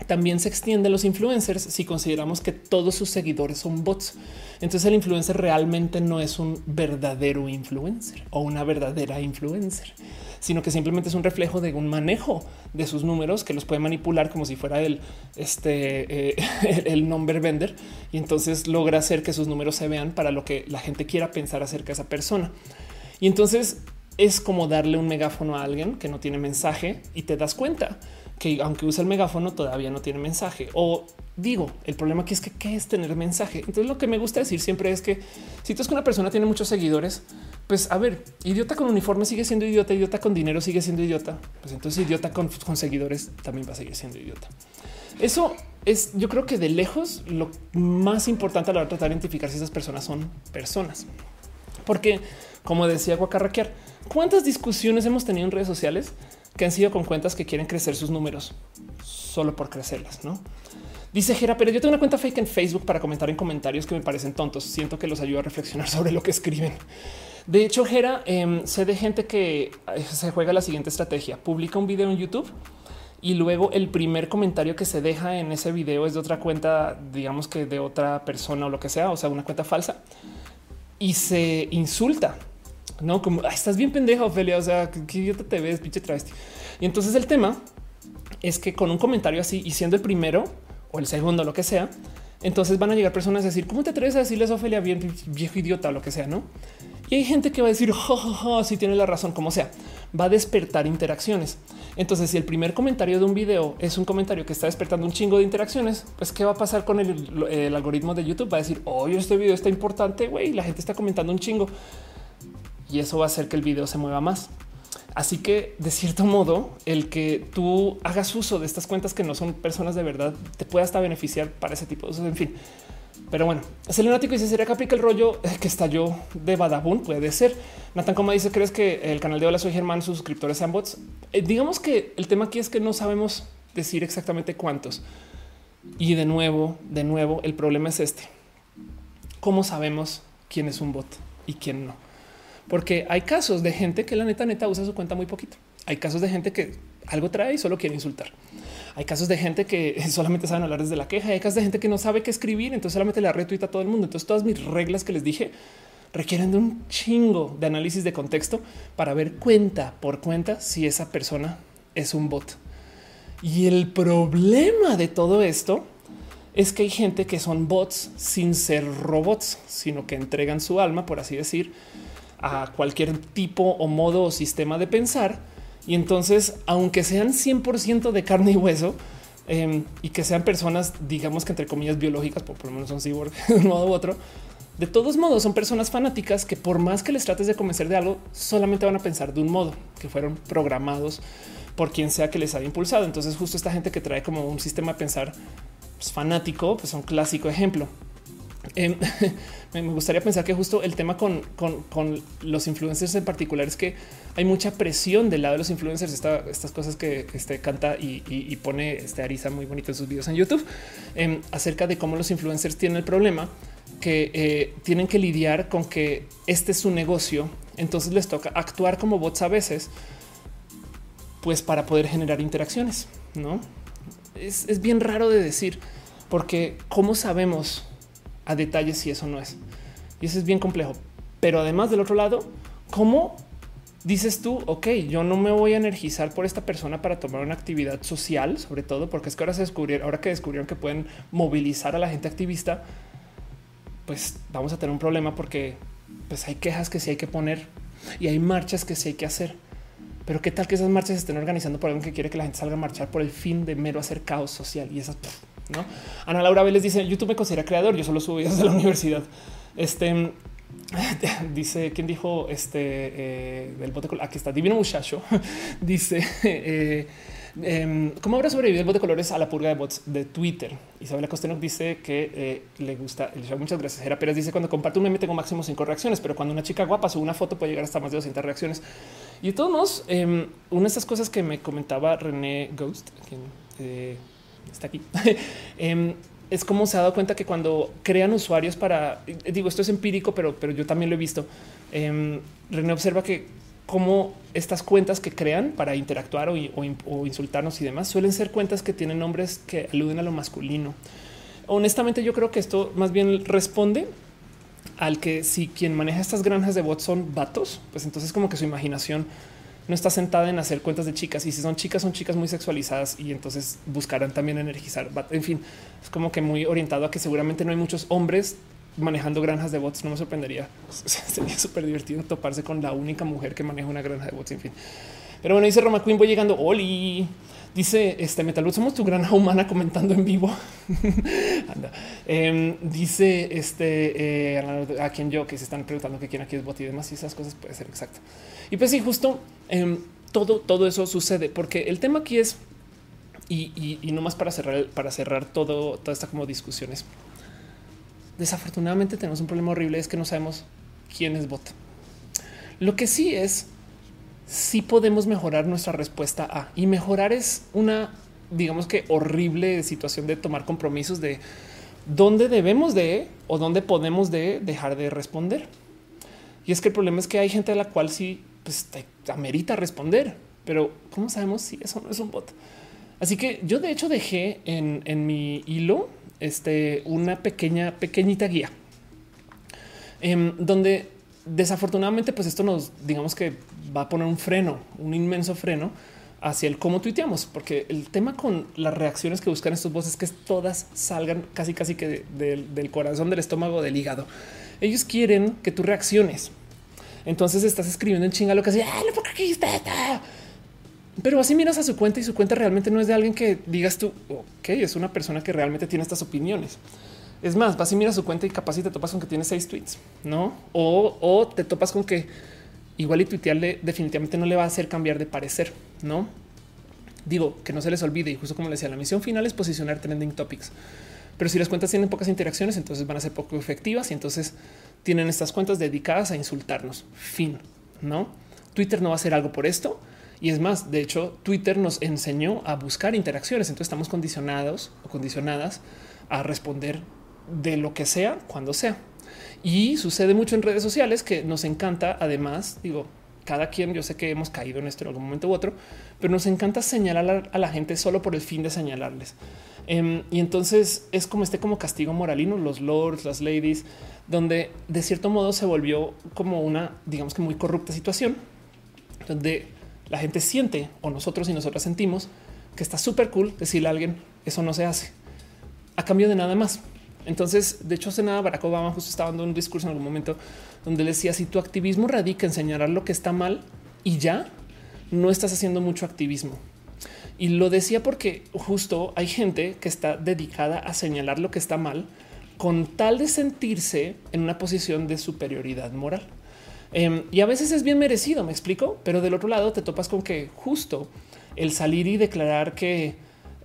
A: también se extiende a los influencers si consideramos que todos sus seguidores son bots. Entonces el influencer realmente no es un verdadero influencer o una verdadera influencer sino que simplemente es un reflejo de un manejo de sus números que los puede manipular como si fuera el, este, eh, (laughs) el number vender y entonces logra hacer que sus números se vean para lo que la gente quiera pensar acerca de esa persona. Y entonces es como darle un megáfono a alguien que no tiene mensaje y te das cuenta que aunque usa el megáfono todavía no tiene mensaje. O digo, el problema aquí es que qué es tener mensaje. Entonces lo que me gusta decir siempre es que si tú es que una persona tiene muchos seguidores, pues a ver, idiota con uniforme sigue siendo idiota, idiota con dinero sigue siendo idiota. Pues entonces idiota con, seguidores también va a seguir siendo idiota. Eso es, yo creo que de lejos lo más importante a la hora de tratar de identificar si esas personas son personas. Porque, como decía Guacarraquear, ¿cuántas discusiones hemos tenido en redes sociales que han sido con cuentas que quieren crecer sus números solo por crecerlas? No dice Jera, pero yo tengo una cuenta fake en Facebook para comentar en comentarios que me parecen tontos. Siento que los ayuda a reflexionar sobre lo que escriben. De hecho, Jera, em, sé de gente que eh, se juega la siguiente estrategia. Publica un video en YouTube y luego el primer comentario que se deja en ese video es de otra cuenta, digamos que de otra persona o lo que sea, o sea, una cuenta falsa y se insulta, no como estás bien pendeja, Ophelia. O sea, qué idiota te ves, pinche travesti. Y entonces el tema es que con un comentario así y siendo el primero o el segundo, lo que sea, entonces van a llegar personas a decir, ¿cómo te atreves a decirles Ophelia bien viejo idiota lo que sea? No? Y hay gente que va a decir, si tiene la razón, como sea, va a despertar interacciones. Entonces, si el primer comentario de un video es un comentario que está despertando un chingo de interacciones, pues qué va a pasar con el, algoritmo de YouTube? Va a decir, oye, este video está importante, güey, la gente está comentando un chingo. Y eso va a hacer que el video se mueva más. Así que de cierto modo, el que tú hagas uso de estas cuentas que no son personas de verdad te puede hasta beneficiar para ese tipo de usos. En fin, pero bueno, Selenático dice: ¿Sería que el rollo que estalló de Badabun? Puede ser. Nathan Coma dice: ¿Crees que el canal de Hola Soy Germán, sus suscriptores sean bots? Eh, digamos que el tema aquí es que no sabemos decir exactamente cuántos. Y de nuevo, de nuevo, el problema es este. ¿Cómo sabemos quién es un bot y quién no? porque hay casos de gente que la neta neta usa su cuenta muy poquito. Hay casos de gente que algo trae y solo quiere insultar. Hay casos de gente que (laughs) solamente saben hablar desde la queja. Hay casos de gente que no sabe qué escribir, entonces solamente le retuita a todo el mundo. Entonces todas mis reglas que les dije requieren de un chingo de análisis de contexto para ver cuenta por cuenta si esa persona es un bot. Y el problema de todo esto es que hay gente que son bots sin ser robots, sino que entregan su alma, por así decir, a cualquier tipo o modo o sistema de pensar. Y entonces, aunque sean 100% de carne y hueso em, y que sean personas, digamos que entre comillas biológicas, por, lo menos son cyborg (laughs) de un modo u otro, de todos modos son personas fanáticas que por más que les trates de convencer de algo, solamente van a pensar de un modo, que fueron programados por quien sea que les haya impulsado. Entonces justo esta gente que trae como un sistema de pensar pues, fanático, pues un clásico ejemplo. Em, (laughs) me gustaría pensar que justo el tema con, los influencers en particular es que hay mucha presión del lado de los influencers, estas cosas que este, canta y, pone este Arisa muy bonito en sus videos en YouTube em, acerca de cómo los influencers tienen el problema que eh, tienen que lidiar con que este es su negocio. Entonces les toca actuar como bots a veces, pues para poder generar interacciones. No es, es bien raro de decir, porque cómo sabemos a detalle si eso no es. Y eso es bien complejo. Pero además del otro lado, ¿cómo dices tú, ok, yo no me voy a energizar por esta persona para tomar una actividad social, sobre todo porque es que ahora se descubrieron, ahora que descubrieron que pueden movilizar a la gente activista, pues vamos a tener un problema porque pues hay quejas que sí hay que poner y hay marchas que sí hay que hacer. Pero qué tal que esas marchas se estén organizando por alguien que quiere que la gente salga a marchar por el fin de mero hacer caos social y esas no Ana Laura Vélez dice YouTube me considera creador. Yo solo subo videos de la universidad. Este (laughs) dice quién dijo este eh, del bote aquí está divino muchacho (laughs) dice eh, em, cómo habrá sobrevivido el bote de colores a la purga de bots de Twitter Isabela Costenok dice que eh, le gusta el show. Muchas gracias. Era Pérez dice cuando comparto un meme tengo máximo cinco reacciones pero cuando una chica guapa sube una foto puede llegar hasta más de 200 reacciones y de todos modos em, una de esas cosas que me comentaba René Ghost quien está aquí. (laughs) Em, es como se ha dado cuenta que cuando crean usuarios para, digo, esto es empírico, pero, pero yo también lo he visto. Eh, René observa que como estas cuentas que crean para interactuar o, insultarnos y demás suelen ser cuentas que tienen nombres que aluden a lo masculino. Honestamente, yo creo que esto más bien responde al que si quien maneja estas granjas de bots son vatos, pues entonces como que su imaginación no está sentada en hacer cuentas de chicas y si son chicas son chicas muy sexualizadas y entonces buscarán también energizar. En fin, es como que muy orientado a que seguramente no hay muchos hombres manejando granjas de bots. No me sorprendería. (laughs) Sería súper divertido toparse con la única mujer que maneja una granja de bots. En fin, pero bueno, dice Roma Queen, voy llegando. Oli. Dice este Metalud, somos tu granja (laughs) humana comentando en vivo. (laughs) Em, dice este eh, a quien yo que se están preguntando que quién aquí es bot y demás y esas cosas puede ser exacto. Y pues sí, justo em, todo, todo eso sucede porque el tema aquí es y, y, no más para cerrar, para cerrar todo, toda esta como discusiones. Desafortunadamente tenemos un problema horrible, es que no sabemos quién es bot. Lo que sí es sí podemos mejorar nuestra respuesta a y mejorar es una, digamos que horrible situación de tomar compromisos de dónde debemos de o dónde podemos de dejar de responder. Y es que el problema es que hay gente a la cual sí pues, te amerita responder, pero ¿cómo sabemos si eso no es un bot? Así que yo de hecho dejé en, en mi hilo este, una pequeña, pequeñita guía em, donde desafortunadamente, pues esto nos digamos que va a poner un freno, un inmenso freno hacia el cómo tuiteamos, porque el tema con las reacciones que buscan estos voces es que todas salgan casi, casi que del corazón, del estómago, del hígado. Ellos quieren que tú reacciones. Entonces estás escribiendo en chinga lo que hace, pero así miras a su cuenta y su cuenta realmente no es de alguien que digas tú, ok, es una persona que realmente tiene estas opiniones. Es más, vas y miras su cuenta y capaz y te topas con que tiene seis tweets, no? O, te topas con que igual y tuitearle definitivamente no le va a hacer cambiar de parecer, ¿no? Digo, que no se les olvide y justo como les decía, la misión final es posicionar trending topics. Pero si las cuentas tienen pocas interacciones, entonces van a ser poco efectivas y entonces tienen estas cuentas dedicadas a insultarnos. Fin, ¿no? Twitter no va a hacer algo por esto. Y es más, de hecho, Twitter nos enseñó a buscar interacciones. Entonces estamos condicionados o condicionadas a responder de lo que sea, cuando sea. Y sucede mucho en redes sociales que nos encanta, además, digo, cada quien, yo sé que hemos caído en esto en algún momento u otro, pero nos encanta señalar a la gente solo por el fin de señalarles. Em, y entonces es como este como castigo moralino, los lords, las ladies, donde de cierto modo se volvió como una, digamos que muy corrupta situación, donde la gente siente o nosotros y nosotras sentimos que está súper cool decirle a alguien eso no se hace a cambio de nada más. Entonces, de hecho, hace nada Barack Obama justo estaba dando un discurso en algún momento donde decía si tu activismo radica en señalar lo que está mal y ya no estás haciendo mucho activismo. Y lo decía porque justo hay gente que está dedicada a señalar lo que está mal con tal de sentirse en una posición de superioridad moral. Em, y a veces es bien merecido, me explico, pero del otro lado te topas con que justo el salir y declarar que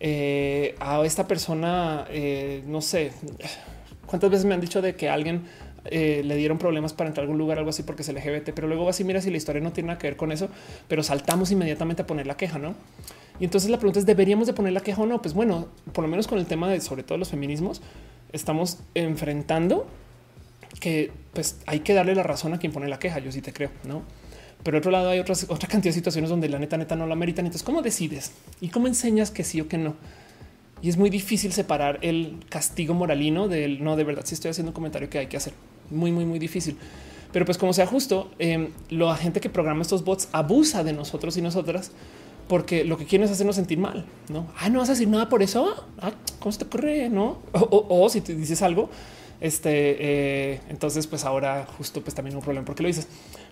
A: eh, a esta persona, eh, no sé cuántas veces me han dicho de que alguien eh, le dieron problemas para entrar a algún lugar, algo así, porque es LGBT, pero luego así, mira si la historia no tiene nada que ver con eso, pero saltamos inmediatamente a poner la queja, no? Y entonces la pregunta es, ¿deberíamos de poner la queja o no? Pues bueno, por lo menos con el tema de sobre todo los feminismos, estamos enfrentando que pues hay que darle la razón a quien pone la queja. Yo sí te creo, no? Pero otro lado hay otras, otra cantidad de situaciones donde la neta, neta no la meritan. Entonces, ¿cómo decides y cómo enseñas que sí o que no? Y es muy difícil separar el castigo moralino del no de verdad. Si estoy haciendo un comentario que hay que hacer, muy, muy, muy difícil. Pero pues como sea justo, eh, la gente que programa estos bots abusa de nosotros y nosotras porque lo que quieren es hacernos sentir mal. No, ah, no vas a decir nada por eso. Ah, ¿Cómo se te ocurre? No, (laughs) o, si te dices algo, este, eh, entonces, pues ahora justo pues también un problema porque lo dices.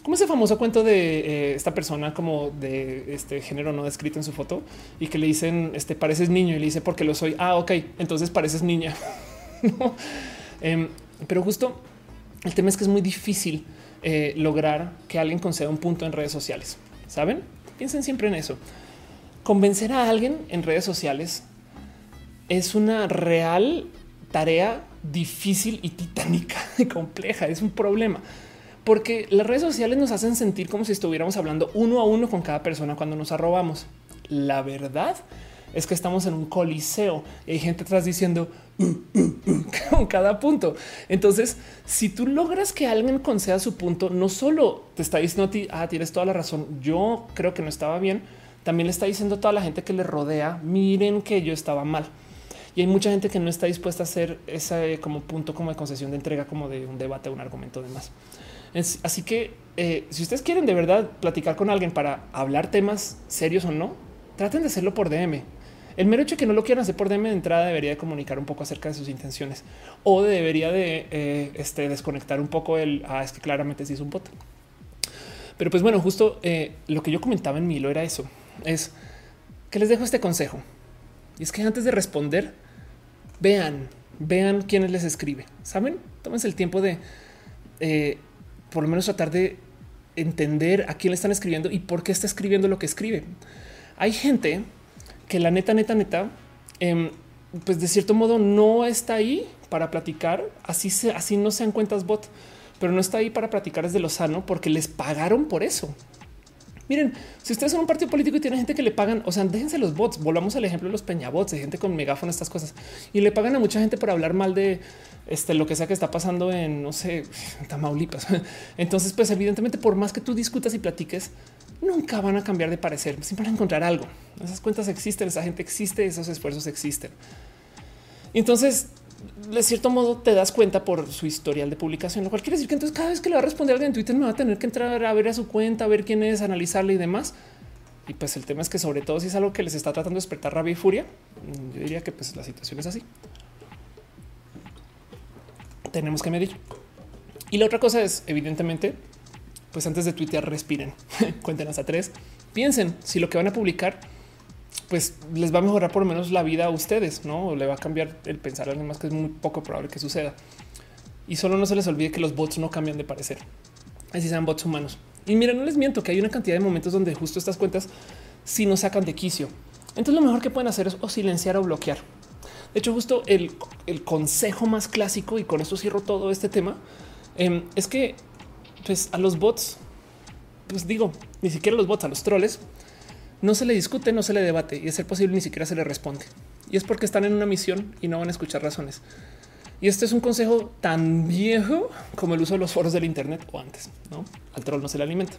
A: Como ese famoso cuento de eh, esta persona como de este género no descrito en su foto y que le dicen este pareces niño y le dice porque lo soy. Ah, ok, entonces pareces niña. (laughs) Em, pero justo el tema es que es muy difícil eh, lograr que alguien conceda un punto en redes sociales. Saben? Piensen siempre en eso convencer a alguien en redes sociales es una real tarea difícil y titánica (laughs) y compleja. Es un problema porque las redes sociales nos hacen sentir como si estuviéramos hablando uno a uno con cada persona cuando nos arrobamos. La verdad es que estamos en un coliseo y hay gente atrás diciendo uh, uh, uh", (laughs) con cada punto. Entonces, si tú logras que alguien conceda su punto, no solo te está diciendo a ti, ah, tienes toda la razón. Yo creo que no estaba bien también le está diciendo a toda la gente que le rodea, miren que yo estaba mal. Y hay mucha gente que no está dispuesta a hacer ese como punto como de concesión de entrega, como de un debate, un argumento de más. Así que eh, si ustedes quieren de verdad platicar con alguien para hablar temas serios o no, traten de hacerlo por DM. El mero hecho de que no lo quieran hacer por DM de entrada debería de comunicar un poco acerca de sus intenciones o debería de eh, este, desconectar un poco el ah, es que claramente sí es un bot. Pero pues bueno, justo eh, lo que yo comentaba en Milo era eso es que les dejo este consejo. Y es que antes de responder, vean, vean quiénes les escribe. Saben, tómense el tiempo de por lo menos tratar de entender a quién le están escribiendo y por qué está escribiendo lo que escribe. Hay gente que la neta, neta, neta, em, pues de cierto modo no está ahí para platicar. Así se, así no sean cuentas bot, pero no está ahí para platicar desde lo sano porque les pagaron por eso. Miren, si ustedes son un partido político y tienen gente que le pagan, o sea, déjense los bots. Volvamos al ejemplo de los peñabots, de gente con megáfono, estas cosas y le pagan a mucha gente por hablar mal de este, lo que sea que está pasando en, no sé, Tamaulipas. (laughs) Entonces, pues evidentemente, por más que tú discutas y platiques, nunca van a cambiar de parecer. Siempre van a encontrar algo. Esas cuentas existen, esa gente existe, esos esfuerzos existen. Entonces, de cierto modo te das cuenta por su historial de publicación, lo cual quiere decir que entonces cada vez que le va a responder alguien en Twitter me va a tener que entrar a ver a su cuenta, a ver quién es, analizarle y demás. Y pues el tema es que sobre todo si es algo que les está tratando de despertar rabia y furia, yo diría que pues la situación es así. Tenemos que medir. Y la otra cosa es, evidentemente, pues antes de tuitear, respiren, (laughs) cuenten hasta tres, piensen si lo que van a publicar pues les va a mejorar por lo menos la vida a ustedes, no le va a cambiar el pensar a alguien más que es muy poco probable que suceda. Y solo no se les olvide que los bots no cambian de parecer, así sean bots humanos. Y mira, no les miento que hay una cantidad de momentos donde justo estas cuentas si nos sacan de quicio. Entonces lo mejor que pueden hacer es o silenciar o bloquear. De hecho, justo el, consejo más clásico, y con esto cierro todo este tema, em, es que pues a los bots, pues digo, ni siquiera a los bots, a los troles, no se le discute, no se le debate y es ser posible ni siquiera se le responde. Y es porque están en una misión y no van a escuchar razones. Y este es un consejo tan viejo como el uso de los foros del Internet o antes. ¿no? Al troll no se le alimenta.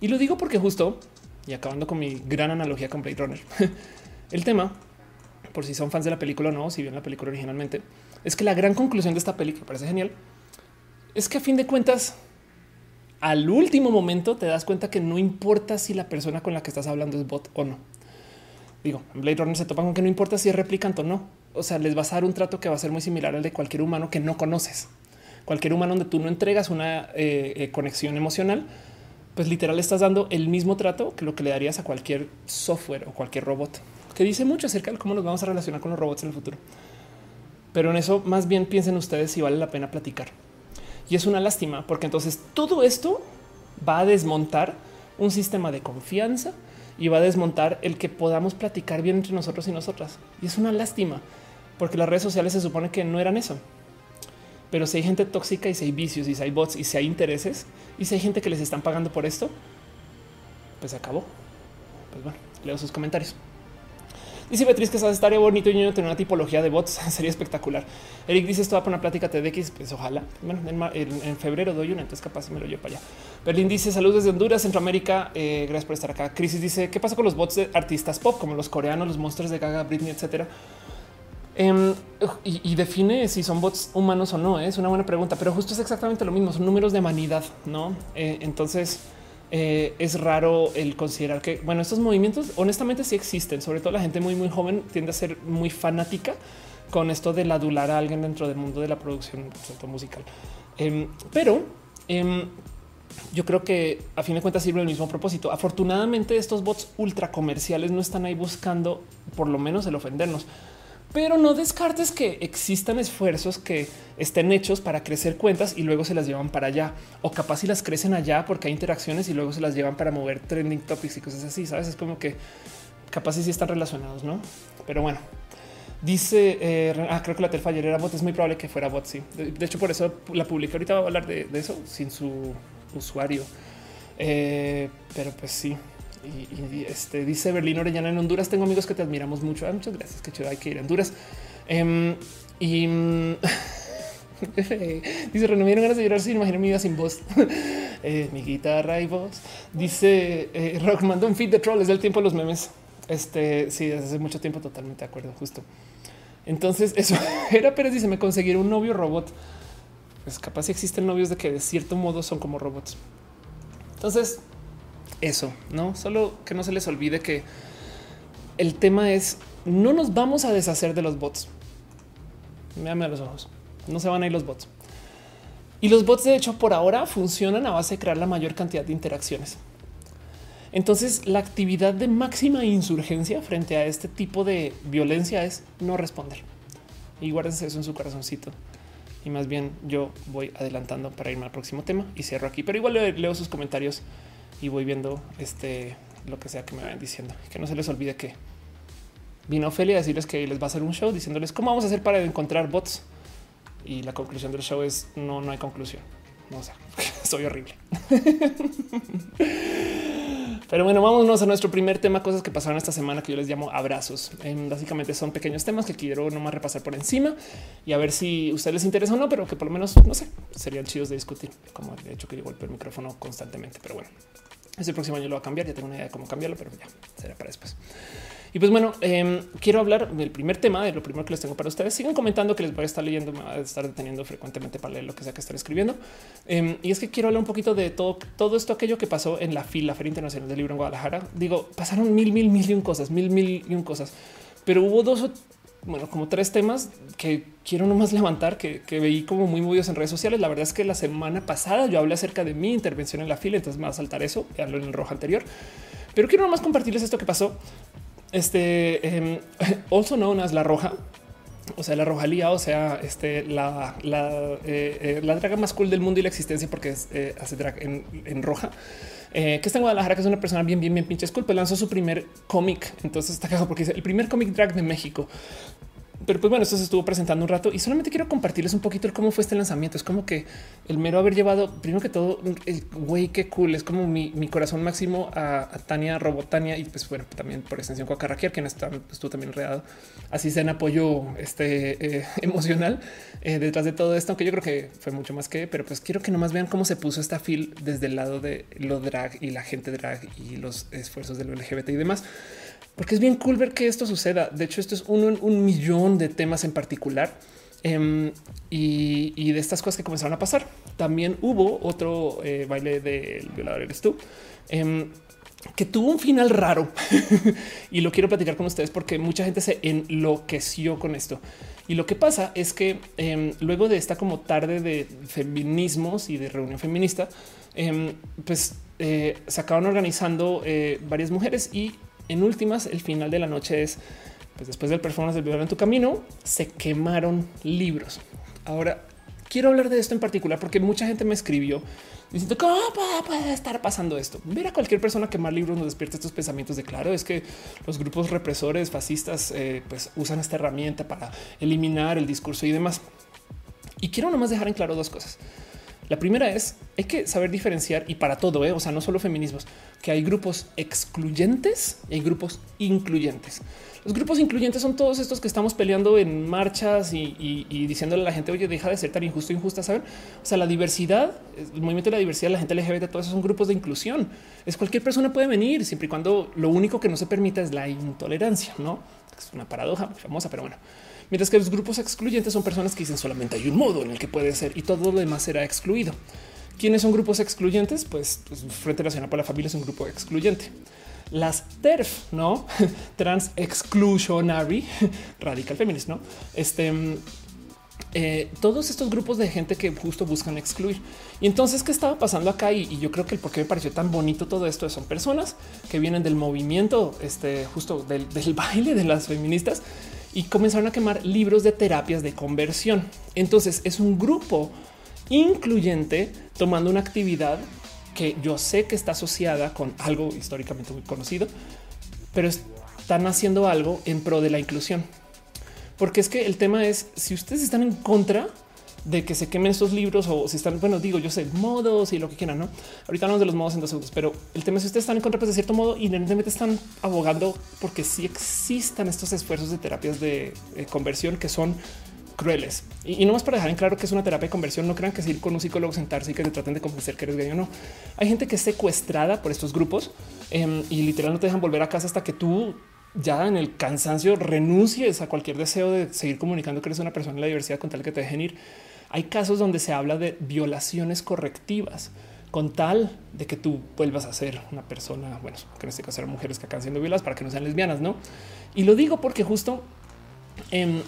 A: Y lo digo porque justo, y acabando con mi gran analogía con Blade Runner, (laughs) el tema, por si son fans de la película o no, si bien la película originalmente, es que la gran conclusión de esta película, parece genial, es que a fin de cuentas, al último momento te das cuenta que no importa si la persona con la que estás hablando es bot o no. Digo, Blade Runner se topan con que no importa si es replicante o no. O sea, les vas a dar un trato que va a ser muy similar al de cualquier humano que no conoces. Cualquier humano donde tú no entregas una eh, eh, conexión emocional, pues literal estás dando el mismo trato que lo que le darías a cualquier software o cualquier robot, que dice mucho acerca de cómo nos vamos a relacionar con los robots en el futuro. Pero en eso más bien piensen ustedes si vale la pena platicar. Y es una lástima porque entonces todo esto va a desmontar un sistema de confianza y va a desmontar el que podamos platicar bien entre nosotros y nosotras. Y es una lástima porque las redes sociales se supone que no eran eso. Pero si hay gente tóxica y si hay vicios y si hay bots y si hay intereses y si hay gente que les están pagando por esto, pues se acabó. Pues bueno, leo sus comentarios. Dice Beatriz que estaría bonito y yo tener una tipología de bots. (laughs) Sería espectacular. Eric dice esto va para una plática TDX. Pues ojalá. Bueno, en, febrero doy una, entonces capaz me lo llevo para allá. Berlín dice saludos desde Honduras, Centroamérica. Eh, gracias por estar acá. Crisis dice qué pasa con los bots de artistas pop como los coreanos, los monstruos de Gaga, Britney, etcétera. Em, y, define si son bots humanos o no. ¿eh? Es una buena pregunta, pero justo es exactamente lo mismo. Son números de humanidad, no? Eh, entonces, eh, es raro el considerar que, bueno, estos movimientos honestamente sí existen, sobre todo la gente muy, muy joven tiende a ser muy fanática con esto de adular a alguien dentro del mundo de la producción musical. Em, pero em, yo creo que a fin de cuentas sirve el mismo propósito. Afortunadamente estos bots ultra comerciales no están ahí buscando por lo menos el ofendernos pero no descartes que existan esfuerzos que estén hechos para crecer cuentas y luego se las llevan para allá o capaz si las crecen allá porque hay interacciones y luego se las llevan para mover trending topics y cosas así. Sabes, es como que capaz si sí están relacionados, no? Pero bueno, dice eh, ah, creo que la Telfaller era bot. Es muy probable que fuera bot. Sí, de, hecho, por eso la publiqué. Ahorita va a hablar de, eso sin su usuario, eh, pero pues sí. Y, este dice Berlín Orellana en Honduras. Tengo amigos que te admiramos mucho. Ah, muchas gracias. Qué chido. Hay que ir a Honduras. Em, y (laughs) dice René, me ganas de llorar sin imaginar mi vida sin voz. (laughs) Eh, mi guitarra y voz. Dice eh, Rock mandó un feed de troll. Es del tiempo de los memes. Este sí, desde hace mucho tiempo. Totalmente de acuerdo. Justo. Entonces, eso (laughs) era Pérez. Dice: Me conseguir un novio robot. Pues capaz si existen novios de que de cierto modo son como robots. Entonces, eso, no solo que no se les olvide que el tema es no nos vamos a deshacer de los bots. Mírame a los ojos, no se van a ir los bots. Y los bots, de hecho, por ahora funcionan a base de crear la mayor cantidad de interacciones. Entonces, la actividad de máxima insurgencia frente a este tipo de violencia es no responder. Y guárdense eso en su corazoncito. Y más bien yo voy adelantando para irme al próximo tema y cierro aquí. Pero igual leo sus comentarios y voy viendo este lo que sea que me vayan diciendo. Que no se les olvide que vino Ophelia a decirles que les va a hacer un show diciéndoles cómo vamos a hacer para encontrar bots. Y la conclusión del show es no, no hay conclusión. No sé, (laughs) soy horrible. (laughs) Pero bueno, vámonos a nuestro primer tema, cosas que pasaron esta semana que yo les llamo abrazos. Em, básicamente son pequeños temas que quiero nomás repasar por encima y a ver si a ustedes les interesa o no, pero que por lo menos, no sé, serían chidos de discutir, como de hecho que yo golpeo el micrófono constantemente. Pero bueno, ese próximo año lo va a cambiar. Ya tengo una idea de cómo cambiarlo, pero ya será para después. Y pues bueno, em, quiero hablar del primer tema, de lo primero que les tengo para ustedes. Sigan comentando que les voy a estar leyendo, me voy a estar deteniendo frecuentemente para leer lo que sea que estén escribiendo. Em, y es que quiero hablar un poquito de todo, todo esto, aquello que pasó en la FIL, la Feria Internacional del Libro en Guadalajara. Digo, pasaron mil, mil, mil y un cosas, mil, mil y un cosas, pero hubo dos o bueno, como tres temas que quiero nomás (laughs) levantar que, que, veí como muy movidos en redes sociales. La verdad es que la semana pasada yo hablé acerca de mi intervención en la fila, entonces me va a saltar eso y hablo en el rojo anterior. Pero quiero nomás compartirles esto que pasó. Este, eh, (laughs) also known as La Roja, o sea, la rojalía, o sea, este, la, la, eh, la draga más cool del mundo y la existencia porque hace drag en, roja. que está en Guadalajara, que es una persona bien, bien, bien pinche cool, pues lanzó su primer cómic. Entonces está cagado porque dice el primer cómic drag de México pero pues bueno, esto se estuvo presentando un rato y solamente quiero compartirles un poquito cómo fue este lanzamiento. Es como que el mero haber llevado, primero que todo, el güey, qué cool. Es como mi, corazón máximo a, Tania Robotania y pues bueno, también por extensión con Carraquier, quien está, estuvo también enredado. Así sea en apoyo este, eh, (laughs) emocional eh, detrás de todo esto, aunque yo creo que fue mucho más que, pero pues quiero que nomás vean cómo se puso esta fil desde el lado de lo drag y la gente drag y los esfuerzos del LGBT y demás porque es bien cool ver que esto suceda. De hecho, esto es uno en un millón de temas en particular. Em, y, de estas cosas que comenzaron a pasar. También hubo otro eh, baile del violador eres tú, em, que tuvo un final raro (laughs) y lo quiero platicar con ustedes porque mucha gente se enloqueció con esto. Y lo que pasa es que em, luego de esta como tarde de feminismos y de reunión feminista, pues eh, se acaban organizando eh, varias mujeres y en últimas, el final de la noche es, pues después del performance del video en tu camino, se quemaron libros. Ahora, quiero hablar de esto en particular porque mucha gente me escribió diciendo cómo puede estar pasando esto. Ver a cualquier persona quemar libros nos despierta estos pensamientos de claro, es que los grupos represores fascistas eh, pues usan esta herramienta para eliminar el discurso y demás. Y quiero nomás dejar en claro dos cosas. La primera es hay que saber diferenciar y para todo, ¿eh? o sea, no solo feminismos, que hay grupos excluyentes y hay grupos incluyentes. Los grupos incluyentes son todos estos que estamos peleando en marchas y, diciéndole a la gente, oye, deja de ser tan injusto, injusta, ¿saben? O sea, la diversidad, el movimiento de la diversidad, la gente LGBT, todos esos son grupos de inclusión. Es cualquier persona puede venir, siempre y cuando lo único que no se permita es la intolerancia, ¿no? Es una paradoja famosa, pero bueno. Mientras que los grupos excluyentes son personas que dicen solamente hay un modo en el que puede ser y todo lo demás será excluido. ¿Quiénes son grupos excluyentes? Pues, pues Frente Nacional para la Familia es un grupo excluyente. Las TERF, no (laughs) trans exclusionary (laughs) radical feminist, no? Este eh, todos estos grupos de gente que justo buscan excluir. Y entonces, ¿qué estaba pasando acá? Y, yo creo que el por qué me pareció tan bonito todo esto son personas que vienen del movimiento, este justo del (laughs) baile de las feministas y comenzaron a quemar libros de terapias de conversión. Entonces es un grupo incluyente tomando una actividad que yo sé que está asociada con algo históricamente muy conocido, pero están haciendo algo en pro de la inclusión. Porque es que el tema es si ustedes están en contra de que se quemen estos libros o si están, bueno, digo, yo sé, modos y lo que quieran, ¿no? Ahorita hablamos de los modos en dos segundos, pero el tema es si ustedes están en contra, pues de cierto modo, inherentemente están abogando porque sí existan estos esfuerzos de terapias de eh, conversión que son crueles. Y, no más para dejar en claro que es una terapia de conversión, no crean que es ir con un psicólogo sentarse y que te traten de convencer que eres gay o no. Hay gente que es secuestrada por estos grupos em, y literal no te dejan volver a casa hasta que tú ya en el cansancio renuncies a cualquier deseo de seguir comunicando que eres una persona en la diversidad con tal que te dejen ir. Hay casos donde se habla de violaciones correctivas con tal de que tú vuelvas a ser una persona, bueno, que en este caso eran mujeres que acaban siendo violadas para que no sean lesbianas, ¿no? Y lo digo porque justo en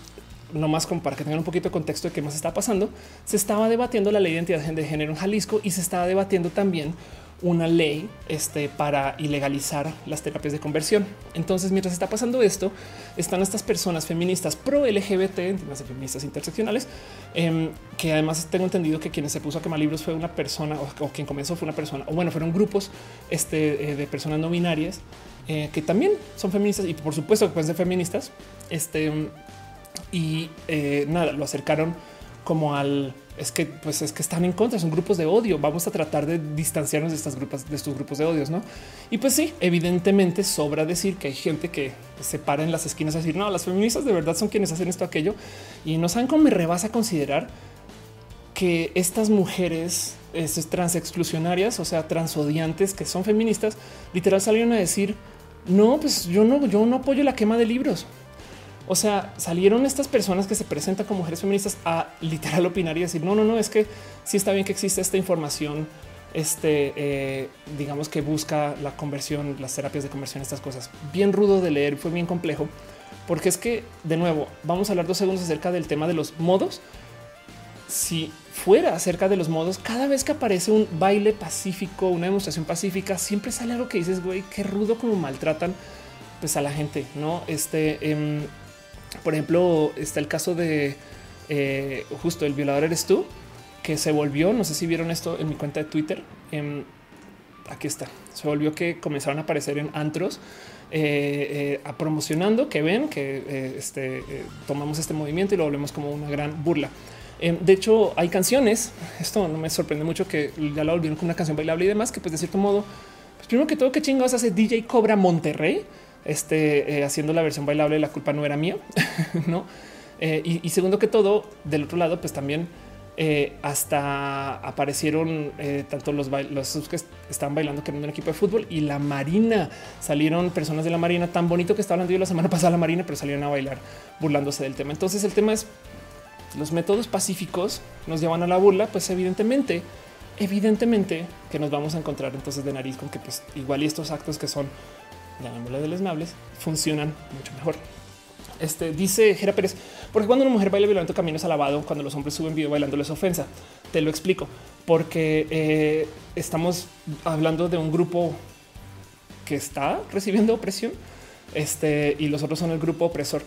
A: no más como para que tengan un poquito de contexto de qué más está pasando, se estaba debatiendo la ley de identidad de género en Jalisco y se estaba debatiendo también una ley este, para ilegalizar las terapias de conversión. Entonces, mientras está pasando esto, están estas personas feministas pro LGBT, feministas interseccionales, em, que además tengo entendido que quien se puso a quemar libros fue una persona o, quien comenzó fue una persona, o bueno, fueron grupos este, eh, de personas no binarias eh, que también son feministas y por supuesto que pueden ser feministas. Este y eh, nada, lo acercaron como al es que pues es que están en contra, son grupos de odio. Vamos a tratar de distanciarnos de estas grupos, de estos grupos de odios, no? Y pues sí, evidentemente sobra decir que hay gente que se para en las esquinas a decir no, las feministas de verdad son quienes hacen esto, aquello y no saben cómo me rebasa considerar que estas mujeres trans exclusionarias, o sea, transodiantes que son feministas, literal salieron a decir no, pues yo no, yo no apoyo la quema de libros. O sea, salieron estas personas que se presentan como mujeres feministas a literal opinar y decir no, no, no, es que sí está bien que existe esta información, este, eh, digamos que busca la conversión, las terapias de conversión, estas cosas. Bien rudo de leer, fue bien complejo, porque es que de nuevo vamos a hablar dos segundos acerca del tema de los modos. Si fuera acerca de los modos, cada vez que aparece un baile pacífico, una demostración pacífica, siempre sale algo que dices, güey, qué rudo como maltratan pues a la gente, no? Este, em, Por ejemplo, está el caso de eh, justo el violador eres tú, que se volvió, no sé si vieron esto en mi cuenta de Twitter, em, aquí está, se volvió que comenzaron a aparecer en antros eh, eh, a promocionando que ven que este, tomamos este movimiento y lo volvemos como una gran burla. Em, de hecho, hay canciones, esto no me sorprende mucho que ya la volvieron con una canción bailable y demás, que pues de cierto modo, pues primero que todo, que chingados hace DJ Cobra Monterrey, este, haciendo la versión bailable, la culpa no era mía, (laughs) ¿no? Eh, y, segundo que todo, del otro lado, pues también eh, hasta aparecieron eh, tanto los, los que estaban bailando que en un equipo de fútbol y la Marina. Salieron personas de la Marina tan bonito que estaba hablando yo la semana (laughs) pasada la Marina, pero salieron a bailar burlándose del tema. Entonces el tema es los métodos pacíficos nos llevan a la burla, pues evidentemente, evidentemente que nos vamos a encontrar entonces de nariz con que pues igual y estos actos que son la de lesnables funcionan mucho mejor. Este dice Jera Pérez, porque cuando una mujer baila violento camino es alabado, cuando los hombres suben video bailando les ofensa. Te lo explico, porque eh, estamos hablando de un grupo que está recibiendo opresión este, y los otros son el grupo opresor.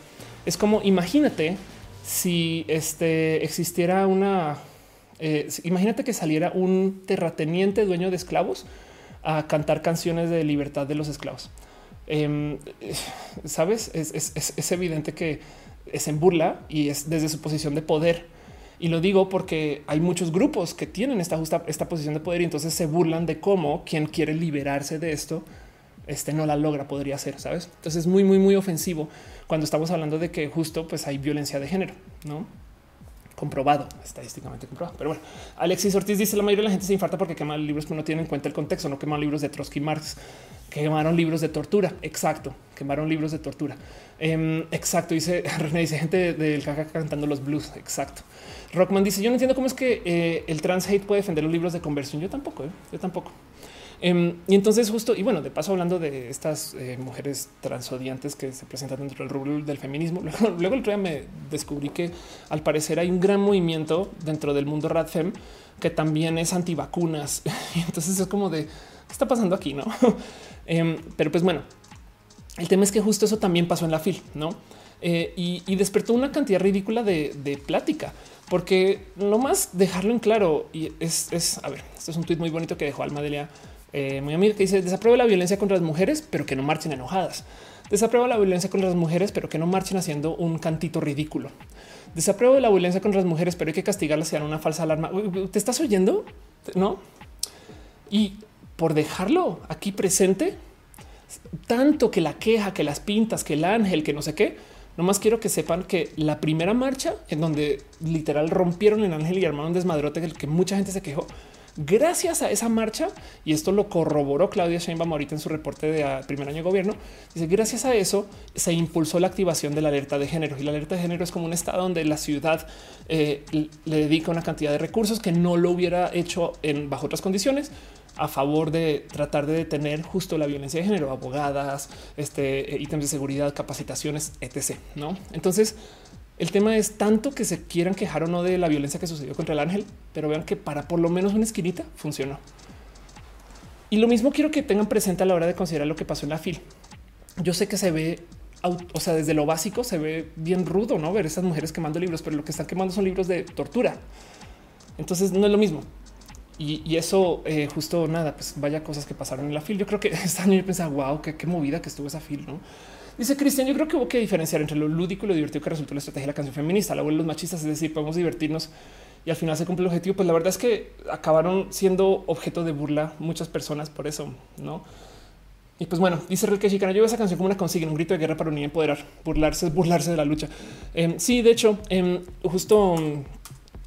A: Es como imagínate si este, existiera una, eh, imagínate que saliera un terrateniente dueño de esclavos a cantar canciones de libertad de los esclavos. Em, Sabes, es, evidente que es en burla y es desde su posición de poder. Y lo digo porque hay muchos grupos que tienen esta justa esta posición de poder y entonces se burlan de cómo quien quiere liberarse de esto este no la logra, podría ser, sabes? Entonces es muy, muy, muy ofensivo cuando estamos hablando de que justo pues hay violencia de género, no? Comprobado, estadísticamente comprobado. Pero bueno, Alexis Ortiz dice la mayoría de la gente se infarta porque queman libros que no tienen en cuenta el contexto, no queman libros de Trotsky Marx, quemaron libros de tortura. Exacto, quemaron libros de tortura. Em, exacto, dice (laughs) René, dice gente del caca cantando los blues. Exacto. Rockman dice: Yo no entiendo cómo es que eh, el trans hate puede defender los libros de conversión. Yo tampoco, ¿eh? yo tampoco. Em, y entonces justo, y bueno, de paso hablando de estas eh, mujeres transodiantes que se presentan dentro del rubro del feminismo, (laughs) luego, el otro día me descubrí que al parecer hay un gran movimiento dentro del mundo radfem que también es antivacunas. (laughs) y entonces es como de, ¿qué está pasando aquí? No? (laughs) Em, pero pues bueno, el tema es que justo eso también pasó en la FIL, ¿no? Eh, y, despertó una cantidad ridícula de, plática, porque lo más dejarlo en claro y es, a ver, esto es un tweet muy bonito que dejó Almadelia eh, muy amiga que dice desaprueba la violencia contra las mujeres, pero que no marchen enojadas. Desaprueba la violencia contra las mujeres, pero que no marchen haciendo un cantito ridículo. Desapruebo la violencia contra las mujeres, pero hay que castigarlas si dan una falsa alarma. ¿Te estás oyendo? No. Y por dejarlo aquí presente, tanto que la queja, que las pintas, que el ángel, que no sé qué, nomás quiero que sepan que la primera marcha en donde literal rompieron el ángel y armaron un desmadrote que mucha gente se quejó Gracias a esa marcha, y esto lo corroboró Claudia Sheinbaum ahorita en su reporte de primer año de gobierno, dice gracias a eso se impulsó la activación de la alerta de género y la alerta de género es como un estado donde la ciudad eh, le dedica una cantidad de recursos que no lo hubiera hecho en bajo otras condiciones a favor de tratar de detener justo la violencia de género, abogadas, este ítems de seguridad, capacitaciones, etc. No, entonces el tema es tanto que se quieran quejar o no de la violencia que sucedió contra el ángel, pero vean que para por lo menos una esquinita funcionó. Y lo mismo quiero que tengan presente a la hora de considerar lo que pasó en la fil. Yo sé que se ve, o sea, desde lo básico se ve bien rudo, no ver esas mujeres quemando libros, pero lo que están quemando son libros de tortura. Entonces no es lo mismo. Y, eso eh, justo nada, pues vaya cosas que pasaron en la fil. Yo creo que (laughs) esta año yo pensaba, wow, qué, qué movida que estuvo esa fil, no? Dice Cristian, yo creo que hubo que diferenciar entre lo lúdico y lo divertido que resultó la estrategia de la canción feminista, la de los machistas, es decir, podemos divertirnos y al final se cumple el objetivo. Pues la verdad es que acabaron siendo objeto de burla muchas personas por eso, ¿no? Y pues bueno, dice que Chicana, yo veo esa canción como una consigna, un grito de guerra para unir y empoderar, burlarse, burlarse de la lucha. Em, sí, de hecho, em, justo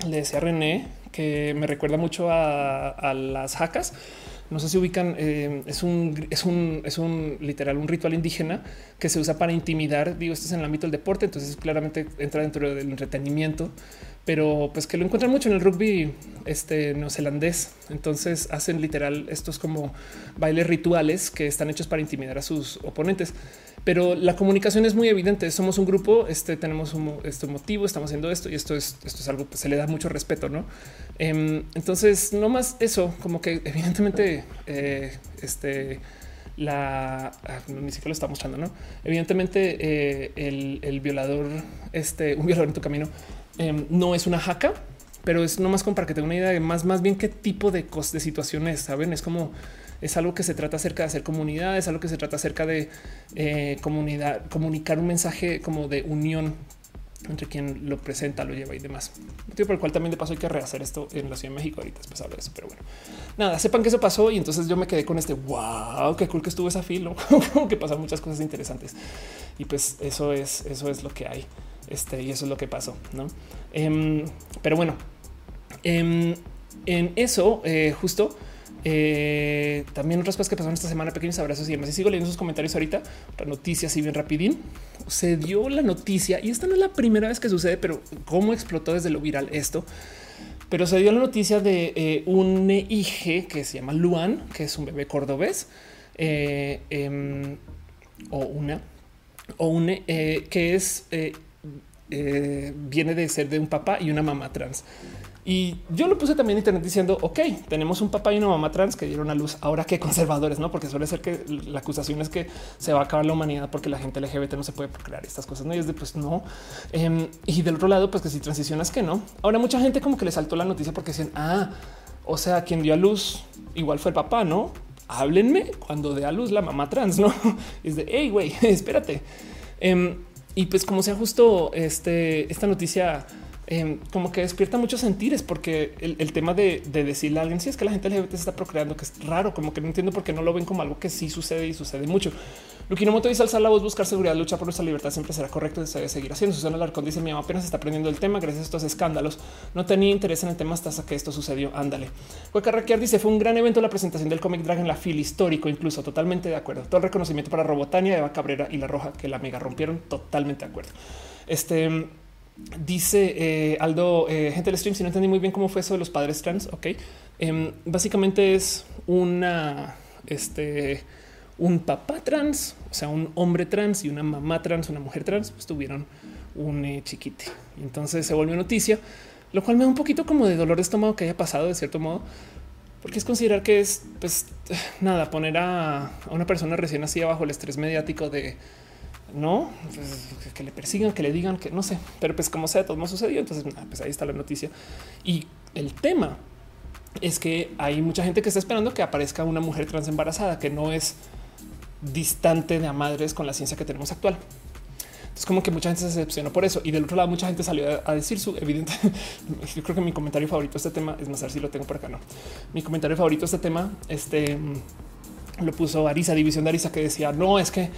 A: le decía a René que me recuerda mucho a, a las jacas no sé si ubican, eh, es, un, es, un, es un literal, un ritual indígena que se usa para intimidar. Digo, esto es en el ámbito del deporte, entonces claramente entra dentro del entretenimiento, pero pues que lo encuentran mucho en el rugby este, neozelandés. Entonces hacen literal estos como bailes rituales que están hechos para intimidar a sus oponentes pero la comunicación es muy evidente. Somos un grupo, este tenemos un este motivo, estamos haciendo esto y esto es, esto es algo que se le da mucho respeto, no? Em, entonces, no más eso, como que evidentemente, eh, este la ah, ni siquiera lo está mostrando, no? Evidentemente, eh, el, violador, este un violador en tu camino, em, no es una jaca, pero es nomás como para que tenga una idea de más, más bien qué tipo de, de situaciones saben. Es como es algo que se trata acerca de hacer comunidad, es algo que se trata acerca de eh, comunidad, comunicar un mensaje como de unión entre quien lo presenta, lo lleva y demás. Motivo por el cual también de paso hay que rehacer esto en la Ciudad de México. Ahorita después hablo de eso, pero bueno, nada, sepan que eso pasó y entonces yo me quedé con este wow, qué cool que estuvo esa filo, (laughs) que pasan muchas cosas interesantes y pues eso es, eso es lo que hay. Este y eso es lo que pasó, no? Em, pero bueno, em, en eso eh, justo eh, también otras cosas que pasaron esta semana, pequeños abrazos y demás. Y sigo leyendo sus comentarios ahorita. Otra noticia, así bien rapidín. Se dio la noticia y esta no es la primera vez que sucede, pero cómo explotó desde lo viral esto. Pero se dio la noticia de eh, un IG que se llama Luan, que es un bebé cordobés em, o una o un que es viene de ser de un papá y una mamá trans. Y yo lo puse también en internet diciendo, ok, tenemos un papá y una mamá trans que dieron a luz. Ahora que conservadores, no? Porque suele ser que la acusación es que se va a acabar la humanidad porque la gente LGBT no se puede procrear estas cosas. No y es de pues no. Em, y del otro lado, pues que si transicionas que no. Ahora mucha gente como que le saltó la noticia porque dicen, ah, o sea, quien dio a luz igual fue el papá, no? Háblenme cuando dé a luz la mamá trans, no? (laughs) es de hey, güey, (laughs) espérate. Em, y pues como sea justo este, esta noticia Em, como que despierta muchos sentires, porque el, tema de, decirle a alguien si es que la gente LGBT se está procreando, que es raro, como que no entiendo por qué no lo ven como algo que sí sucede y sucede mucho. Moto dice alzar la voz, buscar seguridad, luchar por nuestra libertad siempre será correcto, se debe seguir haciendo. Susana Larcón dice mi mamá apenas está aprendiendo el tema gracias a estos escándalos. No tenía interés en el tema hasta que esto sucedió. Ándale. Hueca Raquel dice fue un gran evento la presentación del cómic Dragon, la fil histórico, incluso totalmente de acuerdo. Todo el reconocimiento para Robotania, Eva Cabrera y La Roja que la mega rompieron. Totalmente de acuerdo. Este Dice eh, Aldo, eh, gente del stream, si no entendí muy bien cómo fue eso de los padres trans. Ok, em, básicamente es una, este, un papá trans, o sea, un hombre trans y una mamá trans, una mujer trans, pues tuvieron un eh, chiquite. Entonces se volvió noticia, lo cual me da un poquito como de dolor de estómago que haya pasado de cierto modo, porque es considerar que es, pues, nada, poner a, una persona recién nacida bajo el estrés mediático de no pues, que le persigan, que le digan que no sé, pero pues como sea, todo no sucedió. Entonces, pues ahí está la noticia. Y el tema es que hay mucha gente que está esperando que aparezca una mujer trans embarazada que no es distante de a madres con la ciencia que tenemos actual. Es como que mucha gente se decepcionó por eso. Y del otro lado, mucha gente salió a decir su evidente. (laughs) Yo creo que mi comentario favorito de este tema es más, a ver si lo tengo por acá. No, mi comentario favorito de este tema, este lo puso Arisa, División de Arisa, que decía no es que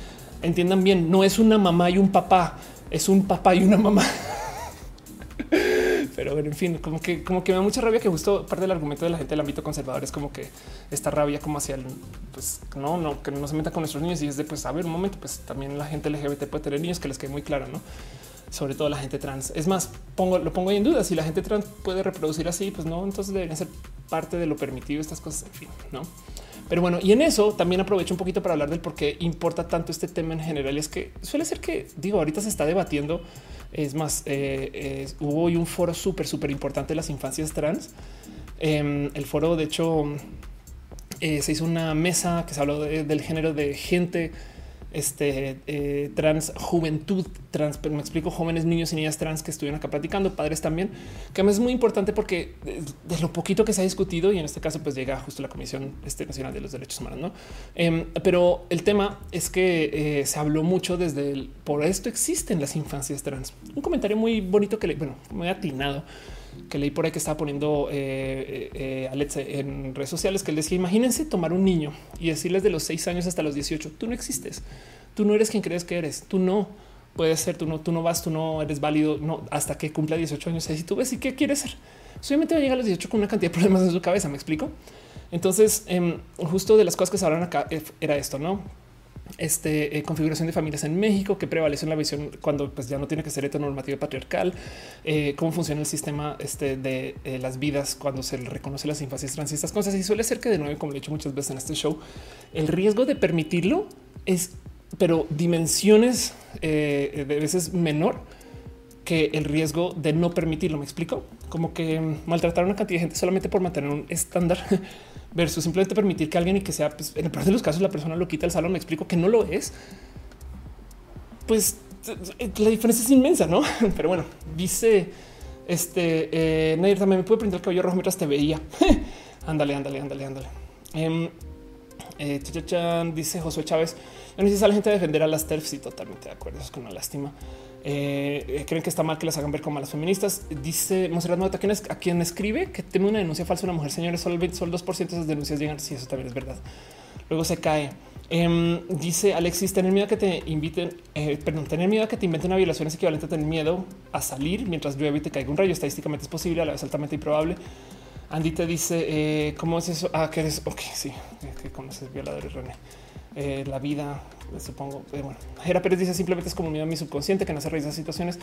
A: entiendan bien, no es una mamá y un papá, es un papá y una mamá. (laughs) Pero en fin, como que, como que me da mucha rabia que justo parte del argumento de la gente del ámbito conservador es como que esta rabia como hacia el, pues no, no, que no se meta con nuestros niños y es de pues a ver un momento, pues también la gente LGBT puede tener niños que les quede muy claro, no? Sobre todo la gente trans. Es más, pongo, lo pongo ahí en duda. Si la gente trans puede reproducir así, pues no, entonces deberían ser parte de lo permitido estas cosas. En fin, no? Pero bueno, y en eso también aprovecho un poquito para hablar del por qué importa tanto este tema en general. Y es que suele ser que digo, ahorita se está debatiendo. Es más, eh, hubo hoy un foro súper, súper importante de las infancias trans. Em, el foro, de hecho, eh, se hizo una mesa que se habló del género de gente este eh, trans, juventud trans, pero me explico jóvenes, niños y niñas trans que estuvieron acá platicando, padres también, que es muy importante porque de, lo poquito que se ha discutido y en este caso pues llega justo la Comisión este, Nacional de los Derechos Humanos, ¿no? Em, pero el tema es que eh, se habló mucho desde el, por esto existen las infancias trans. Un comentario muy bonito que le, bueno, muy atinado que leí por ahí que estaba poniendo eh, eh, eh en redes sociales que él decía, imagínense tomar un niño y decirles de los seis años hasta los 18, tú no existes, tú no eres quien crees que eres, tú no puedes ser, tú no, tú no vas, tú no eres válido, no hasta que cumpla 18 años. Si tú ves y qué quieres ser, obviamente va a llegar a los 18 con una cantidad de problemas en su cabeza. Me explico. Entonces, em, justo de las cosas que se hablan acá eh, era esto, no? Este, eh, configuración de familias en México, que prevalece en la visión cuando pues, ya no tiene que ser heteronormativa patriarcal, eh, cómo funciona el sistema este, de eh, las vidas cuando se reconoce las infancias trans y estas cosas. Y suele ser que de nuevo, como lo he dicho muchas veces en este show, el riesgo de permitirlo es, pero dimensiones de veces menor que el riesgo de no permitirlo. Me explico como que maltratar a una cantidad de gente solamente por mantener un estándar (laughs) versus simplemente permitir que alguien y que sea, pues, en el peor de los casos, la persona lo quita el salón. Me explico que no lo es. Pues la diferencia es inmensa, no? (laughs) Pero bueno, dice este eh, Nair también me puede prender el cabello rojo mientras te veía. (laughs) ándale, ándale, ándale, ándale. Eh, eh, dice Josué Chávez. No necesita la gente defender a las TERFs y totalmente de acuerdo. es una lástima. Eh, eh, creen que está mal que las hagan ver como a las feministas. Dice Monserrat Mota, a quien escribe que teme una denuncia falsa una mujer. Señores, solo el 2% de esas denuncias llegan. Si eso también es verdad. Luego se cae. Em, dice Alexis, tener miedo a que te inviten, eh, perdón, tener miedo a que te inventen una violación es equivalente a tener miedo a salir mientras llueve y te caiga un rayo. Estadísticamente es posible, a la vez altamente improbable. Andy te dice, ¿cómo es eso? Ah, que eres, ok, sí, que conoces violadores, René. Eh, la vida, supongo. Eh, bueno, Jera Pérez dice simplemente es a mi subconsciente que no hace raíz de situaciones.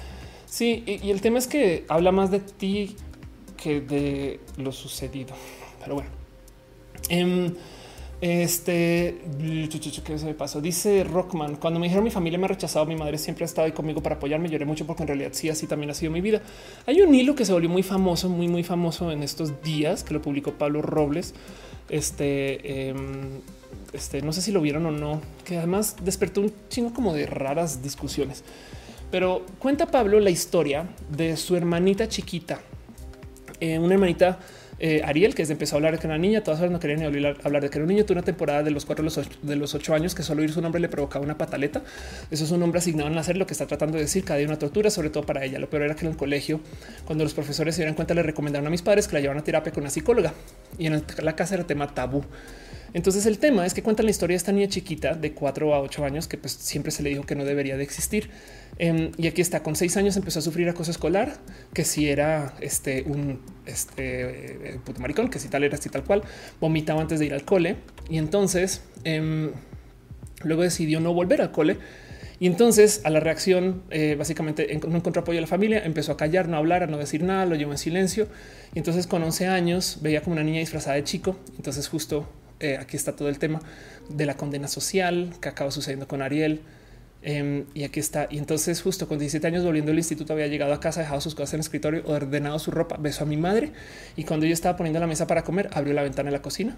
A: Sí, y, el tema es que habla más de ti que de lo sucedido. Pero bueno, em, este que se me pasó. Dice Rockman: Cuando me dijeron mi familia me ha rechazado, mi madre siempre ha estado ahí conmigo para apoyarme. Lloré mucho porque en realidad sí, así también ha sido mi vida. Hay un hilo que se volvió muy famoso, muy, muy famoso en estos días que lo publicó Pablo Robles. Este em, este, no sé si lo vieron o no, que además despertó un chingo como de raras discusiones. Pero cuenta Pablo la historia de su hermanita chiquita, eh, una hermanita eh, Ariel, que empezó a hablar de que era una niña, todas no querían hablar de que era un niño. Tuvo una temporada de los cuatro de los, ocho, años que solo oír su nombre le provocaba una pataleta. Eso es un nombre asignado en nacer, lo que está tratando de decir cada día una tortura, sobre todo para ella. Lo peor era que en el colegio, cuando los profesores se dieran cuenta, le recomendaron a mis padres que la llevaran a terapia con una psicóloga y en la casa era tema tabú. Entonces el tema es que cuentan la historia de esta niña chiquita de 4 a 8 años que pues siempre se le dijo que no debería de existir. Em, y aquí está, con 6 años empezó a sufrir acoso escolar, que si era este un este eh, puto maricón, que si tal era así tal cual, vomitaba antes de ir al cole. Y entonces em, luego decidió no volver al cole. Y entonces a la reacción, eh, básicamente no encontró apoyo la familia, empezó a callar, no hablar, a no decir nada, lo llevó en silencio. Y entonces con 11 años veía como una niña disfrazada de chico. Entonces justo eh, aquí está todo el tema de la condena social que acaba sucediendo con Ariel. Em, y aquí está. Y entonces, justo con 17 años, volviendo al instituto, había llegado a casa, dejado sus cosas en el escritorio, ordenado su ropa, besó a mi madre. Y cuando yo estaba poniendo la mesa para comer, abrió la ventana de la cocina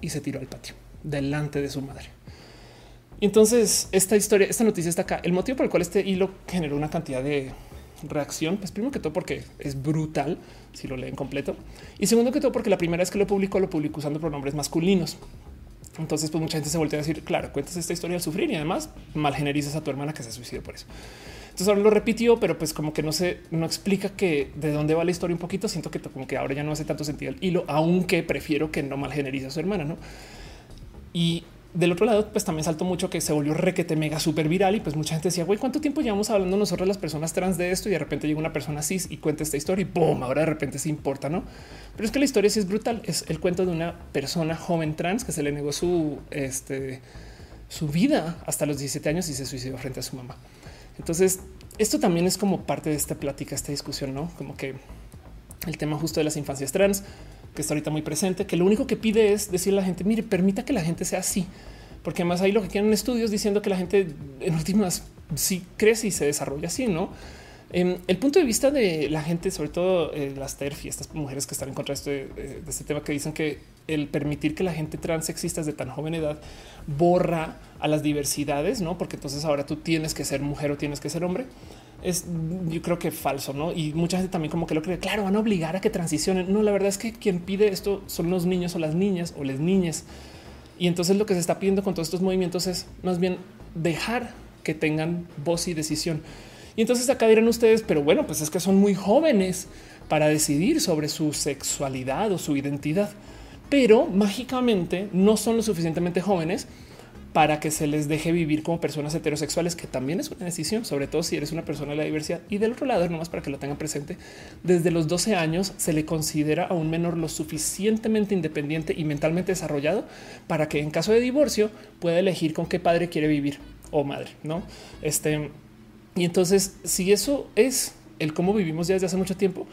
A: y se tiró al patio delante de su madre. Y entonces, esta historia, esta noticia está acá. El motivo por el cual este hilo generó una cantidad de reacción, pues primero que todo porque es brutal si lo leen completo y segundo que todo porque la primera vez que lo publicó lo publicó usando pronombres masculinos. Entonces, pues mucha gente se volvió a decir, claro, cuentas esta historia al sufrir y además malgenerizas a tu hermana que se suicidó por eso. Entonces ahora lo repitió, pero pues como que no se no explica que de dónde va la historia un poquito. Siento que como que ahora ya no hace tanto sentido el hilo, aunque prefiero que no malgenerice a su hermana, no? Y del otro lado, pues también saltó mucho que se volvió requete mega súper viral y pues mucha gente decía, güey, ¿cuánto tiempo llevamos hablando nosotros las personas trans de esto? Y de repente llega una persona cis y cuenta esta historia y boom, ahora de repente se importa, ¿no? Pero es que la historia sí es brutal. Es el cuento de una persona joven trans que se le negó su, este, su vida hasta los 17 años y se suicidó frente a su mamá. Entonces, esto también es como parte de esta plática, esta discusión, ¿no? Como que el tema justo de las infancias trans, que está ahorita muy presente, que lo único que pide es decirle a la gente, mire, permita que la gente sea así, porque además hay lo que quieren estudios diciendo que la gente en últimas sí crece y se desarrolla así, ¿no? En el punto de vista de la gente, sobre todo eh, las TERF y estas mujeres que están en contra de este, eh, de este, tema, que dicen que el permitir que la gente trans exista desde tan joven edad borra a las diversidades, no? Porque entonces ahora tú tienes que ser mujer o tienes que ser hombre es yo creo que falso, ¿no? Y mucha gente también como que lo cree, claro, van a obligar a que transicionen. No, la verdad es que quien pide esto son los niños o las niñas o las niñas. Y entonces lo que se está pidiendo con todos estos movimientos es más bien dejar que tengan voz y decisión. Y entonces acá dirán ustedes, pero bueno, pues es que son muy jóvenes para decidir sobre su sexualidad o su identidad, pero mágicamente no son lo suficientemente jóvenes para que se les deje vivir como personas heterosexuales, que también es una decisión, sobre todo si eres una persona de la diversidad. Y del otro lado, nomás para que lo tengan presente, desde los 12 años se le considera a un menor lo suficientemente independiente y mentalmente desarrollado para que en caso de divorcio pueda elegir con qué padre quiere vivir o madre, ¿no? Este, y entonces, si eso es el cómo vivimos ya desde hace mucho tiempo,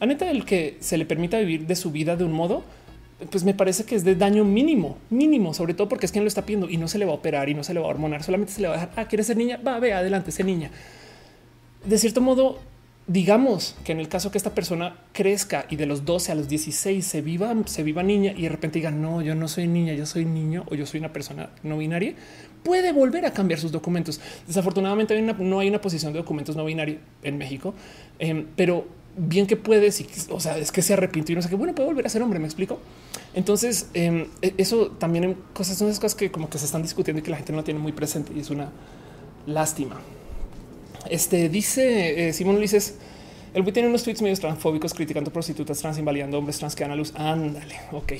A: la neta, el que se le permita vivir de su vida de un modo, pues me parece que es de daño mínimo, mínimo, sobre todo porque es quien lo está pidiendo y no se le va a operar y no se le va a hormonar, solamente se le va a dejar, ah, quiere ser niña, va, ve adelante, ser niña. De cierto modo, digamos que en el caso que esta persona crezca y de los 12 a los 16 se viva, se viva niña y de repente diga no, yo no soy niña, yo soy niño o yo soy una persona no binaria, puede volver a cambiar sus documentos. Desafortunadamente no hay una posición de documentos no binaria en México, em, pero bien que puedes, o sea, es que se arrepintió y no sé qué, bueno, puede volver a ser hombre, me explico. Entonces, em, e, eso también en cosas son esas cosas que como que se están discutiendo y que la gente no tiene muy presente y es una lástima. Este dice eh, Simón Ulises, el güey tiene unos tweets medios transfóbicos criticando prostitutas trans, invalidando hombres trans que dan a luz. Ándale, ok.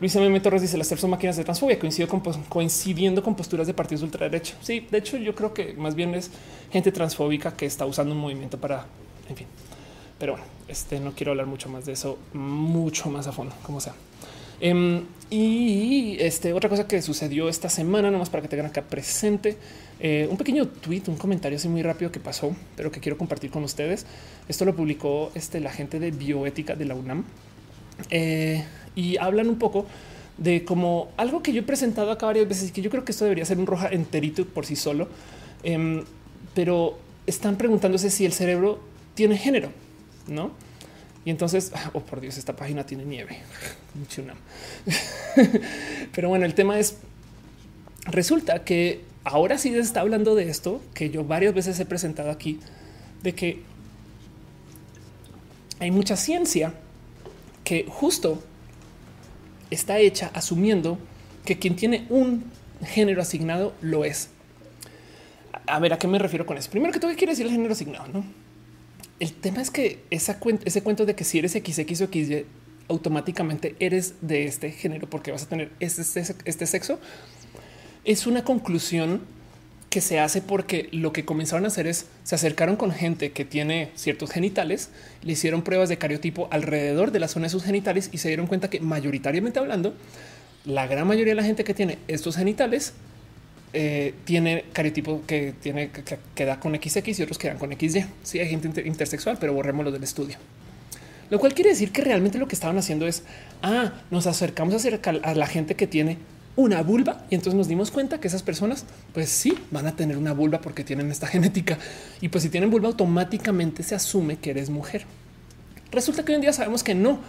A: Luis M. Torres dice las tres son máquinas de transfobia, coincido coincidiendo con posturas de partidos ultraderecha. Sí, de hecho, yo creo que más bien es gente transfóbica que está usando un movimiento para, en fin. Pero bueno, este no quiero hablar mucho más de eso, mucho más a fondo, como sea. Em, y este otra cosa que sucedió esta semana, nomás para que tengan acá presente, eh, un pequeño tweet, un comentario así muy rápido que pasó, pero que quiero compartir con ustedes. Esto lo publicó este, la gente de bioética de la UNAM eh, y hablan un poco de como algo que yo he presentado acá varias veces que yo creo que esto debería ser un roja enterito por sí solo, em, pero están preguntándose si el cerebro tiene género, no? Y entonces, oh por Dios, esta página tiene nieve. (laughs) (laughs) Pero bueno, el tema es, resulta que ahora sí se está hablando de esto, que yo varias veces he presentado aquí, de que hay mucha ciencia que justo está hecha asumiendo que quien tiene un género asignado lo es. A ver, ¿a qué me refiero con eso? Primero que todo, ¿qué quiere decir el género asignado? No? El tema es que ese cuento de que si eres XX o XY, automáticamente eres de este género porque vas a tener este, este, este sexo es una conclusión que se hace porque lo que comenzaron a hacer es se acercaron con gente que tiene ciertos genitales, le hicieron pruebas de cariotipo alrededor de la zona de sus genitales y se dieron cuenta que mayoritariamente hablando, la gran mayoría de la gente que tiene estos genitales eh, tiene cariotipo que tiene que, da con XX y otros que dan con XY. Sí, hay gente intersexual, pero borrémoslo del estudio. Lo cual quiere decir que realmente lo que estaban haciendo es, ah, nos acercamos a, a la gente que tiene una vulva y entonces nos dimos cuenta que esas personas pues sí van a tener una vulva porque tienen esta (laughs) genética y pues si tienen vulva automáticamente se asume que eres mujer. Resulta que hoy en día sabemos que no.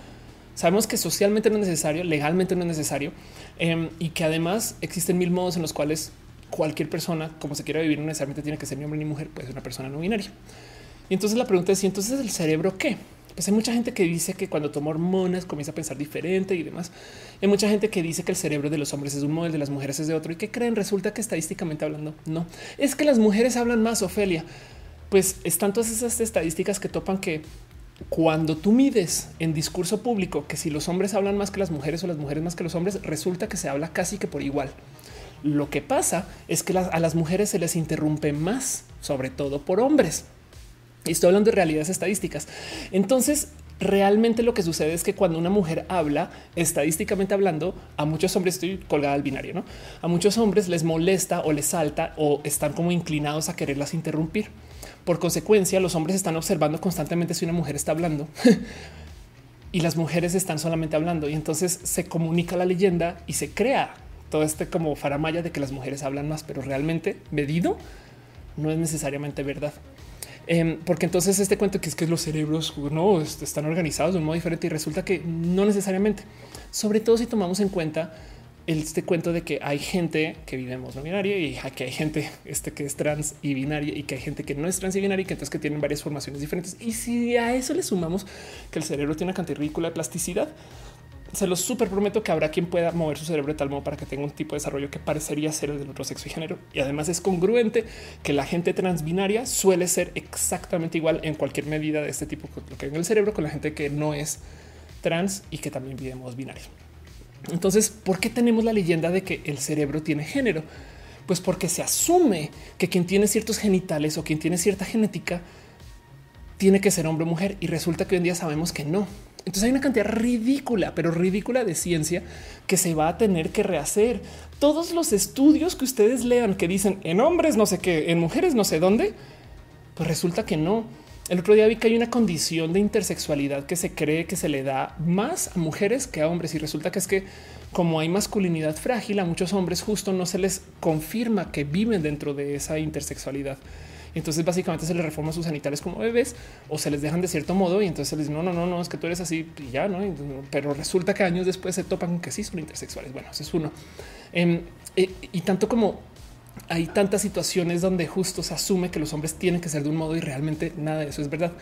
A: Sabemos que socialmente no es necesario, legalmente no es necesario em, y que además existen mil modos en los cuales cualquier persona, como se quiera vivir, no necesariamente tiene que ser ni hombre ni mujer, puede ser una persona no binaria. Y entonces la pregunta es: ¿y entonces el cerebro qué? Pues hay mucha gente que dice que cuando toma hormonas comienza a pensar diferente y demás. Hay mucha gente que dice que el cerebro de los hombres es un modelo, de las mujeres es de otro y que creen. Resulta que estadísticamente hablando, no es que las mujeres hablan más. Ofelia, pues están todas esas estadísticas que topan que cuando tú mides en discurso público que si los hombres hablan más que las mujeres o las mujeres más que los hombres, resulta que se habla casi que por igual. Lo que pasa es que a las mujeres se les interrumpe más, sobre todo por hombres. Y estoy hablando de realidades estadísticas. Entonces, realmente lo que sucede es que cuando una mujer habla, estadísticamente hablando, a muchos hombres estoy colgada al binario, no a muchos hombres les molesta o les salta o están como inclinados a quererlas interrumpir. Por consecuencia, los hombres están observando constantemente si una mujer está hablando (laughs) y las mujeres están solamente hablando. Y entonces se comunica la leyenda y se crea todo este como faramaya de que las mujeres hablan más, pero realmente medido no es necesariamente verdad. Em, porque entonces este cuento que es que los cerebros no están organizados de un modo diferente y resulta que no necesariamente, sobre todo si tomamos en cuenta este cuento de que hay gente que vivimos no binaria y que hay gente este que es trans y binaria y que hay gente que no es trans y binaria y que entonces que tienen varias formaciones diferentes. Y si a eso le sumamos que el cerebro tiene una cantidad ridícula de plasticidad, se los súper prometo que habrá quien pueda mover su cerebro de tal modo para que tenga un tipo de desarrollo que parecería ser el del otro sexo y género. Y además es congruente que la gente transbinaria suele ser exactamente igual en cualquier medida de este tipo, lo que en el cerebro con la gente que no es trans y que también en binarios. Entonces, ¿por qué tenemos la leyenda de que el cerebro tiene género? Pues porque se asume que quien tiene ciertos genitales o quien tiene cierta genética tiene que ser hombre o mujer y resulta que hoy en día sabemos que no entonces hay una cantidad ridícula, pero ridícula de ciencia que se va a tener que rehacer. Todos los estudios que ustedes lean que dicen en hombres no sé qué, en mujeres no sé dónde, pues resulta que no. El otro día vi que hay una condición de intersexualidad que se cree que se le da más a mujeres que a hombres y resulta que es que como hay masculinidad frágil a muchos hombres justo no se les confirma que viven dentro de esa intersexualidad. Entonces básicamente se les reforma sus sanitarios como bebés o se les dejan de cierto modo y entonces les dice no, no, no, no, es que tú eres así y ya, no. Pero resulta que años después se topan que sí son intersexuales. Bueno, ese es uno. Em, eh, y tanto como hay tantas situaciones donde justo se asume que los hombres tienen que ser de un modo y realmente nada de eso es verdad.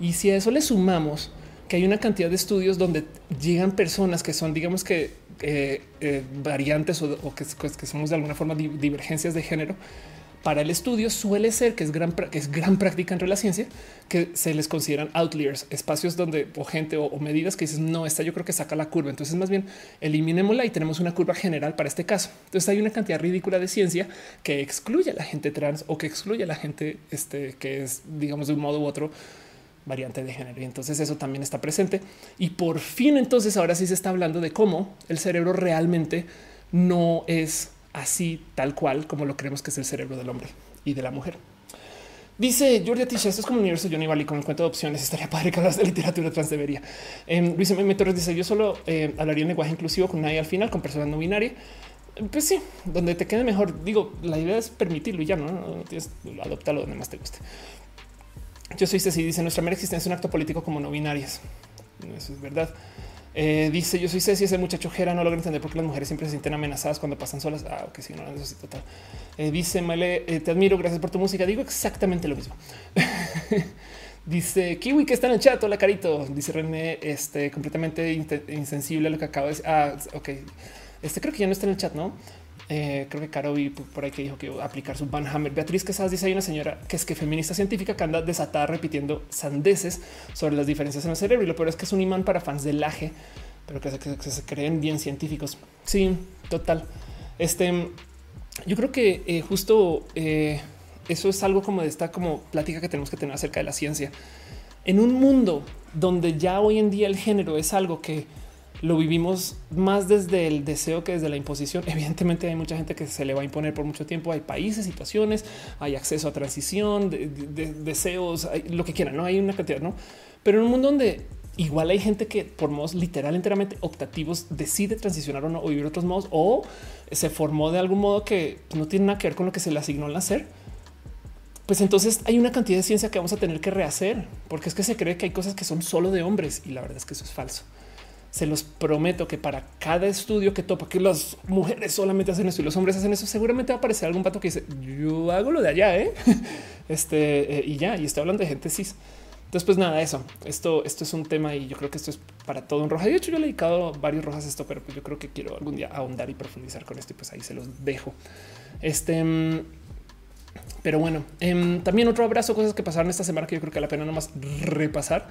A: Y si a eso le sumamos que hay una cantidad de estudios donde llegan personas que son, digamos que eh, eh, variantes o, que, que, somos de alguna forma divergencias de género, para el estudio suele ser que es gran, que es gran práctica entre la ciencia que se les consideran outliers, espacios donde o gente o, medidas que dices no, esta yo creo que saca la curva. Entonces, más bien eliminémosla y tenemos una curva general para este caso. Entonces, hay una cantidad ridícula de ciencia que excluye a la gente trans o que excluye a la gente este, que es, digamos, de un modo u otro variante de género. Y entonces eso también está presente. Y por fin, entonces ahora sí se está hablando de cómo el cerebro realmente no es así tal cual como lo creemos que es el cerebro del hombre y de la mujer. Dice Jordi Tisha, esto es como un universo Johnny Valley con el cuento de opciones. Estaría padre que hablas de literatura trans debería. Eh, Luis M. Torres dice: Yo solo eh, hablaría en lenguaje inclusivo con nadie al final, con personas no binarias. Pues sí, donde te quede mejor. Digo, la idea es permitirlo y ya no tienes, adoptalo donde más te guste. Yo soy Ceci, dice nuestra mera existencia es un acto político como no binarias. Eso es verdad. Eh, dice yo soy Ceci, ese muchacho Jera no logra entender por qué las mujeres siempre se sienten amenazadas cuando pasan solas. Ah, ok, sí, no, necesito total. Eh, dice Male, eh, te admiro, gracias por tu música. Digo exactamente lo mismo. (laughs) dice Kiwi que está en el chat, hola carito. Dice René, este completamente insensible a lo que acabo de decir. Ah, ok. Este creo que ya no está en el chat, no? Eh, creo que Caro vi por ahí que dijo que aplicar su banhammer. Beatriz Quesadas dice hay una señora que es que feminista científica que anda desatada repitiendo sandeces sobre las diferencias en el cerebro. Y lo peor es que es un imán para fans del laje, pero que se, creen bien científicos. Sí, total. Este, yo creo que eh, justo eh, eso es algo como de esta como plática que tenemos que tener acerca de la ciencia. En un mundo donde ya hoy en día el género es algo que lo vivimos más desde el deseo que desde la imposición. (laughs) Evidentemente hay mucha gente que se le va a imponer por mucho tiempo. Hay países, situaciones, hay acceso a transición, de, deseos, lo que quieran, no hay una cantidad, no? Pero en un mundo donde igual hay gente que por modos literal enteramente optativos decide transicionar o no o vivir otros modos o se formó de algún modo que no tiene nada que ver con lo que se le asignó al nacer. Pues entonces hay una cantidad de ciencia que vamos a tener que rehacer porque es que se cree que hay cosas que son solo de hombres y la verdad es que eso es falso se los prometo que para cada estudio que topa que las mujeres solamente hacen eso y los hombres hacen eso, seguramente va a aparecer algún pato que dice yo hago lo de allá, ¿eh? (laughs) este eh, y ya, y estoy hablando de gente cis. Entonces, pues nada, eso. Esto, esto es un tema y yo creo que esto es para todo un roja. De hecho, yo le he dedicado varios rojas a esto, pero pues yo creo que quiero algún día ahondar y profundizar con esto y pues ahí se los dejo. Este, mm, pero bueno, em, también otro abrazo, cosas que pasaron esta semana que yo creo que la pena nomás repasar.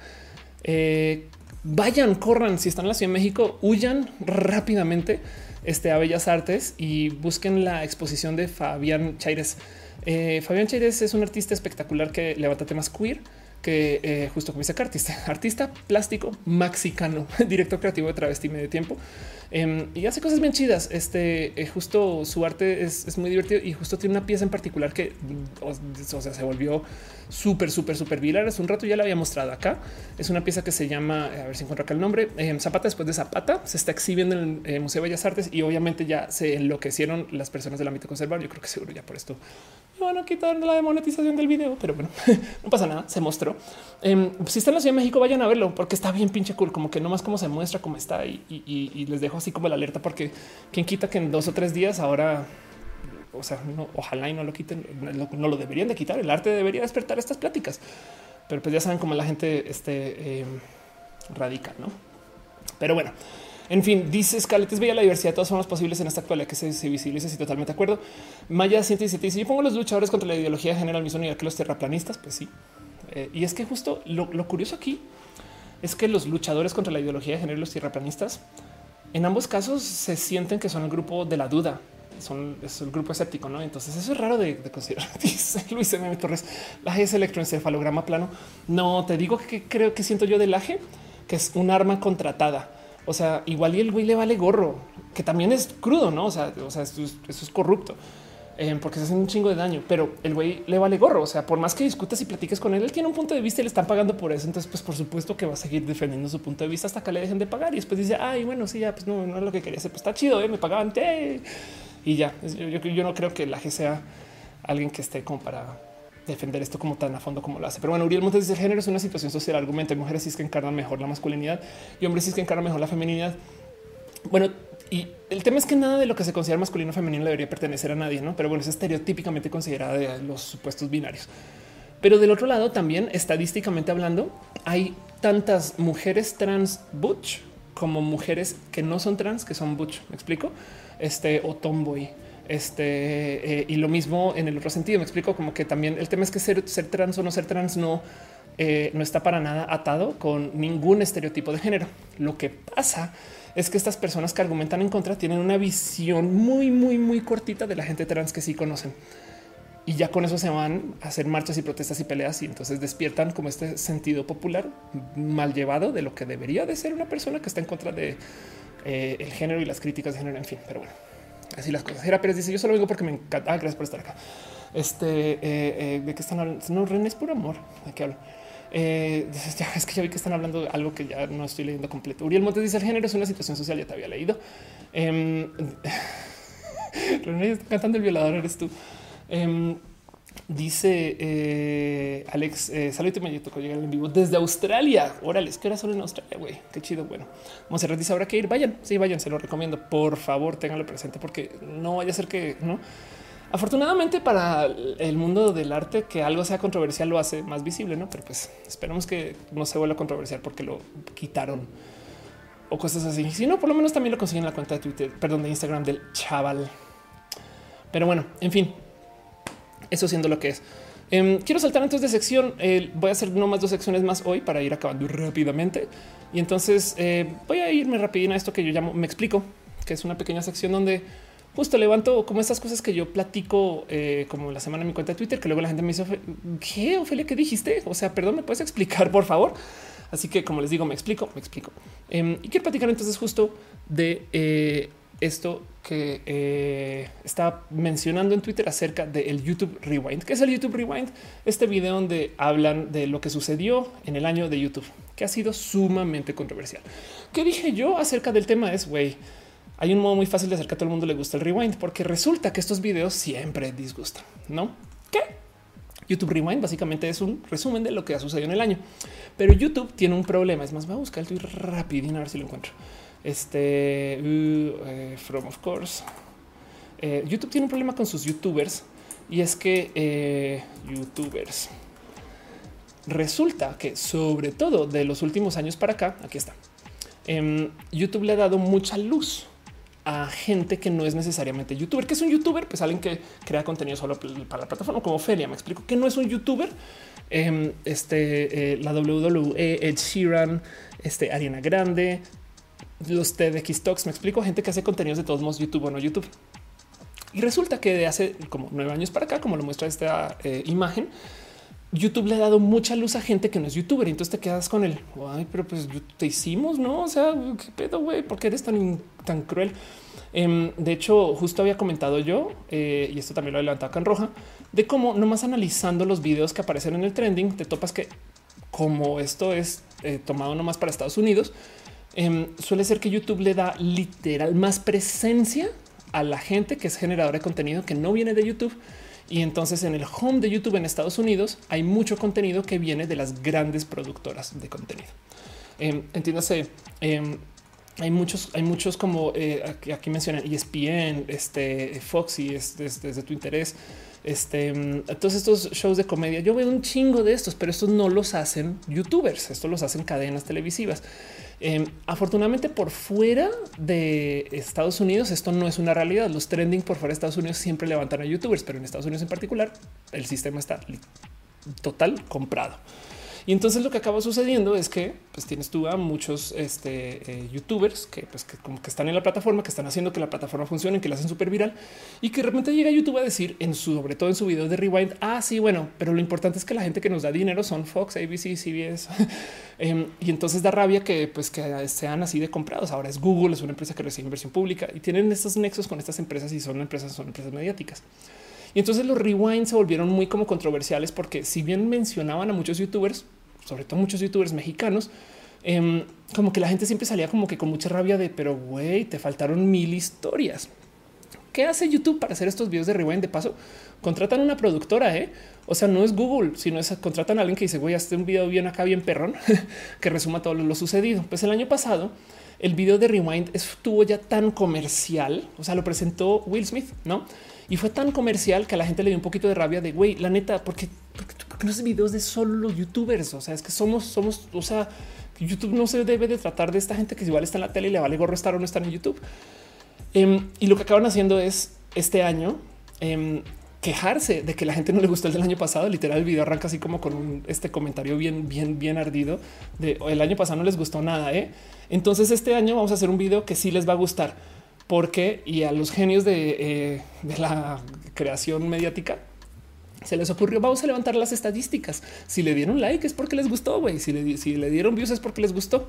A: Eh, vayan, corran. Si están en la Ciudad de México, huyan rápidamente este, a Bellas Artes y busquen la exposición de Fabián Chaires. Eh, Fabián Chaires es un artista espectacular que levanta temas queer que eh, justo como dice artista, (laughs) artista plástico mexicano, (laughs) director creativo de travesti medio tiempo em, y hace cosas bien chidas. Este eh, justo su arte es, muy divertido y justo tiene una pieza en particular que o, sea, se volvió súper, súper, súper viral. Hace un rato ya la había mostrado acá. Es una pieza que se llama, a ver si encuentro acá el nombre, em, Zapata después de Zapata. Se está exhibiendo en el Museo de Bellas Artes y obviamente ya se enloquecieron las personas del ámbito conservador. Yo creo que seguro ya por esto van a quitar la demonetización del video, pero bueno, (laughs) no pasa nada, se mostró. Em, si están en la Ciudad de México, vayan a verlo porque está bien pinche cool, como que no más cómo se muestra, cómo está y, les dejo así como la alerta porque quien quita que en dos o tres días ahora, o sea, ojalá y no lo quiten, no, lo deberían de quitar, el arte debería despertar estas pláticas, pero pues ya saben cómo la gente este, radical, ¿no? Pero bueno. En fin, dice Scarlett, es bella la diversidad de todas formas posibles en esta actualidad que se, se visibiliza y totalmente de acuerdo. Maya 117 dice, yo pongo los luchadores contra la ideología de género al mismo nivel que los terraplanistas, pues sí. Eh, y es que justo lo, curioso aquí es que los luchadores contra la ideología de género y los tierraplanistas, en ambos casos se sienten que son el grupo de la duda, son es el grupo escéptico, ¿no? Entonces eso es raro de, considerar. (laughs) Dice Luis M. Torres, la es electroencefalograma plano. No, te digo que creo que siento yo del laje, que es un arma contratada o sea, igual y el güey le vale gorro, que también es crudo, no? O sea, o es, corrupto. Eh, porque se hace un chingo de daño, pero el güey le vale gorro. O sea, por más que discutas y platiques con él, él tiene un punto de vista y le están pagando por eso. Entonces, pues por supuesto que va a seguir defendiendo su punto de vista hasta que le dejen de pagar. Y después dice, ay, bueno, sí, ya, pues no, no es lo que quería hacer. Pues está chido, ¿eh? me pagaban. Y ya, yo, yo, no creo que la G sea alguien que esté como para defender esto como tan a fondo como lo hace. Pero bueno, Uriel Montes dice género es una situación social, argumento. Hay mujeres sí es que encarnan mejor la masculinidad y hombres es que encarnan mejor la feminidad. Bueno, y el tema es que nada de lo que se considera masculino o femenino debería pertenecer a nadie, no? Pero bueno, es estereotípicamente considerada de los supuestos binarios. Pero del otro lado, también estadísticamente hablando, hay tantas mujeres trans butch como mujeres que no son trans, que son butch. Me explico? Este o tomboy. Este eh, y lo mismo en el otro sentido. Me explico como que también el tema es que ser, trans o no ser trans no, eh, no está para nada atado con ningún estereotipo de género. Lo que pasa que estas personas que argumentan en contra tienen una visión muy, muy, muy cortita de la gente trans que sí conocen. Y ya con eso se van a hacer marchas y protestas y peleas y entonces despiertan como este sentido popular mal llevado de lo que debería de ser una persona que está en contra de eh, el género y las críticas de género. En fin, pero bueno, así las cosas. Era Pérez dice: Yo solo vengo porque me encanta. Ah, gracias por estar acá. Este eh, eh, de qué están hablando. No, René es por amor. ¿De qué hablo? Eh, es que ya vi que están hablando de algo que ya no estoy leyendo completo. Uriel Montes dice el género es una situación social. Ya te había leído. (laughs) Eh, cantando el violador eres tú. Em, dice eh, Alex, eh, salud me tocó llegar en vivo desde Australia. Órale, es que ahora solo en Australia, güey. Qué chido. Bueno, Monserrat dice ahora que ir. Vayan, sí, vayan, se lo recomiendo. Por favor, ténganlo presente porque no vaya a ser que no Afortunadamente para el mundo del arte que algo sea controversial lo hace más visible, ¿no? Pero pues esperemos que no se vuelva controversial porque lo quitaron o cosas así. Si no, por lo menos también lo consiguen en la cuenta de Twitter, perdón, de Instagram del chaval. Pero bueno, en fin, eso siendo lo que es. Em, quiero saltar antes de sección. voy a hacer no más dos secciones más hoy para ir acabando rápidamente. Y entonces eh, voy a irme rapidín a esto que yo llamo me explico, que es una pequeña sección donde justo levanto como estas cosas que yo platico eh, como la semana en mi cuenta de Twitter, que luego la gente me dice, ¿qué, Ofelia, qué dijiste? O sea, perdón, ¿me puedes explicar, por favor? Así que, como les digo, me explico, me explico. Em, y quiero platicar entonces justo de eh, esto que eh, está mencionando en Twitter acerca del YouTube Rewind. ¿Qué es el YouTube Rewind? Este video donde hablan de lo que sucedió en el año de YouTube, que ha sido sumamente controversial. ¿Qué dije yo acerca del tema? Es, güey, hay un modo muy fácil de hacer que a todo el mundo le guste el rewind, porque resulta que estos videos siempre disgustan, ¿no? ¿Qué? YouTube Rewind básicamente es un resumen de lo que ha sucedido en el año. Pero YouTube tiene un problema. Es más, voy a buscar el tweet rápido a ver si lo encuentro. Este uh, eh, from of course. Eh, YouTube tiene un problema con sus youtubers y es que eh, youtubers resulta que sobre todo de los últimos años para acá, aquí está. Em, YouTube le ha dado mucha luz a gente que no es necesariamente youtuber, que es un youtuber, pues alguien que crea contenido solo para la plataforma, como Felia. Me explico que no es un youtuber. Em, este, eh, la WWE, Ed Sheeran, este, Ariana Grande, los TEDx Talks. Me explico gente que hace contenidos de todos modos, YouTube o no YouTube. Y resulta que de hace como nueve años para acá, como lo muestra esta eh, imagen, YouTube le ha dado mucha luz a gente que no es youtuber. Y entonces te quedas con el ay, pero pues te hicimos, no? O sea, qué pedo, güey, ¿por qué eres tan, tan cruel? Em, de hecho, justo había comentado yo, eh, y esto también lo adelantado acá en roja, de cómo nomás analizando los videos que aparecen en el trending, te topas que como esto es eh, tomado nomás para Estados Unidos, em, suele ser que YouTube le da literal más presencia a la gente que es generadora de contenido que no viene de YouTube y entonces en el home de YouTube en Estados Unidos hay mucho contenido que viene de las grandes productoras de contenido. Eh, entiéndase, em, hay muchos, hay muchos como eh, aquí, mencionan ESPN, este Foxy es desde, tu interés. Este em, todos estos shows de comedia. Yo veo un chingo de estos, pero estos no los hacen youtubers, estos los hacen cadenas televisivas. Em, afortunadamente por fuera de Estados Unidos esto no es una realidad. Los trending por fuera de Estados Unidos siempre levantan a youtubers, pero en Estados Unidos en particular el sistema está total comprado. Y entonces lo que acaba sucediendo es que pues tienes tú a muchos este, eh, youtubers que, pues, que como que están en la plataforma, que están haciendo que la plataforma funcione, que la hacen súper viral y que de repente llega YouTube a decir en su, sobre todo en su video de rewind, ah, sí, bueno, pero lo importante es que la gente que nos da dinero son Fox, ABC, CBS. (laughs) Em, y entonces da rabia que pues que sean así de comprados. Ahora es Google, es una empresa que recibe inversión pública y tienen estos nexos con estas empresas y son empresas, son empresas mediáticas. Y entonces los rewinds se volvieron muy como controversiales porque si bien mencionaban a muchos youtubers, sobre todo muchos youtubers mexicanos, em, como que la gente siempre salía como que con mucha rabia de, pero güey, te faltaron mil historias. ¿qué hace YouTube para hacer estos videos de rewind? De paso, contratan una productora, ¿eh? O sea, no es Google, sino es contratan a alguien que dice, a hacer un video bien acá, bien perrón, (laughs) que resuma todo lo sucedido. Pues el año pasado, el video de Rewind estuvo ya tan comercial, o sea, lo presentó Will Smith, ¿no? Y fue tan comercial que a la gente le dio un poquito de rabia de, güey, la neta, porque, porque no es videos de solo los youtubers, o sea, es que somos, somos, o sea, YouTube no se debe de tratar de esta gente que igual está en la tele y le vale gorro estar o no estar en YouTube. Em, y lo que acaban haciendo es este año em, quejarse de que la gente no le gustó el del año pasado. Literal, el video arranca así como con este comentario bien, bien, bien ardido de el año pasado no les gustó nada. ¿eh? Entonces, este año vamos a hacer un video que sí les va a gustar porque y a los genios de, eh, de la creación mediática se les ocurrió vamos a levantar las estadísticas. Si le dieron like es porque les gustó, güey. Si le, dieron views es porque les gustó.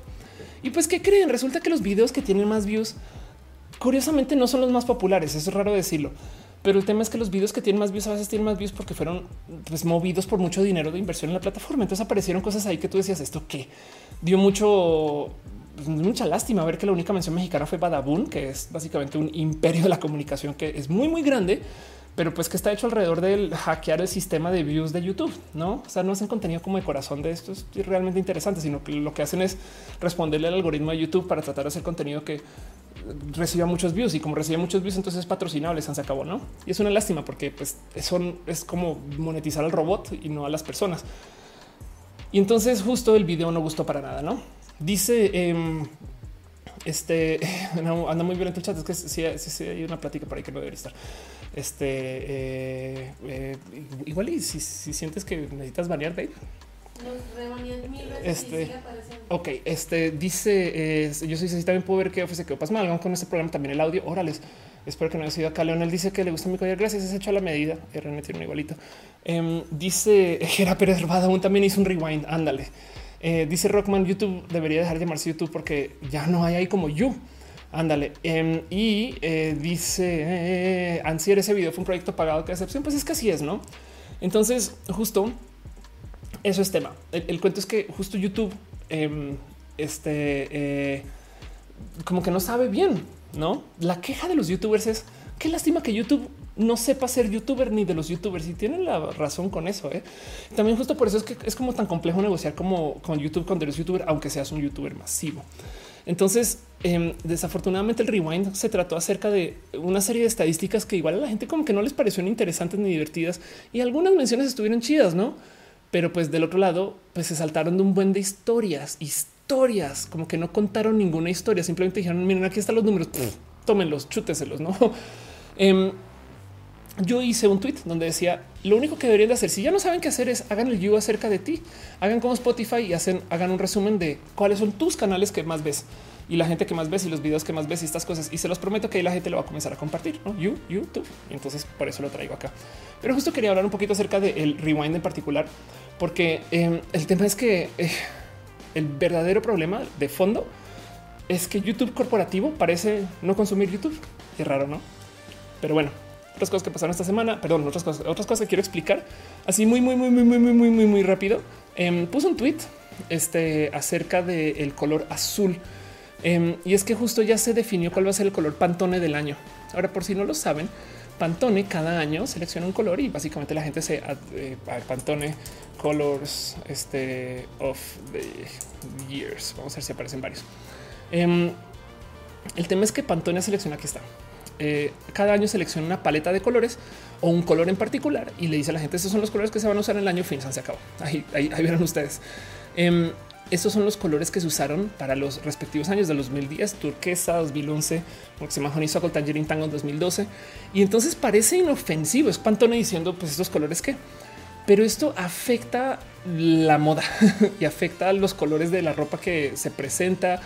A: Y pues, ¿qué creen? Resulta que los videos que tienen más views, curiosamente no son los más populares. Eso es raro decirlo. Pero el tema es que los videos que tienen más views a veces tienen más views porque fueron pues, movidos por mucho dinero de inversión en la plataforma. Entonces aparecieron cosas ahí que tú decías esto que dio mucho, pues, mucha lástima ver que la única mención mexicana fue Badabun, que es básicamente un imperio de la comunicación que es muy, muy grande pero pues que está hecho alrededor del hackear el sistema de views de YouTube, no? O sea, no hacen contenido como de corazón de esto es realmente interesante, sino que lo que hacen es responderle al algoritmo de YouTube para tratar de hacer contenido que reciba muchos views y como recibe muchos views, entonces es patrocinable, se acabó, no? Y es una lástima porque pues eso es como monetizar al robot y no a las personas. Y entonces justo el video no gustó para nada, no? Dice em, este (laughs) anda muy violento el chat. Es que si hay una plática por ahí que no debería estar. Este eh, eh, igual y si, sientes que necesitas banear, babe. Este, ok, este dice yo soy si también puedo ver que ofrece que pasa mal con este programa también el audio. Órales, espero que no haya sido acá. Leonel dice que le gusta mi collar. Gracias, es hecho a la medida. RN tiene un igualito. Em, dice (laughs) Gera Pérez aún también hizo un rewind. Ándale. Eh, dice Rockman, YouTube debería dejar de llamarse YouTube porque ya no hay ahí como you. Ándale. Em, y eh, dice eh, Ansier, ese video fue un proyecto pagado. Qué excepción. Pues es que así es, no? Entonces, justo eso es tema. El, cuento es que justo YouTube, em, este, como que no sabe bien, no? La queja de los youtubers es qué lástima que YouTube no sepa ser youtuber ni de los youtubers y tienen la razón con eso. ¿eh? También justo por eso es que es como tan complejo negociar como con YouTube cuando eres youtuber, aunque seas un youtuber masivo. Entonces, em, desafortunadamente el rewind se trató acerca de una serie de estadísticas que igual a la gente como que no les parecieron interesantes ni divertidas y algunas menciones estuvieron chidas, ¿no? Pero pues del otro lado, pues se saltaron de un buen de historias, historias, como que no contaron ninguna historia, simplemente dijeron, miren, aquí están los números, tómenlos, chúteselos, ¿no? (laughs) Em, yo hice un tweet donde decía lo único que deberían de hacer si ya no saben qué hacer es hagan el you acerca de ti, hagan como Spotify y hacen, hagan un resumen de cuáles son tus canales que más ves y la gente que más ves y los videos que más ves y estas cosas. Y se los prometo que ahí la gente lo va a comenzar a compartir. ¿no? You, YouTube. Y entonces por eso lo traigo acá. Pero justo quería hablar un poquito acerca del rewind en particular, porque em, el tema es que eh, el verdadero problema de fondo es que YouTube corporativo parece no consumir YouTube. Es raro, no? Pero bueno, otras cosas que pasaron esta semana, perdón, otras cosas, otras cosas que quiero explicar así muy, muy, muy, muy, muy, muy, muy, muy, muy rápido. Eh, puse un tweet este, acerca del color azul. Em, y es que justo ya se definió cuál va a ser el color Pantone del año. Ahora, por si no lo saben, Pantone cada año selecciona un color y básicamente la gente se eh, Pantone Colors este, of the Years. Vamos a ver si aparecen varios. Em, el tema es que Pantone selecciona aquí está eh, cada año selecciona una paleta de colores o un color en particular y le dice a la gente estos son los colores que se van a usar en el año fin, se acabó. Ahí, ahí, verán ustedes. Em, estos son los colores que se usaron para los respectivos años de 2010, turquesa 2011, porque se majonizo con Tangerine Tango en 2012. Y entonces parece inofensivo, es Pantone diciendo pues estos colores que, pero esto afecta la moda (laughs) y afecta los colores de la ropa que se presenta,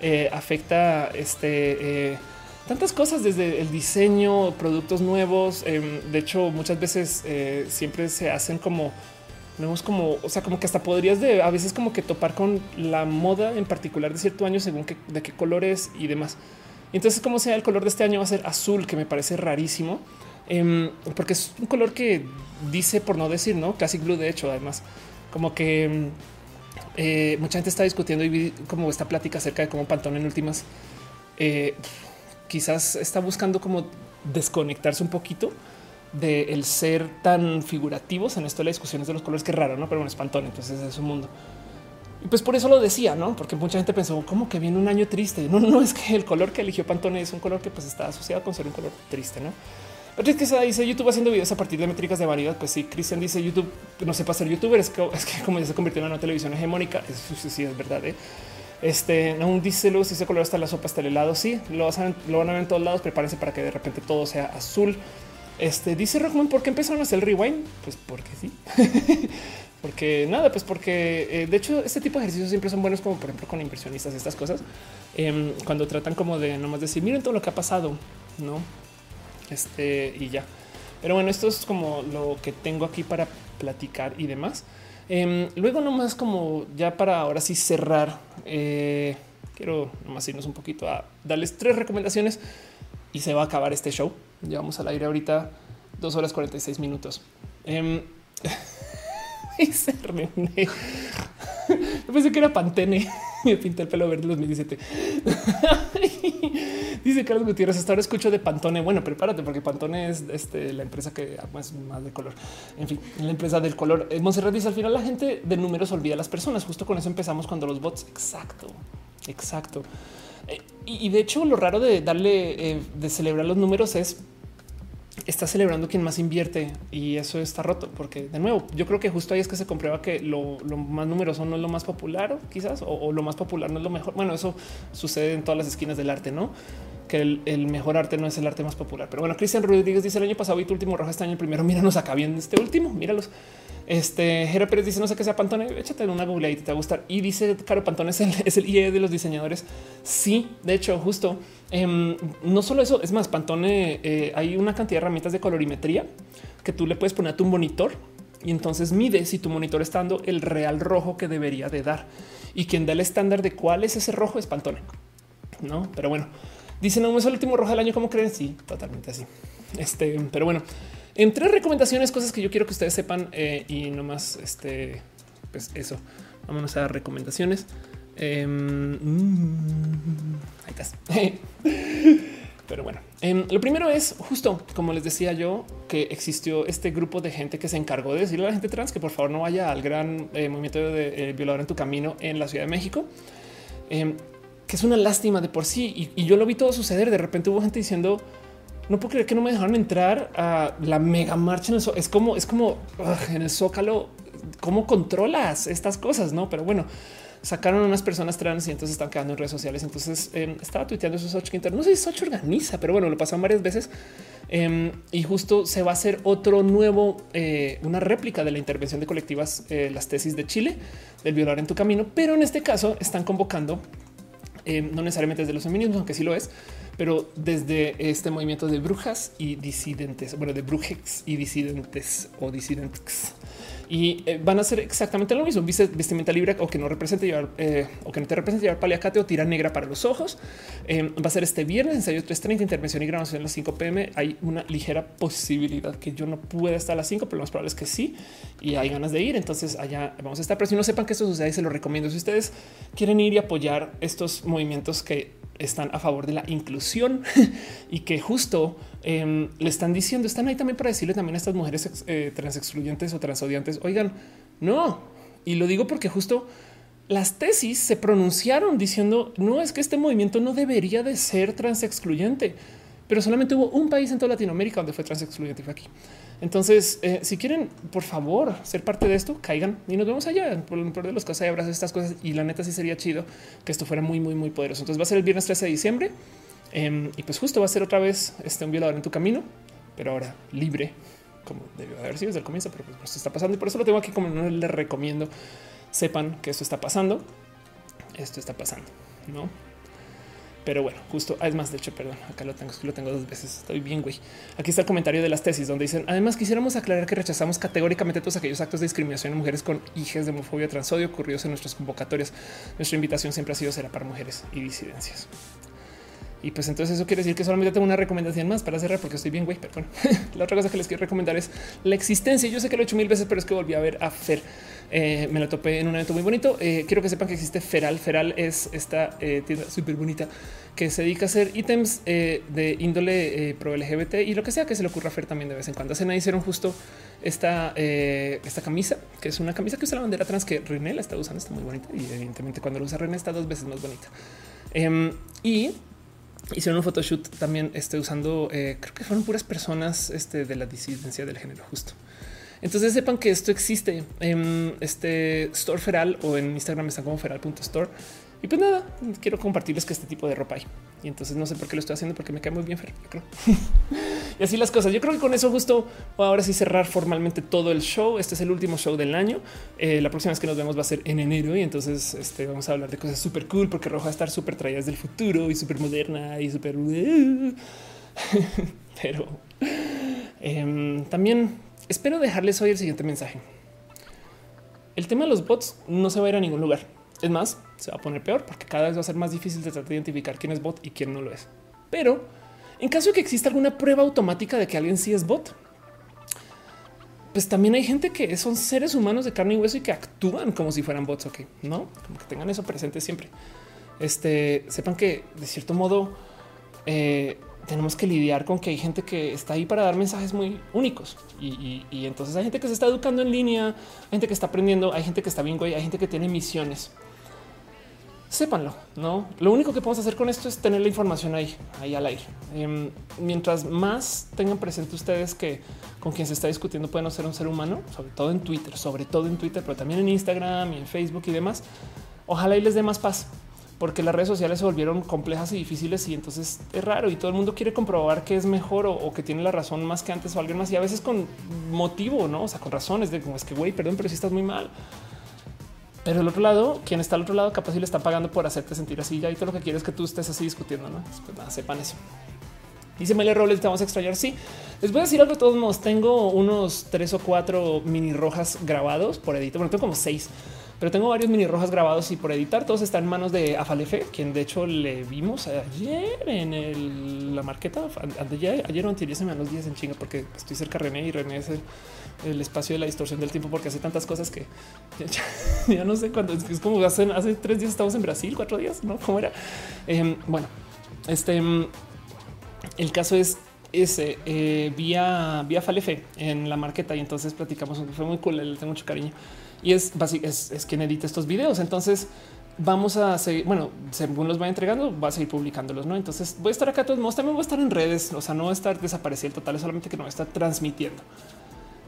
A: eh, afecta este... Eh, tantas cosas desde el diseño, productos nuevos. Em, de hecho, muchas veces eh, siempre se hacen como vemos como, o sea, como que hasta podrías de a veces como que topar con la moda en particular de cierto año según qué, de qué colores y demás. Entonces, como sea, el color de este año va a ser azul, que me parece rarísimo, em, porque es un color que dice, por no decir, no Classic Blue. De hecho, además, como que em, eh, mucha gente está discutiendo y vi como esta plática acerca de cómo Pantone en últimas eh, quizás está buscando como desconectarse un poquito de el ser tan figurativos en esto de las discusiones de los colores, que raro, no? Pero bueno, es Pantone, entonces es su mundo. Y pues por eso lo decía, no? Porque mucha gente pensó como que viene un año triste. No, no es que el color que eligió Pantone es un color que pues está asociado con ser un color triste, no? Es que dice YouTube haciendo videos a partir de métricas de variedad. Pues sí, Cristian dice YouTube no sepa ser youtuber. Es que, es que como ya se convirtió en una televisión hegemónica, eso sí es verdad. ¿eh? Este aún dice si ese color está la sopa, hasta el helado. Sí, lo, lo van a ver en todos lados. Prepárense para que de repente todo sea azul. Este dice Rockman, ¿por qué empezaron a hacer el rewind? Pues porque sí. (laughs) porque nada, pues porque eh, de hecho este tipo de ejercicios siempre son buenos, como por ejemplo con inversionistas, estas cosas, em, cuando tratan como de nomás decir, miren todo lo que ha pasado, no? Este y ya. Pero bueno, esto es como lo que tengo aquí para platicar y demás. Em, luego nomás como ya para ahora sí cerrar, eh, quiero nomás irnos un poquito a darles tres recomendaciones y se va a acabar este show. Llevamos al aire ahorita dos horas 46 minutos. (laughs) Eh, y se. (laughs) Yo pensé que era Pantene. Me pinté el pelo verde en 2017. (laughs) (laughs) Dice Carlos Gutiérrez, hasta ahora escucho de Pantone. Bueno, prepárate porque Pantone es este, la empresa que es más de color. En fin, la empresa del color. Eh, Monserrat dice, al final la gente de números olvida a las personas. Justo con eso empezamos cuando los bots. Exacto, exacto. Eh, y, de hecho lo raro de darle, eh, de celebrar los números es está celebrando quien más invierte y eso está roto porque de nuevo yo creo que justo ahí es que se comprueba que lo, más numeroso no es lo más popular quizás o, lo más popular no es lo mejor. Bueno, eso sucede en todas las esquinas del arte, no? Que el, mejor arte no es el arte más popular. Pero bueno, Cristian Rodríguez dice el año pasado y tu último rojo este año el primero. Míranos acá bien este último. Míralos. Este Jera Pérez dice no sé qué sea Pantone, échate una Google y te va a gustar. Y dice Caro Pantone es el, (laughs) es el IE de los diseñadores. Sí, de hecho, justo em, no solo eso, es más, Pantone eh, hay una cantidad de herramientas de colorimetría que tú le puedes poner a tu monitor y entonces mide si tu monitor está dando el real rojo que debería de dar y quien da el estándar de cuál es ese rojo es Pantone. No, pero bueno, dicen no es el último rojo del año. ¿Cómo creen? Sí, totalmente así. Este, pero bueno, en tres recomendaciones, cosas que yo quiero que ustedes sepan eh, y no más este, pues eso. Vámonos a recomendaciones. Em, ahí estás. (laughs) Pero bueno, em, lo primero es justo como les decía yo, que existió este grupo de gente que se encargó de decirle a la gente trans que por favor no vaya al gran eh, movimiento de eh, violador en tu camino en la Ciudad de México, em, que es una lástima de por sí. Y yo lo vi todo suceder. De repente hubo gente diciendo, no puedo creer que no me dejaron entrar a la mega marcha en Es como, es como en el zócalo, cómo controlas estas cosas, no? Pero bueno, sacaron a unas personas trans y entonces están quedando en redes sociales. Entonces em, estaba tuiteando esos ocho Quintero. No sé si Soch organiza, pero bueno, lo pasaron varias veces em, y justo se va a hacer otro nuevo, eh, una réplica de la intervención de colectivas, eh, las tesis de Chile del violar en tu camino. Pero en este caso están convocando, em, no necesariamente desde los feminismos, aunque sí lo es, pero desde este movimiento de brujas y disidentes, bueno, de brujex y disidentes o disidentes y eh, van a hacer exactamente lo mismo. vestimenta libre o que no represente llevar eh, o que no te represente llevar paliacate o tira negra para los ojos. Em, va a ser este viernes, ensayo 3.30, intervención y grabación a las 5 pm. Hay una ligera posibilidad que yo no pueda estar a las 5, pero lo más probable es que sí y hay ganas de ir. Entonces allá vamos a estar. Pero si no sepan que esto sucede, se lo recomiendo. Si ustedes quieren ir y apoyar estos movimientos que están a favor de la inclusión (laughs) y que justo em, le están diciendo, están ahí también para decirle también a estas mujeres eh, trans excluyentes o transodiantes, oigan, no. Y lo digo porque justo las tesis se pronunciaron diciendo, no es que este movimiento no debería de ser trans excluyente, pero solamente hubo un país en toda Latinoamérica donde fue trans excluyente, fue aquí. Entonces, eh, si quieren, por favor, ser parte de esto, caigan y nos vemos allá. Por el peor de los casos, abrazos estas cosas y la neta sí sería chido que esto fuera muy, muy, muy poderoso. Entonces va a ser el viernes 13 de diciembre em, y pues justo va a ser otra vez este un violador en tu camino, pero ahora libre, como debió haber sido desde el comienzo, pero pues esto está pasando y por eso lo tengo aquí como no les recomiendo sepan que esto está pasando. Esto está pasando, no? Pero bueno, justo ah, es más, de hecho, perdón, acá lo tengo, lo tengo dos veces. Estoy bien, güey. Aquí está el comentario de las tesis donde dicen además quisiéramos aclarar que rechazamos categóricamente todos aquellos actos de discriminación en mujeres con hijes de homofobia transodio ocurridos en nuestras convocatorias. Nuestra invitación siempre ha sido será para mujeres y disidencias. Y pues entonces eso quiere decir que solamente tengo una recomendación más para cerrar porque estoy bien, güey. Pero bueno, (laughs) la otra cosa que les quiero recomendar es la existencia. Yo sé que lo he hecho mil veces, pero es que volví a ver a Fer Eh, me la topé en un evento muy bonito. Eh, quiero que sepan que existe Feral. Feral es esta eh, tienda súper bonita que se dedica a hacer ítems de índole pro LGBT y lo que sea que se le ocurra hacer también de vez en cuando. Hace nada hicieron justo esta, esta camisa, que es una camisa que usa la bandera trans que René la está usando, está muy bonita y evidentemente cuando lo usa René está dos veces más bonita. Em, y hicieron un photoshoot también estoy usando, creo que fueron puras personas este, de la disidencia del género justo. Entonces sepan que esto existe en este store feral o en Instagram están como feral.store. Y pues nada, quiero compartirles que este tipo de ropa hay. Y entonces no sé por qué lo estoy haciendo, porque me cae muy bien, Fer, creo. (laughs) y así las cosas. Yo creo que con eso justo voy ahora sí cerrar formalmente todo el show. Este es el último show del año. Eh, la próxima vez que nos vemos va a ser en enero y entonces este, vamos a hablar de cosas súper cool porque Roja va a estar súper traídas del futuro y súper moderna y súper... (laughs) Pero em, también Espero dejarles hoy el siguiente mensaje. El tema de los bots no se va a ir a ningún lugar. Es más, se va a poner peor porque cada vez va a ser más difícil de tratar de identificar quién es bot y quién no lo es. Pero en caso de que exista alguna prueba automática de que alguien sí es bot, pues también hay gente que son seres humanos de carne y hueso y que actúan como si fueran bots. Ok, no como que tengan eso presente siempre. Este sepan que de cierto modo eh, tenemos que lidiar con que hay gente que está ahí para dar mensajes muy únicos y, entonces hay gente que se está educando en línea, hay gente que está aprendiendo, hay gente que está bien, güey, hay gente que tiene misiones. Sépanlo, no? Lo único que podemos hacer con esto es tener la información ahí, ahí al aire. Em, mientras más tengan presente ustedes que con quien se está discutiendo pueden ser un ser humano, sobre todo en Twitter, sobre todo en Twitter, pero también en Instagram y en Facebook y demás. Ojalá y les dé más paz porque las redes sociales se volvieron complejas y difíciles y entonces es raro y todo el mundo quiere comprobar que es mejor o, que tiene la razón más que antes o alguien más y a veces con motivo, no? O sea, con razones de como es que güey, perdón, pero si estás muy mal. Pero el otro lado, quien está al otro lado, capaz si le está pagando por hacerte sentir así. Ya y todo lo que quieres es que tú estés así discutiendo. No pues nada, sepan eso. Dice Mele Robles, te vamos a extrañar. Sí, les voy a decir algo de todos modos. Tengo unos tres o cuatro mini rojas grabados por edito. Bueno, tengo como seis pero tengo varios mini rojas grabados y por editar todos están en manos de Afalefe, quien de hecho le vimos ayer en la marqueta. Ayer, ayer o anterior se me dan los días en chinga porque estoy cerca de René y René es el, espacio de la distorsión del tiempo porque hace tantas cosas que (laughs) ya, no sé cuándo es, como hace, hace tres días estamos en Brasil, cuatro días, no cómo era. Em, bueno, este el caso es ese eh, vía vía Falefe en la marqueta y entonces platicamos. Fue muy cool, le tengo mucho cariño y es, es, es quien edita estos videos. Entonces vamos a seguir, bueno, según los va entregando, va a seguir publicándolos, ¿no? Entonces voy a estar acá todos modos, también voy a estar en redes, o sea, no voy a estar desapareciendo total, solamente que no voy a transmitiendo.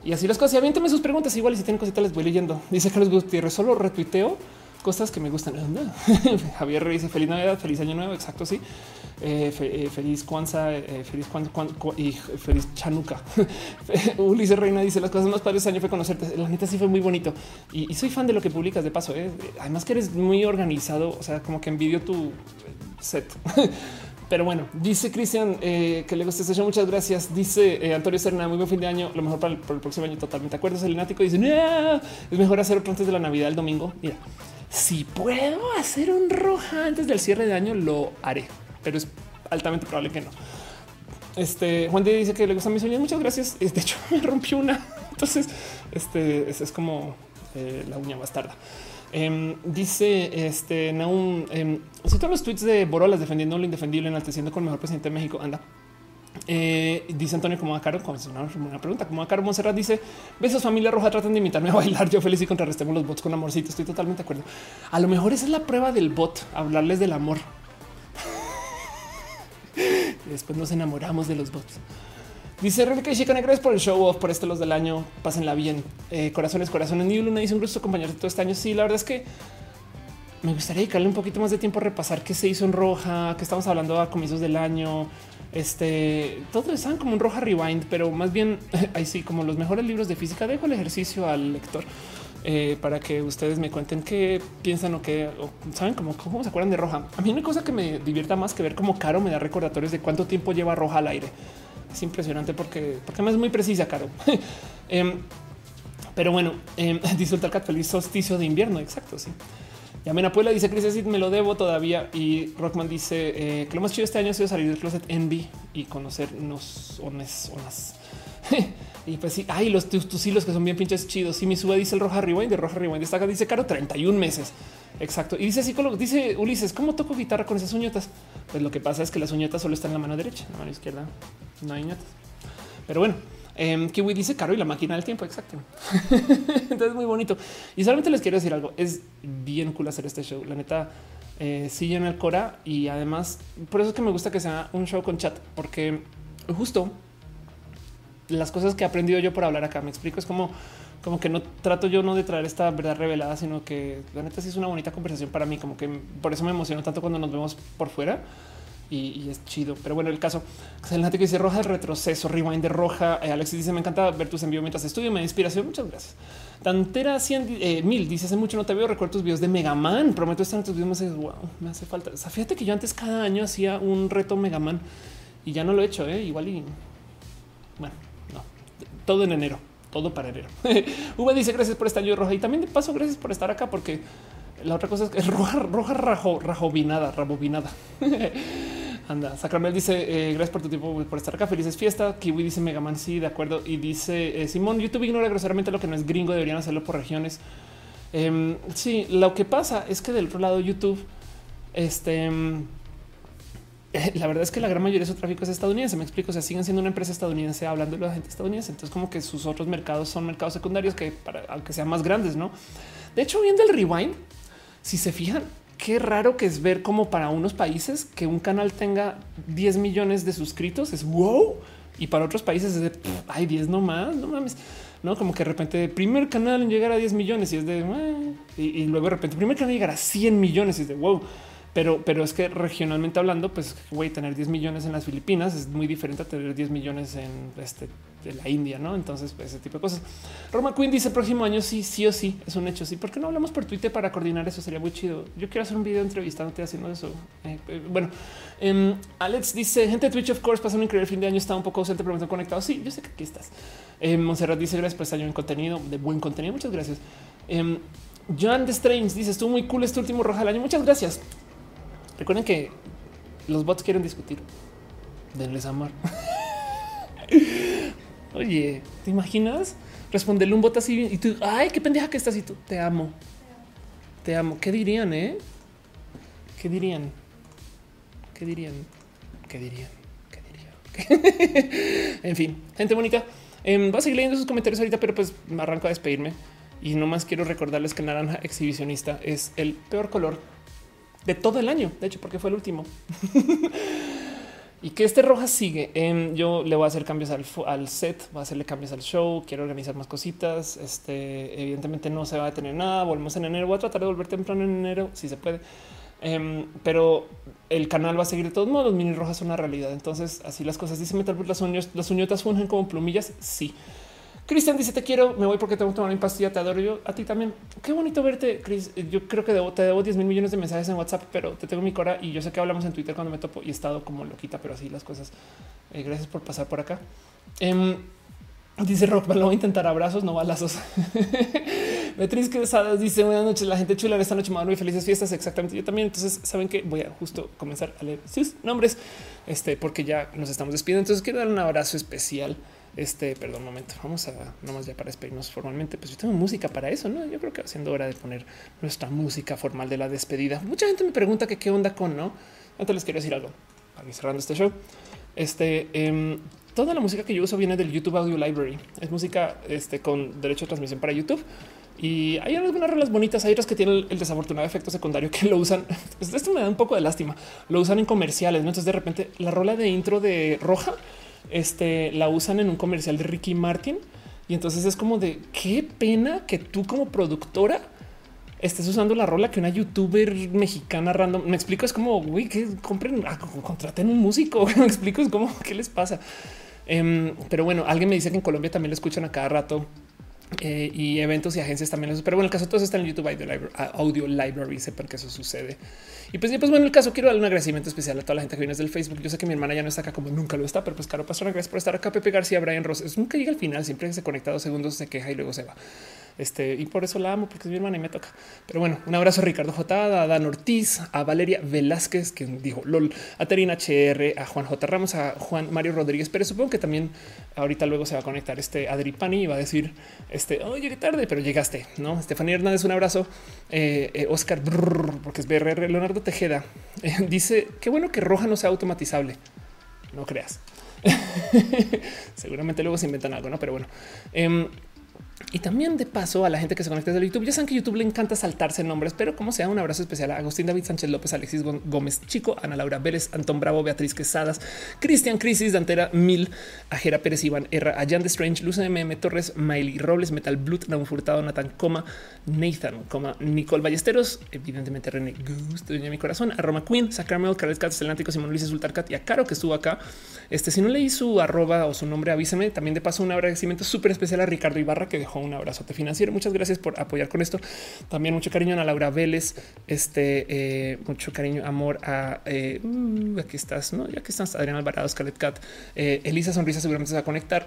A: Y así las cosas, y aviénteme sus preguntas, igual si tienen cositas les voy leyendo. Dice Carlos Gutiérrez, solo retuiteo cosas que me gustan. (laughs) Javier dice feliz Navidad, feliz año nuevo. Exacto. Sí. Eh, eh, feliz Kwanzaa, eh, feliz y feliz Chanuca. (laughs) Ulises Reina dice las cosas más padres de año fue conocerte. La neta sí fue muy bonito y, soy fan de lo que publicas de paso. Además que eres muy organizado, o sea, como que envidio tu set. (laughs) Pero bueno, dice Cristian que le gusta show. Muchas gracias. Dice Antonio Serna, muy buen fin de año. Lo mejor para el, próximo año. Totalmente. ¿Acuerdas? El Nático dice es mejor hacer otro antes de la Navidad el domingo. Mira, si puedo hacer un roja antes del cierre de año, lo haré, pero es altamente probable que no. Este Juan de dice que le gustan mis uñas. Muchas gracias. (laughs) De hecho, me rompió una. Entonces, este es, como eh, la uña bastarda. Em, dice este Naum, eh, todos los tweets de Borolas defendiendo lo indefendible, enalteciendo con el mejor presidente de México. Anda, eh, dice Antonio como Caro, como una pregunta, como Caro Monserrat dice besos familia roja, tratan de imitarme a bailar. Yo feliz y contrarrestemos los bots con amorcito. Estoy totalmente de acuerdo. A lo mejor esa es la prueba del bot, hablarles del amor. Después nos enamoramos de los bots. Dice Rebeca y Chica Negra por el show off, por este los del año. Pásenla bien. Eh, corazones, corazones. Ni Luna dice un gusto acompañarte todo este año. Sí, la verdad es que me gustaría dedicarle un poquito más de tiempo a repasar qué se hizo en roja, que estamos hablando a comienzos del año. Este todos están como un roja rewind, pero más bien (laughs) ahí sí, como los mejores libros de física. Dejo el ejercicio al lector eh, para que ustedes me cuenten qué piensan o qué saben, como cómo se acuerdan de roja. A mí una cosa que me divierta más que ver cómo Caro me da recordatorios de cuánto tiempo lleva roja al aire. Es impresionante porque, porque es muy precisa, Caro. (laughs) Em, pero bueno, (laughs) eh, disfrutar feliz solsticio de invierno. Exacto. Sí. Y Amena Puebla dice Chris me lo debo todavía. Y Rockman dice eh, que lo más chido este año ha sido salir del closet Envy y conocernos ones, onas. (laughs) Y pues sí, hay los tus, hilos que son bien pinches chidos. Y mi sube dice el Roja Rewind de Roja Rewind destaca, dice caro 31 meses. Exacto. Y dice psicólogo, dice Ulises, ¿cómo toco guitarra con esas uñotas? Pues lo que pasa es que las uñotas solo están en la mano derecha, en la mano izquierda no hay uñotas. Pero bueno, eh, Kiwi dice caro y la máquina del tiempo. Exacto. (laughs) Entonces, muy bonito. Y solamente les quiero decir algo. Es bien cool hacer este show. La neta, eh, sigue en el Cora y además por eso es que me gusta que sea un show con chat, porque justo las cosas que he aprendido yo por hablar acá, me explico, es como, como que no trato yo no de traer esta verdad revelada, sino que la neta sí es una bonita conversación para mí, como que por eso me emociono tanto cuando nos vemos por fuera. Y, es chido. Pero bueno, el caso que dice roja el retroceso, rewind de roja. Eh, Alexis dice: Me encanta ver tus envíos mientras estudio, me da inspiración. Muchas gracias. Tantera 100 eh, mil dice: Hace mucho no te veo. Recuerdo tus videos de Megaman. Prometo estar en tus videos. Wow, me hace falta. O fíjate que yo antes cada año hacía un reto Megaman y ya no lo he hecho. ¿eh? Igual y bueno, no todo en enero, todo para enero. (laughs) V dice gracias por estar yo roja y también de paso gracias por estar acá porque la otra cosa es que roja, roja rajo, rajobinada, rabobinada. (laughs) Anda, Sacramel dice eh, gracias por tu tiempo por estar acá. Felices fiesta. Kiwi dice Megaman. Sí, de acuerdo. Y dice eh, Simón, YouTube ignora groseramente lo que no es gringo. Deberían hacerlo por regiones. Em, sí, lo que pasa es que del otro lado, YouTube, este em, (laughs) la verdad es que la gran mayoría de su tráfico es estadounidense. Me explico. O sea, siguen siendo una empresa estadounidense hablando de la gente estadounidense. Entonces, como que sus otros mercados son mercados secundarios que, para, aunque sean más grandes, no? De hecho, viendo el rewind, si se fijan, qué raro que es ver como para unos países que un canal tenga 10 millones de suscritos es wow. Y para otros países es de hay 10 no más, no mames. No como que de repente primer canal en llegar a 10 millones y es de y, y, luego de repente primer canal llegar a 100 millones y es de wow. Pero, pero es que regionalmente hablando, pues güey, tener 10 millones en las Filipinas es muy diferente a tener 10 millones en este de la India, no? Entonces, pues, ese tipo de cosas. Roma Queen dice próximo año sí, sí o sí, es un hecho. Sí, ¿por qué no hablamos por Twitter para coordinar eso? Sería muy chido. Yo quiero hacer un video entrevistándote haciendo eso. Eh, eh, bueno, em, Alex dice gente de Twitch, of course, pasa un increíble fin de año. Está un poco ausente, pero me conectado. Sí, yo sé que aquí estás. Eh, Monserrat dice gracias por estar en contenido de buen contenido. Muchas gracias. Eh, Joan de Strange dice estuvo muy cool este último roja del año. Muchas gracias. Recuerden que los bots quieren discutir. Denles amor. (laughs) Oye, ¿te imaginas? Responderle un bot así y tú, ay, qué pendeja que estás y tú, te amo. Te amo. ¿Qué dirían, eh? ¿Qué dirían? ¿Qué dirían? ¿Qué dirían? ¿Qué dirían? (laughs) en fin, gente bonita. Eh, voy a seguir leyendo sus comentarios ahorita, pero pues me arranco a despedirme. Y no más quiero recordarles que naranja exhibicionista es el peor color de todo el año, de hecho, porque fue el último. (laughs) y que este roja sigue. en yo le voy a hacer cambios al, set, voy a hacerle cambios al show, quiero organizar más cositas. Este, evidentemente no se va a tener nada. Volvemos en enero. Voy a tratar de volver temprano en enero si se puede. Em, pero el canal va a seguir de todos modos. Mini rojas son una realidad. Entonces, así las cosas. Dice Metal las uñas, las uñotas fungen como plumillas. Sí. Cristian dice te quiero, me voy porque tengo que tomar mi pastilla, te adoro yo a ti también. Qué bonito verte, Chris. Yo creo que te debo 10 mil millones de mensajes en WhatsApp, pero te tengo mi cora y yo sé que hablamos en Twitter cuando me topo y he estado como loquita, pero así las cosas. Eh, gracias por pasar por acá. Um, dice Rock, lo voy a intentar abrazos, no balazos. (laughs) Beatriz Quesadas dice buenas noches, la gente chula esta noche, maduro y felices fiestas. Exactamente. Yo también. Entonces saben que voy a justo comenzar a leer sus nombres, este, porque ya nos estamos despidiendo. Entonces quiero dar un abrazo especial este, perdón, un momento, vamos a nomás ya para despedirnos formalmente. Pues yo tengo música para eso, no? Yo creo que siendo hora de poner nuestra música formal de la despedida. Mucha gente me pregunta que qué onda con no. Antes les quiero decir algo para ir cerrando este show. Este, em, toda la música que yo uso viene del YouTube Audio Library. Es música este, con derecho de transmisión para YouTube. Y hay algunas reglas bonitas, hay otras que tienen el, desafortunado efecto secundario que lo usan. (laughs) Esto me da un poco de lástima. Lo usan en comerciales. ¿no? Entonces, de repente, la rola de intro de Roja este, la usan en un comercial de Ricky Martin. Y entonces es como de qué pena que tú como productora estés usando la rola que una youtuber mexicana random. Me explico, es como, güey, que compren, ah, contraten un músico. (laughs) Me explico, es como, ¿qué les pasa? Em, pero bueno, alguien me dice que en Colombia también lo escuchan a cada rato. Eh, y eventos y agencias también. Pero bueno, el caso todos están en YouTube Audio Library, Audio Library sepan que eso sucede. Y pues, pues bueno, el caso quiero darle un agradecimiento especial a toda la gente que viene desde el Facebook. Yo sé que mi hermana ya no está acá como nunca lo está, pero pues Caro Pastor, gracias por estar acá. Pepe García, Brian Ross. Es nunca llega al final, siempre se conecta dos segundos, se queja y luego se va. Este, y por eso la amo, porque es mi hermana y me toca. Pero bueno, un abrazo a Ricardo J, a Dan Ortiz, a Valeria Velázquez, que dijo LOL, a Terina HR, a Juan J. Ramos, a Juan Mario Rodríguez, pero supongo que también ahorita luego se va a conectar este Adri Pani y va a decir, este, oh, llegué tarde, pero llegaste, ¿no? Estefanía Hernández, un abrazo. Eh, eh, Oscar, porque es BRR, Leonardo Tejeda, (laughs) dice, qué bueno que Roja no sea automatizable. No creas. (laughs) Seguramente luego se inventan algo, ¿no? Pero bueno. Y también de paso a la gente que se conecta desde YouTube. Ya saben que YouTube le encanta saltarse nombres, pero como sea, un abrazo especial a Agustín David Sánchez López, Alexis Gómez Chico, Ana Laura Vélez, Antón Bravo, Beatriz Quesadas, Cristian Crisis, Dantera Mil, Ajera Pérez, Iván Erra, Ayan de Strange, Luz MM Torres, Miley Robles, Metal Blood, Raúl Furtado, Nathan Coma, Nathan, Coma, Nicole Ballesteros, evidentemente René Gusto, mi corazón, a Roma Queen, Sacramel, Carles Cat, Celántico, Simón Luis Sultarcat y a Caro que estuvo acá. Este, si no leí su arroba o su nombre, avísame. También de paso un agradecimiento súper especial a Ricardo Ibarra que dejó un abrazote financiero. Muchas gracias por apoyar con esto. También mucho cariño a Laura Vélez. Este eh, mucho cariño, amor a eh, uh, aquí estás, no? Ya que estás Adrián Alvarado, Scarlett Cat, eh, Elisa Sonrisa seguramente se va a conectar.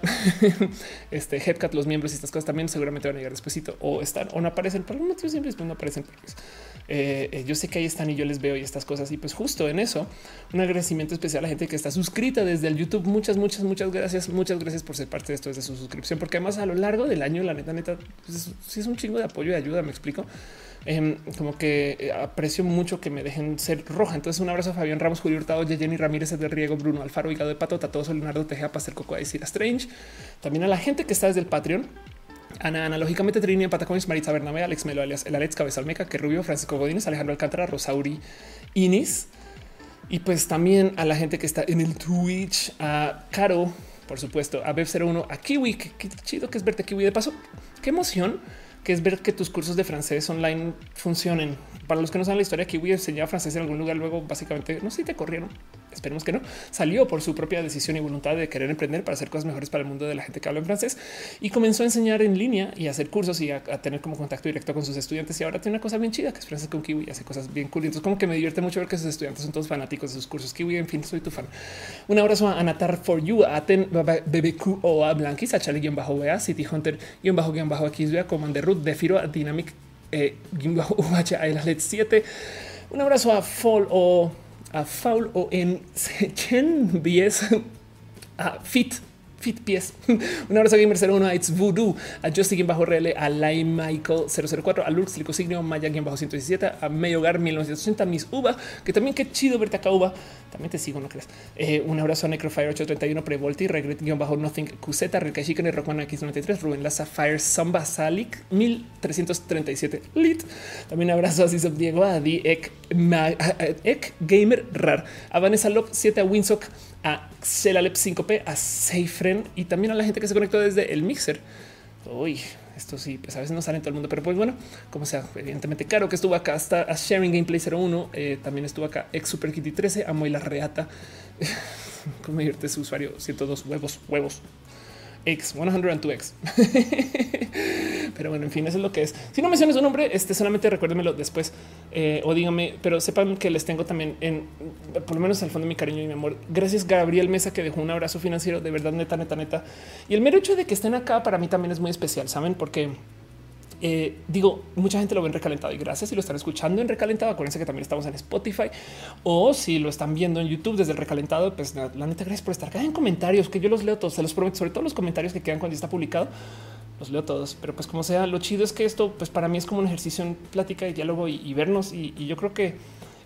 A: (laughs) este Headcat, los miembros y estas cosas también seguramente van a llegar despuesito o están o no aparecen por algún motivo siempre no aparecen porque yo sé que ahí están y yo les veo y estas cosas. Y pues justo en eso, un agradecimiento especial a la gente que está suscrita desde el YouTube. Muchas, muchas, muchas gracias. Muchas gracias por ser parte de esto desde su suscripción, porque además a lo largo del año, la neta, neta, pues, es un chingo de apoyo y ayuda. Me explico. Em, como que eh, aprecio mucho que me dejen ser roja. Entonces, un abrazo a Fabián Ramos, Julio Hurtado, Jenny Ramírez de Riego, Bruno Alfaro, Hígado de Pato, Tatoso, Leonardo Tejea, Pastel Coco, a decir a Strange. También a la gente que está desde el Patreon. Ana, analógicamente Trini, Pataconis, Maritza Bernabé, Alex Melo, alias el Alex Cabezalmeca, que Rubio, Francisco Godínez, Alejandro Alcántara, Rosauri, Inis. Y pues también a la gente que está en el Twitch, a Caro, por supuesto, a Bev01, a Kiwi, qué, chido que es verte Kiwi. De paso, qué emoción que es ver que tus cursos de francés online funcionen. Para los que no saben la historia, Kiwi enseñaba francés en algún lugar, luego básicamente, no sé si te corrieron, esperemos que no, salió por su propia decisión y voluntad de querer emprender para hacer cosas mejores para el mundo de la gente que habla en francés y comenzó a enseñar en línea y a hacer cursos y a, tener como contacto directo con sus estudiantes. Y ahora tiene una cosa bien chida que es francés con Kiwi y hace cosas bien cool. Entonces, como que me divierte mucho ver que sus estudiantes son todos fanáticos de sus cursos. Kiwi, en fin, soy tu fan. Un abrazo a Anatar for You, a Aten BBQ o a Blanquis, a Charlie bajo City Hunter guion bajo guion bajo X, Commander Root, Defiro, Dynamic eh, bajo UH, a LED 7. Un abrazo a Fall o a Foul o en Chen 10 a Fit Fit Pies. (laughs) Un abrazo a Gamer 01, a It's Voodoo, a Justin bajo RL, a Lime Michael 004, a Lux Licosignio, Maya bajo 117, a Medio Hogar 1980, Miss Uva, que también qué chido verte acá, Uva. También te sigo, no crees. Eh, un abrazo a Necrofire 831, Prevolti, Regret bajo Nothing QZ, y Rockman X93, Rubén Laza, Fire Samba Salic 1337 Lit. También abrazo a Cisop Diego, a Di Ek, Ek Gamer Rar, a Vanessa Lop 7, a Winsock a Celalep 5P, a Seyfren y también a la gente que se conectó desde el mixer. Uy, esto sí, pues a veces no sale en todo el mundo, pero pues bueno, como sea, evidentemente Caro que estuvo acá hasta a Sharing Gameplay 01, eh, también estuvo acá ex Super Kitty 13, a Moila Reata, (laughs) como divierte su usuario 102 huevos, huevos. X 102X. (laughs) pero bueno, en fin, eso es lo que es. Si no mencionas su nombre, este solamente recuérdemelo después eh, o dígame, pero sepan que les tengo también en por lo menos al fondo de mi cariño y mi amor. Gracias, Gabriel Mesa, que dejó un abrazo financiero de verdad, neta, neta, neta. Y el mero hecho de que estén acá para mí también es muy especial, saben, porque eh, digo, mucha gente lo ve en recalentado y gracias si lo están escuchando en recalentado. Acuérdense que también estamos en Spotify o si lo están viendo en YouTube desde el recalentado, pues la, neta, gracias por estar en comentarios que yo los leo todos. Se los prometo, sobre todo los comentarios que quedan cuando está publicado. Los leo todos, pero pues como sea, lo chido es que esto, pues para mí es como un ejercicio en plática y diálogo y, vernos. Y, yo creo que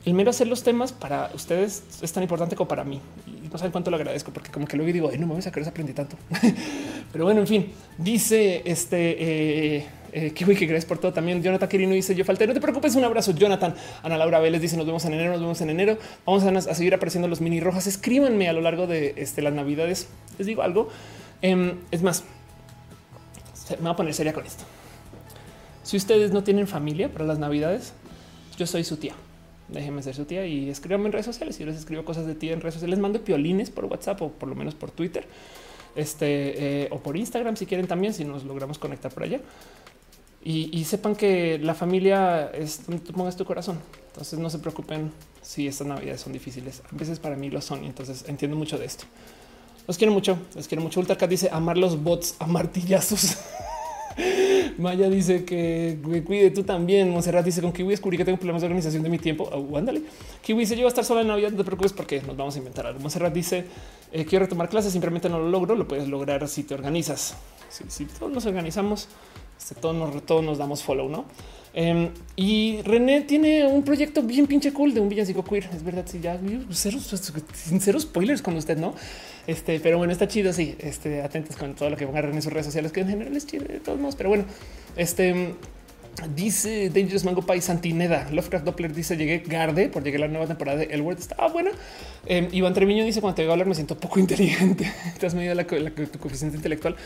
A: el mero hacer los temas para ustedes es tan importante como para mí. Y no saben cuánto lo agradezco, porque como que luego digo, no me voy a sacar, aprendí tanto. (laughs) pero bueno, en fin, dice este. Eh, eh, que gracias por todo. También Jonathan Quirino dice yo falté. No te preocupes. Un abrazo, Jonathan. Ana Laura Vélez dice nos vemos en enero. Nos vemos en enero. Vamos a, seguir apareciendo los mini rojas. Escríbanme a lo largo de este, las navidades. Les digo algo. Em, es más, me voy a poner seria con esto. Si ustedes no tienen familia para las navidades, yo soy su tía. Déjenme ser su tía y escríbanme en redes sociales. Yo les escribo cosas de ti en redes sociales, les mando piolines por WhatsApp o por lo menos por Twitter este eh, o por Instagram si quieren también, si nos logramos conectar por allá. Y, sepan que la familia es donde tú pongas tu corazón. Entonces no se preocupen si estas navidades son difíciles. A veces para mí lo son. Y entonces entiendo mucho de esto. Los quiero mucho. Les quiero mucho. Ultracat dice amar los bots a martillazos. (laughs) Maya dice que me cuide tú también. Monserrat dice con Kiwi descubrí que tengo problemas de organización de mi tiempo. Oh, ándale. Kiwi dice yo voy a estar sola en Navidad. No te preocupes porque nos vamos a inventar algo. Monserrat dice eh, quiero retomar clases. Simplemente no lo logro. Lo puedes lograr si te organizas. Si, todos nos organizamos, todos, nos, todos nos damos follow, no? Em, y René tiene un proyecto bien pinche cool de un villancico queer. Es verdad, si ya cero, cero spoilers con usted, no? Este, pero bueno, está chido. Sí, este, atentos con todo lo que van a René en sus redes sociales, que en general es chido de todos modos. Pero bueno, este Dice Dangerous Mango Pie Santineda. Lovecraft Doppler dice: Llegué garde por llegar a la nueva temporada de El Word. Estaba buena. Eh, Iván Treviño dice: Cuando te veo hablar, me siento poco (laughs) inteligente. te has medido la, tu coeficiente intelectual.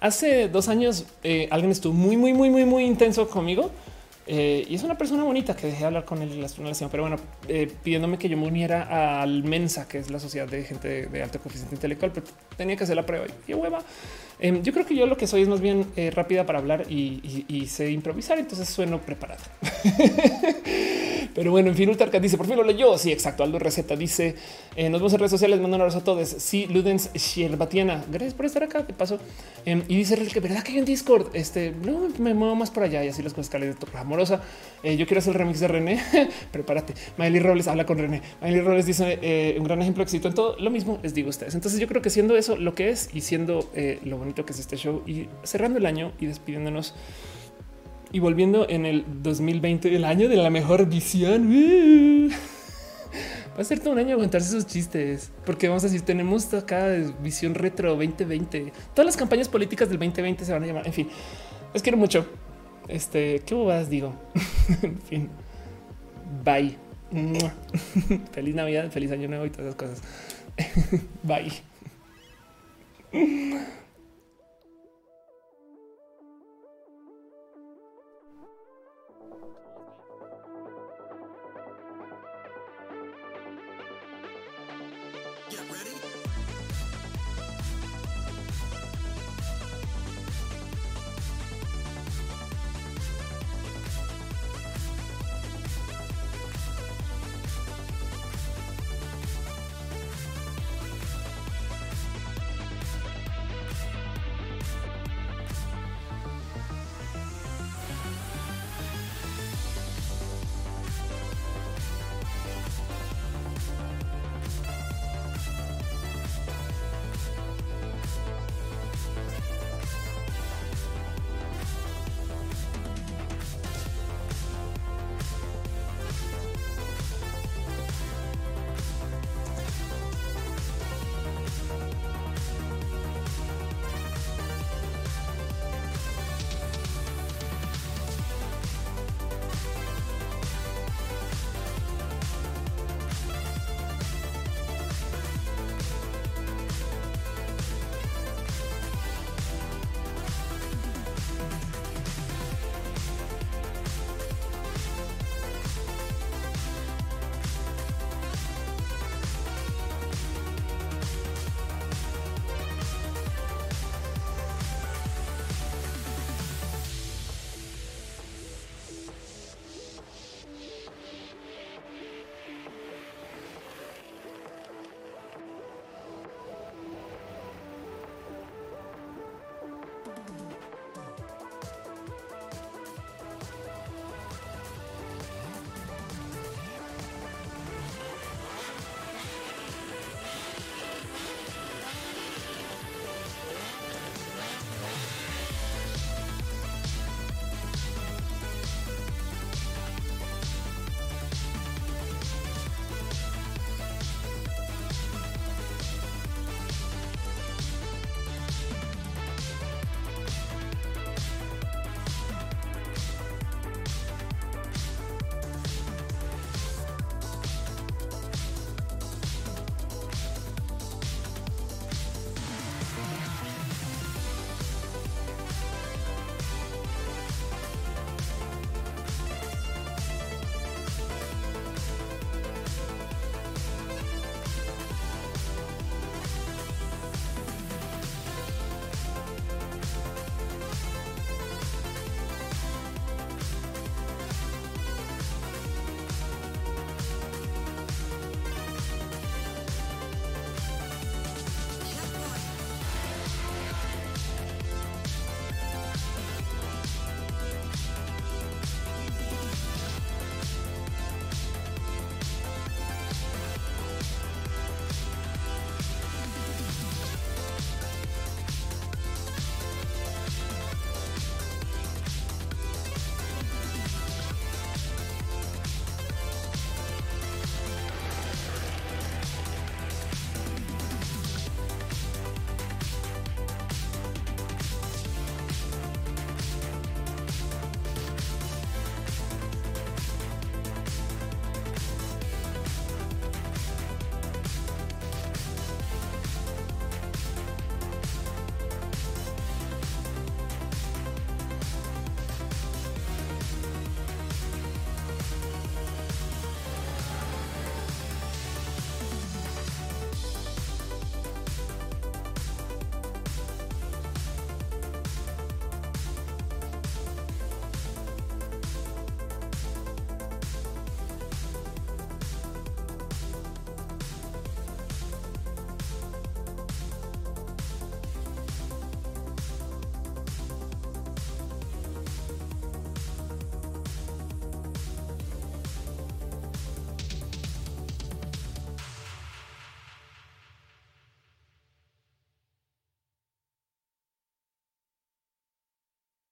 A: Hace dos años, eh, alguien estuvo muy, muy, muy, muy, muy intenso conmigo eh, y es una persona bonita que dejé hablar con él la pero bueno, eh, pidiéndome que yo me uniera al Mensa, que es la sociedad de gente de, alto coeficiente intelectual, pero tenía que hacer la prueba y qué hueva. Em, yo creo que yo lo que soy es más bien eh, rápida para hablar y, y, sé improvisar, entonces sueno preparado. (laughs) Pero bueno, en fin, Ultarca dice, por fin lo leyó. Sí, exacto. Aldo Receta dice, nos vemos en redes sociales, mando un abrazo a todos. Sí, Ludens Sherbatiana, gracias por estar acá, de paso. Em, y dice que verdad que hay en Discord, este, no, me muevo más por allá y así las cosas de tu amorosa. Eh, yo quiero hacer el remix de René, (laughs) prepárate. Miley Robles habla con René. Miley Robles dice, eh, un gran ejemplo de éxito en todo. Lo mismo les digo a ustedes. Entonces yo creo que siendo eso lo que es y siendo eh, lo bonito que es este show y cerrando el año y despidiéndonos y volviendo en el 2020, el año de la mejor visión. (laughs) Va a ser todo un año aguantarse esos chistes, porque vamos a decir, tenemos acá visión retro 2020. Todas las campañas políticas del 2020 se van a llamar. En fin, les quiero mucho. Este, qué bobadas digo. (laughs) en fin, bye. (laughs) feliz Navidad, feliz Año Nuevo y todas esas cosas. bye.